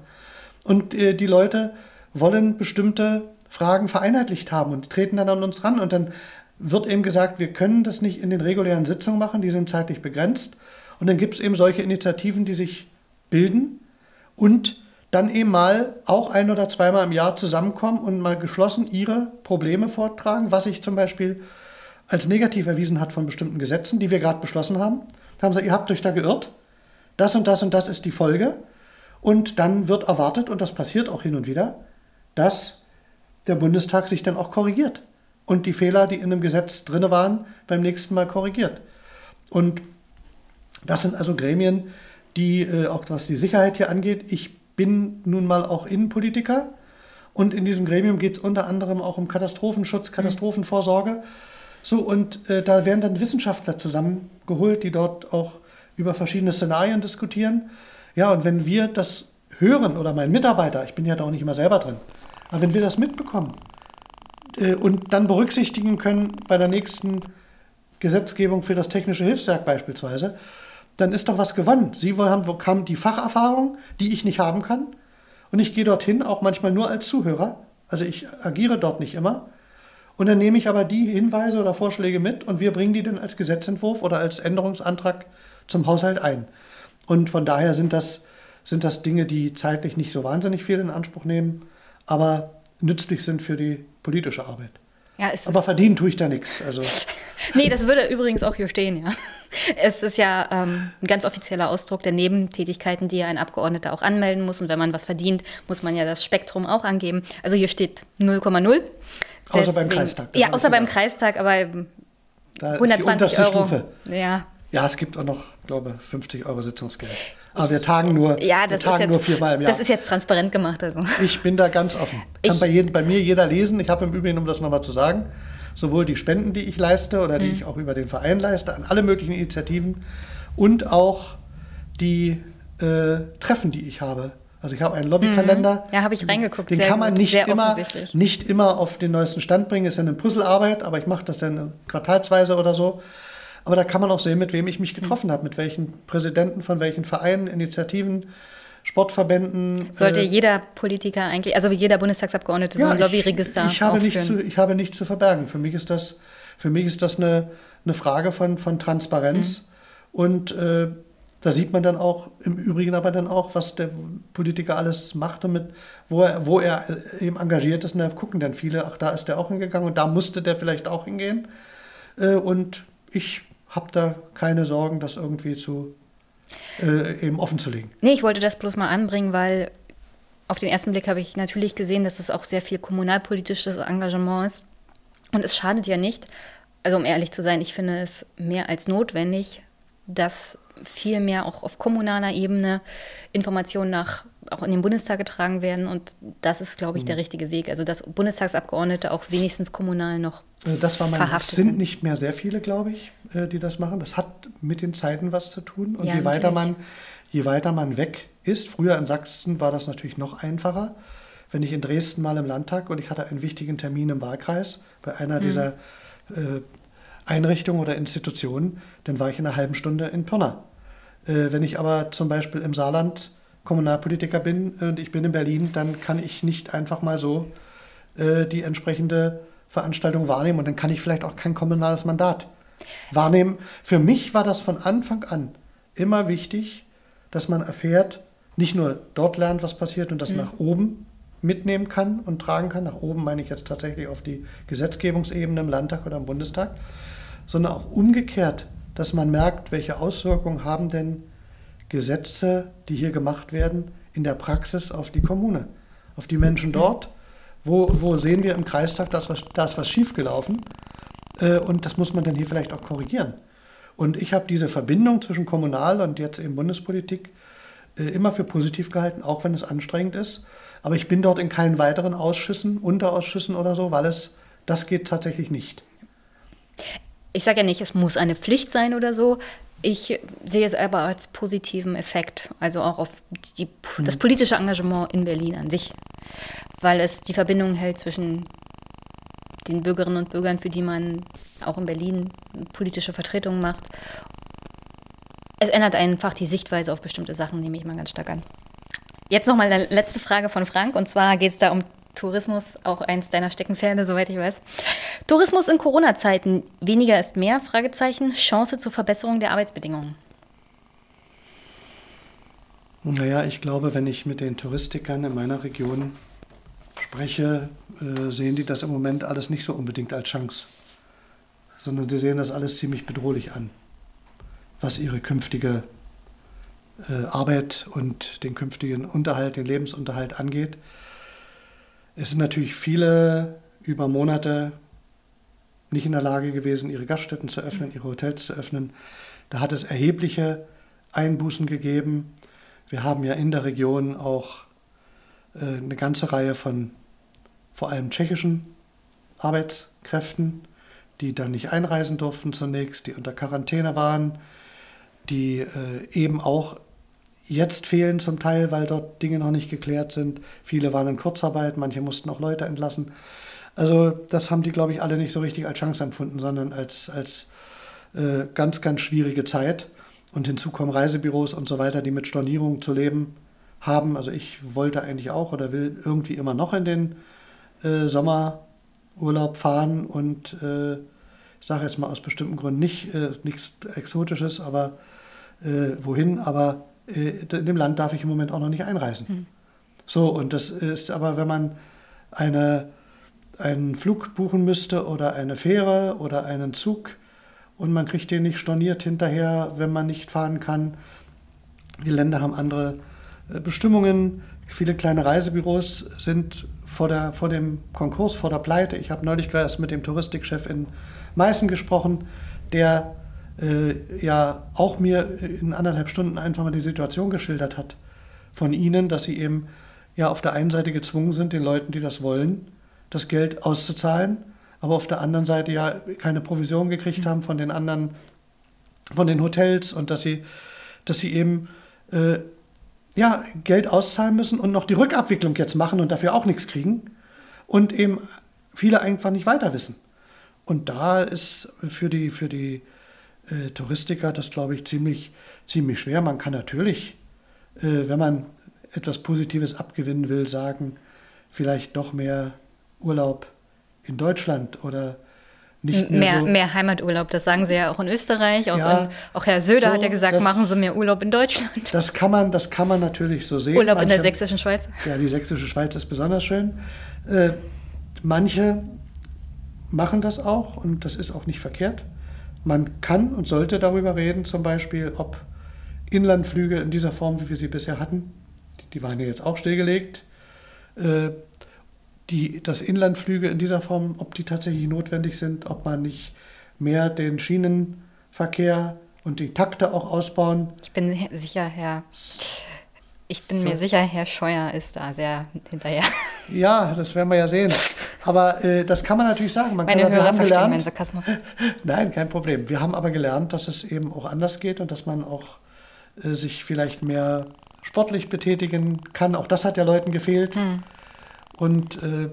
Und äh, die Leute wollen bestimmte Fragen vereinheitlicht haben und treten dann an uns ran. Und dann wird eben gesagt, wir können das nicht in den regulären Sitzungen machen, die sind zeitlich begrenzt. Und dann gibt es eben solche Initiativen, die sich bilden und dann eben mal auch ein oder zweimal im Jahr zusammenkommen und mal geschlossen ihre Probleme vortragen, was sich zum Beispiel als negativ erwiesen hat von bestimmten Gesetzen, die wir gerade beschlossen haben. Da haben sie, ihr habt euch da geirrt. Das und das und das ist die Folge. Und dann wird erwartet, und das passiert auch hin und wieder, dass der Bundestag sich dann auch korrigiert und die Fehler, die in einem Gesetz drin waren, beim nächsten Mal korrigiert. Und das sind also Gremien, die, äh, auch was die Sicherheit hier angeht, ich bin nun mal auch Innenpolitiker und in diesem Gremium geht es unter anderem auch um Katastrophenschutz, mhm. Katastrophenvorsorge. So, und äh, da werden dann Wissenschaftler zusammengeholt, die dort auch über verschiedene Szenarien diskutieren. Ja, und wenn wir das hören oder mein Mitarbeiter, ich bin ja da auch nicht immer selber drin, aber wenn wir das mitbekommen äh, und dann berücksichtigen können bei der nächsten Gesetzgebung für das technische Hilfswerk beispielsweise, dann ist doch was gewonnen. Sie haben, haben die Facherfahrung, die ich nicht haben kann. Und ich gehe dorthin auch manchmal nur als Zuhörer. Also ich agiere dort nicht immer. Und dann nehme ich aber die Hinweise oder Vorschläge mit und wir bringen die dann als Gesetzentwurf oder als Änderungsantrag zum Haushalt ein. Und von daher sind das, sind das Dinge, die zeitlich nicht so wahnsinnig viel in Anspruch nehmen, aber nützlich sind für die politische Arbeit. Ja, aber verdienen tue ich da nichts. Also. [laughs] nee, das würde übrigens auch hier stehen, ja. [laughs] Es ist ja ähm, ein ganz offizieller Ausdruck der Nebentätigkeiten, die ein Abgeordneter auch anmelden muss. Und wenn man was verdient, muss man ja das Spektrum auch angeben. Also hier steht 0,0. Außer beim Kreistag. Ja, außer beim Kreistag, aber da 120 Euro. Stufe. Ja. Ja, es gibt auch noch, glaube ich, 50 Euro Sitzungsgeld. Aber wir tagen nur, ja, das wir tagen jetzt, nur viermal im Jahr. Das ist jetzt transparent gemacht. Also. Ich bin da ganz offen. [laughs] Kann bei, jedem, bei mir jeder lesen. Ich habe im Übrigen, um das nochmal zu sagen, sowohl die Spenden, die ich leiste oder die mhm. ich auch über den Verein leiste, an alle möglichen Initiativen und auch die äh, Treffen, die ich habe. Also ich habe einen Lobbykalender. Mhm. Ja, habe ich reingeguckt. Den kann man nicht immer, nicht immer auf den neuesten Stand bringen. Ist ja eine Puzzlearbeit, aber ich mache das dann quartalsweise oder so. Aber da kann man auch sehen, mit wem ich mich getroffen mhm. habe, mit welchen Präsidenten von welchen Vereinen, Initiativen, Sportverbänden. Sollte äh, jeder Politiker eigentlich, also wie jeder Bundestagsabgeordnete, ja, so ein Lobbyregister ich, ich habe nichts zu, Ich habe nichts zu verbergen. Für mich ist das, für mich ist das eine, eine Frage von, von Transparenz. Mhm. Und äh, Da sieht man dann auch im Übrigen aber dann auch, was der Politiker alles macht, damit, wo er, wo er eben engagiert ist. Und da gucken dann viele, ach, da ist der auch hingegangen und da musste der vielleicht auch hingehen. Äh, und ich habe da keine Sorgen, das irgendwie zu äh, eben offen zu legen. Nee, ich wollte das bloß mal anbringen, weil auf den ersten Blick habe ich natürlich gesehen, dass es auch sehr viel kommunalpolitisches Engagement ist. Und es schadet ja nicht, also um ehrlich zu sein, ich finde es mehr als notwendig, dass viel mehr auch auf kommunaler Ebene Informationen nach auch in den Bundestag getragen werden. Und das ist, glaube ich, der mhm. richtige Weg. Also dass Bundestagsabgeordnete auch wenigstens kommunal noch äh, das war mein, es sind nicht mehr sehr viele, glaube ich, äh, die das machen. Das hat mit den Zeiten was zu tun. Und ja, je, weiter man, je weiter man weg ist, früher in Sachsen war das natürlich noch einfacher. Wenn ich in Dresden mal im Landtag und ich hatte einen wichtigen Termin im Wahlkreis bei einer mhm. dieser äh, Einrichtungen oder Institutionen, dann war ich in einer halben Stunde in Pirna. Äh, wenn ich aber zum Beispiel im Saarland Kommunalpolitiker bin und ich bin in Berlin, dann kann ich nicht einfach mal so äh, die entsprechende Veranstaltung wahrnehmen und dann kann ich vielleicht auch kein kommunales Mandat wahrnehmen. Für mich war das von Anfang an immer wichtig, dass man erfährt, nicht nur dort lernt, was passiert und das mhm. nach oben mitnehmen kann und tragen kann. Nach oben meine ich jetzt tatsächlich auf die Gesetzgebungsebene im Landtag oder im Bundestag, sondern auch umgekehrt, dass man merkt, welche Auswirkungen haben denn Gesetze, die hier gemacht werden, in der Praxis auf die Kommune, auf die Menschen dort. Wo, wo sehen wir im Kreistag, da ist was, da ist was schiefgelaufen äh, und das muss man dann hier vielleicht auch korrigieren. Und ich habe diese Verbindung zwischen Kommunal- und jetzt eben Bundespolitik äh, immer für positiv gehalten, auch wenn es anstrengend ist. Aber ich bin dort in keinen weiteren Ausschüssen, Unterausschüssen oder so, weil es, das geht tatsächlich nicht. Ich sage ja nicht, es muss eine Pflicht sein oder so. Ich sehe es aber als positiven Effekt, also auch auf die, das mhm. politische Engagement in Berlin an sich, weil es die Verbindung hält zwischen den Bürgerinnen und Bürgern, für die man auch in Berlin politische Vertretungen macht. Es ändert einfach die Sichtweise auf bestimmte Sachen, nehme ich mal ganz stark an. Jetzt nochmal eine letzte Frage von Frank. Und zwar geht es da um Tourismus, auch eins deiner Steckenpferde, soweit ich weiß. Tourismus in Corona-Zeiten. Weniger ist mehr? Fragezeichen. Chance zur Verbesserung der Arbeitsbedingungen. Naja, ich glaube, wenn ich mit den Touristikern in meiner Region spreche, äh, sehen die das im Moment alles nicht so unbedingt als Chance, sondern sie sehen das alles ziemlich bedrohlich an, was ihre künftige äh, Arbeit und den künftigen Unterhalt, den Lebensunterhalt angeht. Es sind natürlich viele über Monate nicht in der Lage gewesen, ihre Gaststätten zu öffnen, ihre Hotels zu öffnen. Da hat es erhebliche Einbußen gegeben. Wir haben ja in der Region auch äh, eine ganze Reihe von vor allem tschechischen Arbeitskräften, die dann nicht einreisen durften zunächst, die unter Quarantäne waren, die äh, eben auch jetzt fehlen zum Teil, weil dort Dinge noch nicht geklärt sind. Viele waren in Kurzarbeit, manche mussten auch Leute entlassen. Also das haben die, glaube ich, alle nicht so richtig als Chance empfunden, sondern als, als äh, ganz, ganz schwierige Zeit. Und hinzu kommen Reisebüros und so weiter, die mit Stornierungen zu leben haben. Also ich wollte eigentlich auch oder will irgendwie immer noch in den äh, Sommerurlaub fahren und äh, ich sage jetzt mal aus bestimmten Gründen nicht, äh, nichts Exotisches, aber äh, wohin, aber in dem Land darf ich im Moment auch noch nicht einreisen. Hm. So, und das ist aber, wenn man eine, einen Flug buchen müsste oder eine Fähre oder einen Zug und man kriegt den nicht storniert hinterher, wenn man nicht fahren kann. Die Länder haben andere äh, Bestimmungen. Viele kleine Reisebüros sind vor, der, vor dem Konkurs, vor der Pleite. Ich habe neulich erst mit dem Touristikchef in Meißen gesprochen, der äh, ja auch mir in anderthalb Stunden einfach mal die Situation geschildert hat von Ihnen, dass Sie eben ja auf der einen Seite gezwungen sind, den Leuten, die das wollen, das Geld auszuzahlen, aber auf der anderen Seite ja keine Provision gekriegt haben von den anderen, von den Hotels und dass sie, dass sie eben äh, ja, Geld auszahlen müssen und noch die Rückabwicklung jetzt machen und dafür auch nichts kriegen und eben viele einfach nicht weiter wissen. Und da ist für die, für die äh, Touristiker das, glaube ich, ziemlich, ziemlich schwer. Man kann natürlich, äh, wenn man etwas Positives abgewinnen will, sagen, vielleicht doch mehr Urlaub in Deutschland oder nicht mehr, Mehr, so. mehr Heimaturlaub, das sagen sie ja auch in Österreich. Auch, Ja, in, auch Herr Söder so, hat ja gesagt, das- machen Sie mehr Urlaub in Deutschland. Das kann man, das kann man natürlich so sehen. Urlaub in der Manche- sächsischen Schweiz. Ja, die sächsische Schweiz ist besonders schön. Äh, manche machen das auch und das ist auch nicht verkehrt. Man kann und sollte darüber reden, zum Beispiel, ob Inlandflüge in dieser Form, wie wir sie bisher hatten, die waren ja jetzt auch stillgelegt, äh, die, dass Inlandflüge in dieser Form, ob die tatsächlich notwendig sind, ob man nicht mehr den Schienenverkehr und die Takte auch ausbauen. Ich bin he- sicher, Herr. Ich bin mir So. sicher, Herr Scheuer ist da sehr hinterher. Ja, das werden wir ja sehen. Aber äh, das kann man natürlich sagen. Man Meine kann, wir Hörer haben verstehen meinen gelernt, Sarkasmus. [laughs] nein, kein Problem. Wir haben aber gelernt, dass es eben auch anders geht und dass man auch äh, sich vielleicht mehr sportlich betätigen kann. Auch das hat ja Leuten gefehlt. Und äh,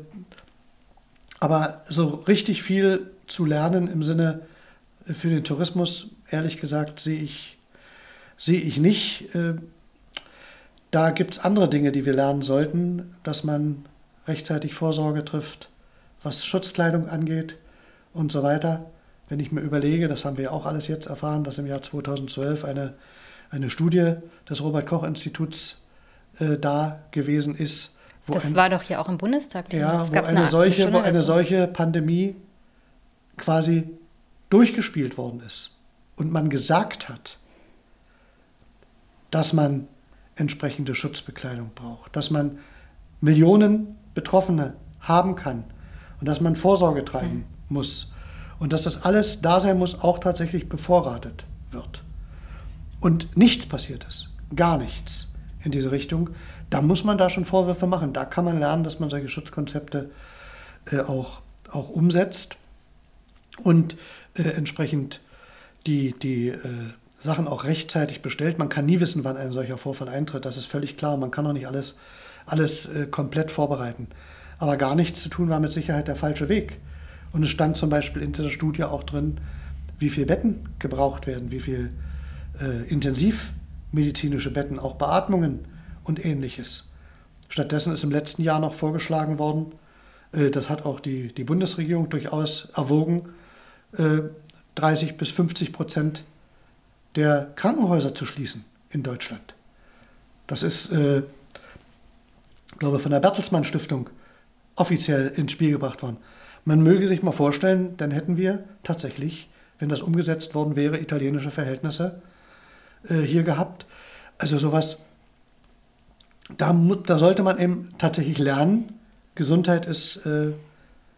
aber so richtig viel zu lernen im Sinne äh, für den Tourismus, ehrlich gesagt, sehe ich, sehe ich nicht. Da gibt es andere Dinge, die wir lernen sollten, dass man rechtzeitig Vorsorge trifft, was Schutzkleidung angeht und so weiter. Wenn ich mir überlege, das haben wir ja auch alles jetzt erfahren, dass im Jahr 2012 eine, eine Studie des Robert-Koch-Instituts äh, da gewesen ist, wo Das ein, war doch hier auch im Bundestag. ja, es wo gab eine, solche, Stunde wo eine dazu. solche Pandemie quasi durchgespielt worden ist und man gesagt hat, dass man entsprechende Schutzbekleidung braucht, dass man Millionen Betroffene haben kann und dass man Vorsorge treiben muss. Und dass das alles da sein muss, auch tatsächlich bevorratet wird. Und nichts passiert ist, gar nichts in diese Richtung, da muss man da schon Vorwürfe machen. Da kann man lernen, dass man solche Schutzkonzepte äh, auch, auch umsetzt und äh, entsprechend die, die äh, Sachen auch rechtzeitig bestellt. Man kann nie wissen, wann ein solcher Vorfall eintritt. Das ist völlig klar. Man kann auch nicht alles, alles äh, komplett vorbereiten. Aber gar nichts zu tun war mit Sicherheit der falsche Weg. Und es stand zum Beispiel in dieser Studie auch drin, wie viele Betten gebraucht werden, wie viel äh, intensivmedizinische Betten, auch Beatmungen und ähnliches. Stattdessen ist im letzten Jahr noch vorgeschlagen worden, äh, das hat auch die, die Bundesregierung durchaus erwogen, äh, 30 bis 50 Prozent der Krankenhäuser zu schließen in Deutschland. Das ist, äh, ich glaube, von der Bertelsmann Stiftung offiziell ins Spiel gebracht worden. Man möge sich mal vorstellen, dann hätten wir tatsächlich, wenn das umgesetzt worden wäre, italienische Verhältnisse äh, hier gehabt. Also sowas, da, da sollte man eben tatsächlich lernen, Gesundheit ist äh,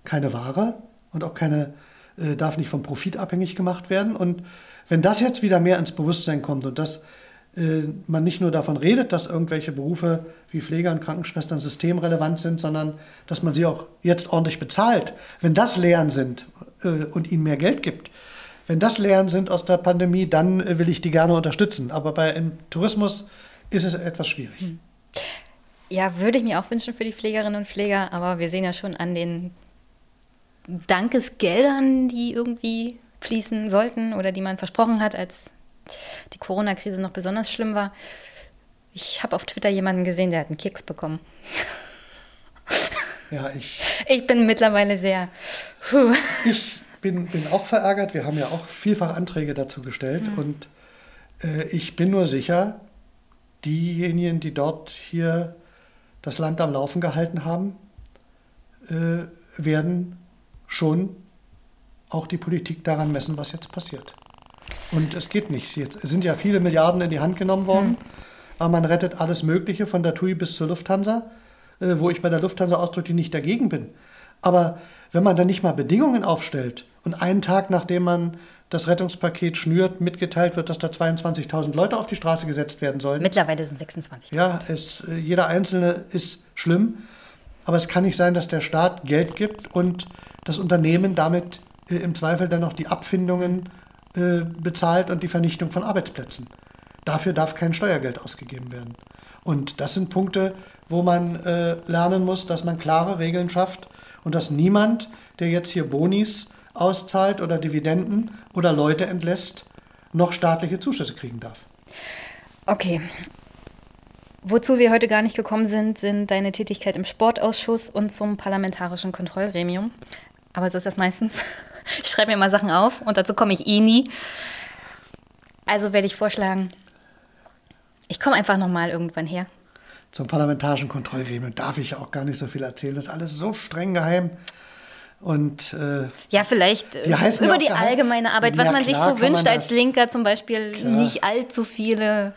keine Ware und auch keine, äh, darf nicht vom Profit abhängig gemacht werden. Und wenn das jetzt wieder mehr ins Bewusstsein kommt und dass äh, man nicht nur davon redet, dass irgendwelche Berufe wie Pfleger und Krankenschwestern systemrelevant sind, sondern dass man sie auch jetzt ordentlich bezahlt. Wenn das Lehren sind äh, und ihnen mehr Geld gibt, wenn das Lehren sind aus der Pandemie, dann äh, will ich die gerne unterstützen. Aber bei im Tourismus ist es etwas schwierig. Ja, würde ich mir auch wünschen für die Pflegerinnen und Pfleger, aber wir sehen ja schon an den Dankesgeldern, die irgendwie fließen sollten oder die man versprochen hat, als die Corona-Krise noch besonders schlimm war. Ich habe auf Twitter jemanden gesehen, der hat einen Keks bekommen. Ja, ich, Ich bin mittlerweile sehr. Puh. ich bin, bin auch verärgert. Wir haben ja auch vielfach Anträge dazu gestellt. Und äh, ich bin nur sicher, diejenigen, die dort hier das Land am Laufen gehalten haben, äh, werden schon auch die Politik daran messen, was jetzt passiert. Und es geht nicht. Jetzt sind ja viele Milliarden in die Hand genommen worden, aber man rettet alles Mögliche von der TUI bis zur Lufthansa, äh, wo ich bei der Lufthansa ausdrücklich nicht dagegen bin. Aber wenn man dann nicht mal Bedingungen aufstellt und einen Tag nachdem man das Rettungspaket schnürt, mitgeteilt wird, dass da 22.000 Leute auf die Straße gesetzt werden sollen, Mittlerweile sind 26. ja, es, äh, jeder Einzelne ist schlimm, aber es kann nicht sein, dass der Staat Geld gibt und das Unternehmen damit äh, im Zweifel dann noch die Abfindungen äh, bezahlt und die Vernichtung von Arbeitsplätzen. Dafür darf kein Steuergeld ausgegeben werden. Und das sind Punkte, wo man äh, lernen muss, dass man klare Regeln schafft und dass niemand, der jetzt hier Bonis auszahlt oder Dividenden oder Leute entlässt, noch staatliche Zuschüsse kriegen darf. Okay. Wozu wir heute gar nicht gekommen sind, sind deine Tätigkeit im Sportausschuss und zum parlamentarischen Kontrollgremium. Aber so ist das meistens. Ich schreibe mir mal Sachen auf und dazu komme ich eh nie. Also werde ich vorschlagen, ich komme einfach nochmal irgendwann her. Zum parlamentarischen Kontrollgremium darf ich auch gar nicht so viel erzählen. Das ist alles so streng geheim. Und äh, ja, vielleicht äh, über die allgemeine Arbeit, was ja, man sich so wünscht, als Linker zum Beispiel klar. nicht allzu viele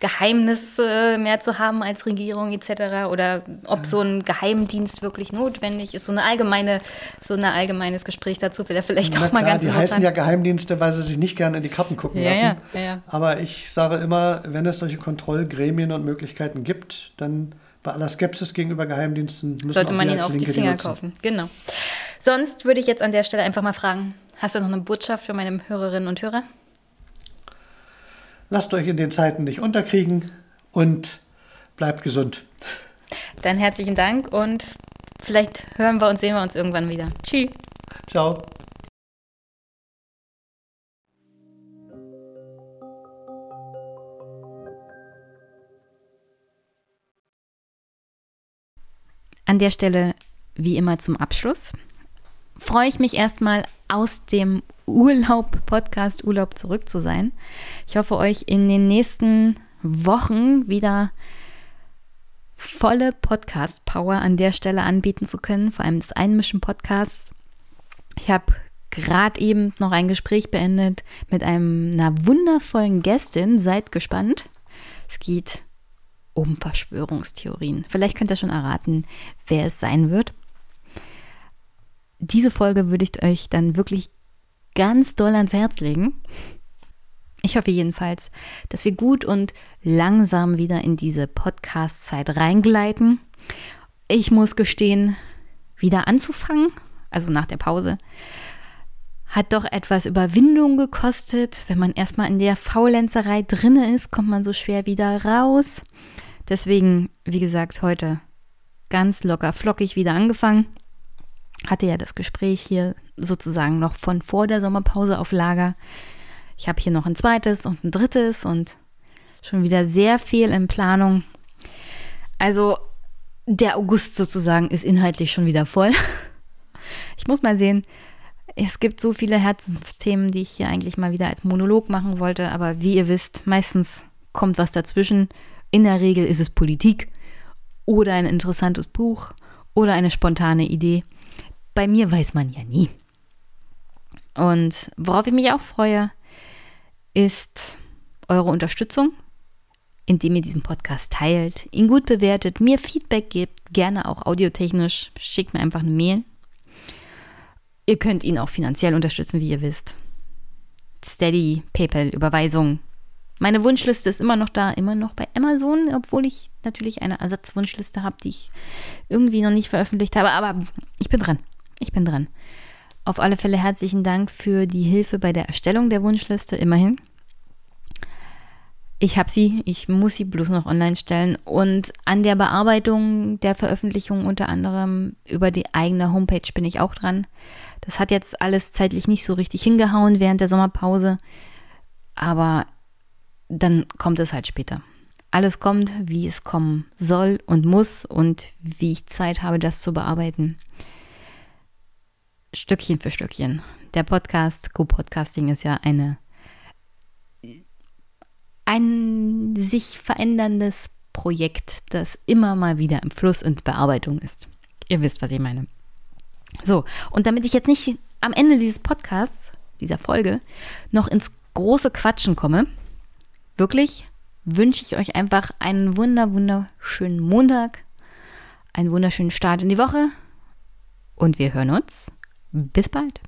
Geheimnisse mehr zu haben als Regierung etc. Oder ob ja. so ein Geheimdienst wirklich notwendig ist. So eine allgemeine, so ein allgemeines Gespräch dazu wäre vielleicht Na auch mal klar, ganz die heißen ja Geheimdienste, weil sie sich nicht gerne in die Karten gucken ja, lassen. Aber ich sage immer, wenn es solche Kontrollgremien und Möglichkeiten gibt, dann bei aller Skepsis gegenüber Geheimdiensten müssen sollte man ihnen auf die Finger kaufen. Genau. Sonst würde ich jetzt an der Stelle einfach mal fragen, hast du noch eine Botschaft für meine Hörerinnen und Hörer? Lasst euch in den Zeiten nicht unterkriegen und bleibt gesund. Dann herzlichen Dank und vielleicht hören wir und sehen wir uns irgendwann wieder. Tschüss. Ciao. An der Stelle, wie immer zum Abschluss, freue ich mich erstmal aus dem Urlaub, Podcast Urlaub zurück zu sein. Ich hoffe, euch in den nächsten Wochen wieder volle Podcast-Power an der Stelle anbieten zu können, vor allem des Einmischen-Podcasts. Ich habe gerade eben noch ein Gespräch beendet mit einem, einer wundervollen Gästin. Seid gespannt. Es geht um Verschwörungstheorien. Vielleicht könnt ihr schon erraten, wer es sein wird diese Folge würde ich euch dann wirklich ganz doll ans Herz legen. Ich hoffe jedenfalls, dass wir gut und langsam wieder in diese Podcast-Zeit reingleiten. Ich muss gestehen, wieder anzufangen, also nach der Pause, hat doch etwas Überwindung gekostet. Wenn man erstmal in der Faulenzerei drinne ist, kommt man so schwer wieder raus. Deswegen, wie gesagt, heute ganz locker flockig wieder angefangen hatte ja das Gespräch hier sozusagen noch von vor der Sommerpause auf Lager. Ich habe hier noch ein zweites und ein drittes und schon wieder sehr viel in Planung. Also der August sozusagen ist inhaltlich schon wieder voll. [laughs] Ich muss mal sehen, es gibt so viele Herzensthemen, die ich hier eigentlich mal wieder als Monolog machen wollte, aber wie ihr wisst, meistens kommt was dazwischen. In der Regel ist es Politik oder ein interessantes Buch oder eine spontane Idee bei mir weiß man ja nie. Und worauf ich mich auch freue, ist eure Unterstützung, indem ihr diesen Podcast teilt, ihn gut bewertet, mir Feedback gebt, gerne auch audiotechnisch, schickt mir einfach eine Mail. Ihr könnt ihn auch finanziell unterstützen, wie ihr wisst. Steady, PayPal, Überweisung. Meine Wunschliste ist immer noch da, immer noch bei Amazon, obwohl ich natürlich eine Ersatzwunschliste habe, die ich irgendwie noch nicht veröffentlicht habe. Aber ich bin dran. Ich bin dran. Auf alle Fälle herzlichen Dank für die Hilfe bei der Erstellung der Wunschliste, immerhin. Ich habe sie, ich muss sie bloß noch online stellen und an der Bearbeitung der Veröffentlichung unter anderem über die eigene Homepage bin ich auch dran. Das hat jetzt alles zeitlich nicht so richtig hingehauen während der Sommerpause, aber dann kommt es halt später. Alles kommt, wie es kommen soll und muss und wie ich Zeit habe, das zu bearbeiten. Stückchen für Stückchen. Der Podcast, Co-Podcasting ist ja eine ein sich veränderndes Projekt, das immer mal wieder im Fluss und Bearbeitung ist. Ihr wisst, was ich meine. So, und damit ich jetzt nicht am Ende dieses Podcasts, dieser Folge, noch ins große Quatschen komme, wirklich wünsche ich euch einfach einen wunder, wunderschönen Montag, einen wunderschönen Start in die Woche und wir hören uns bis bald.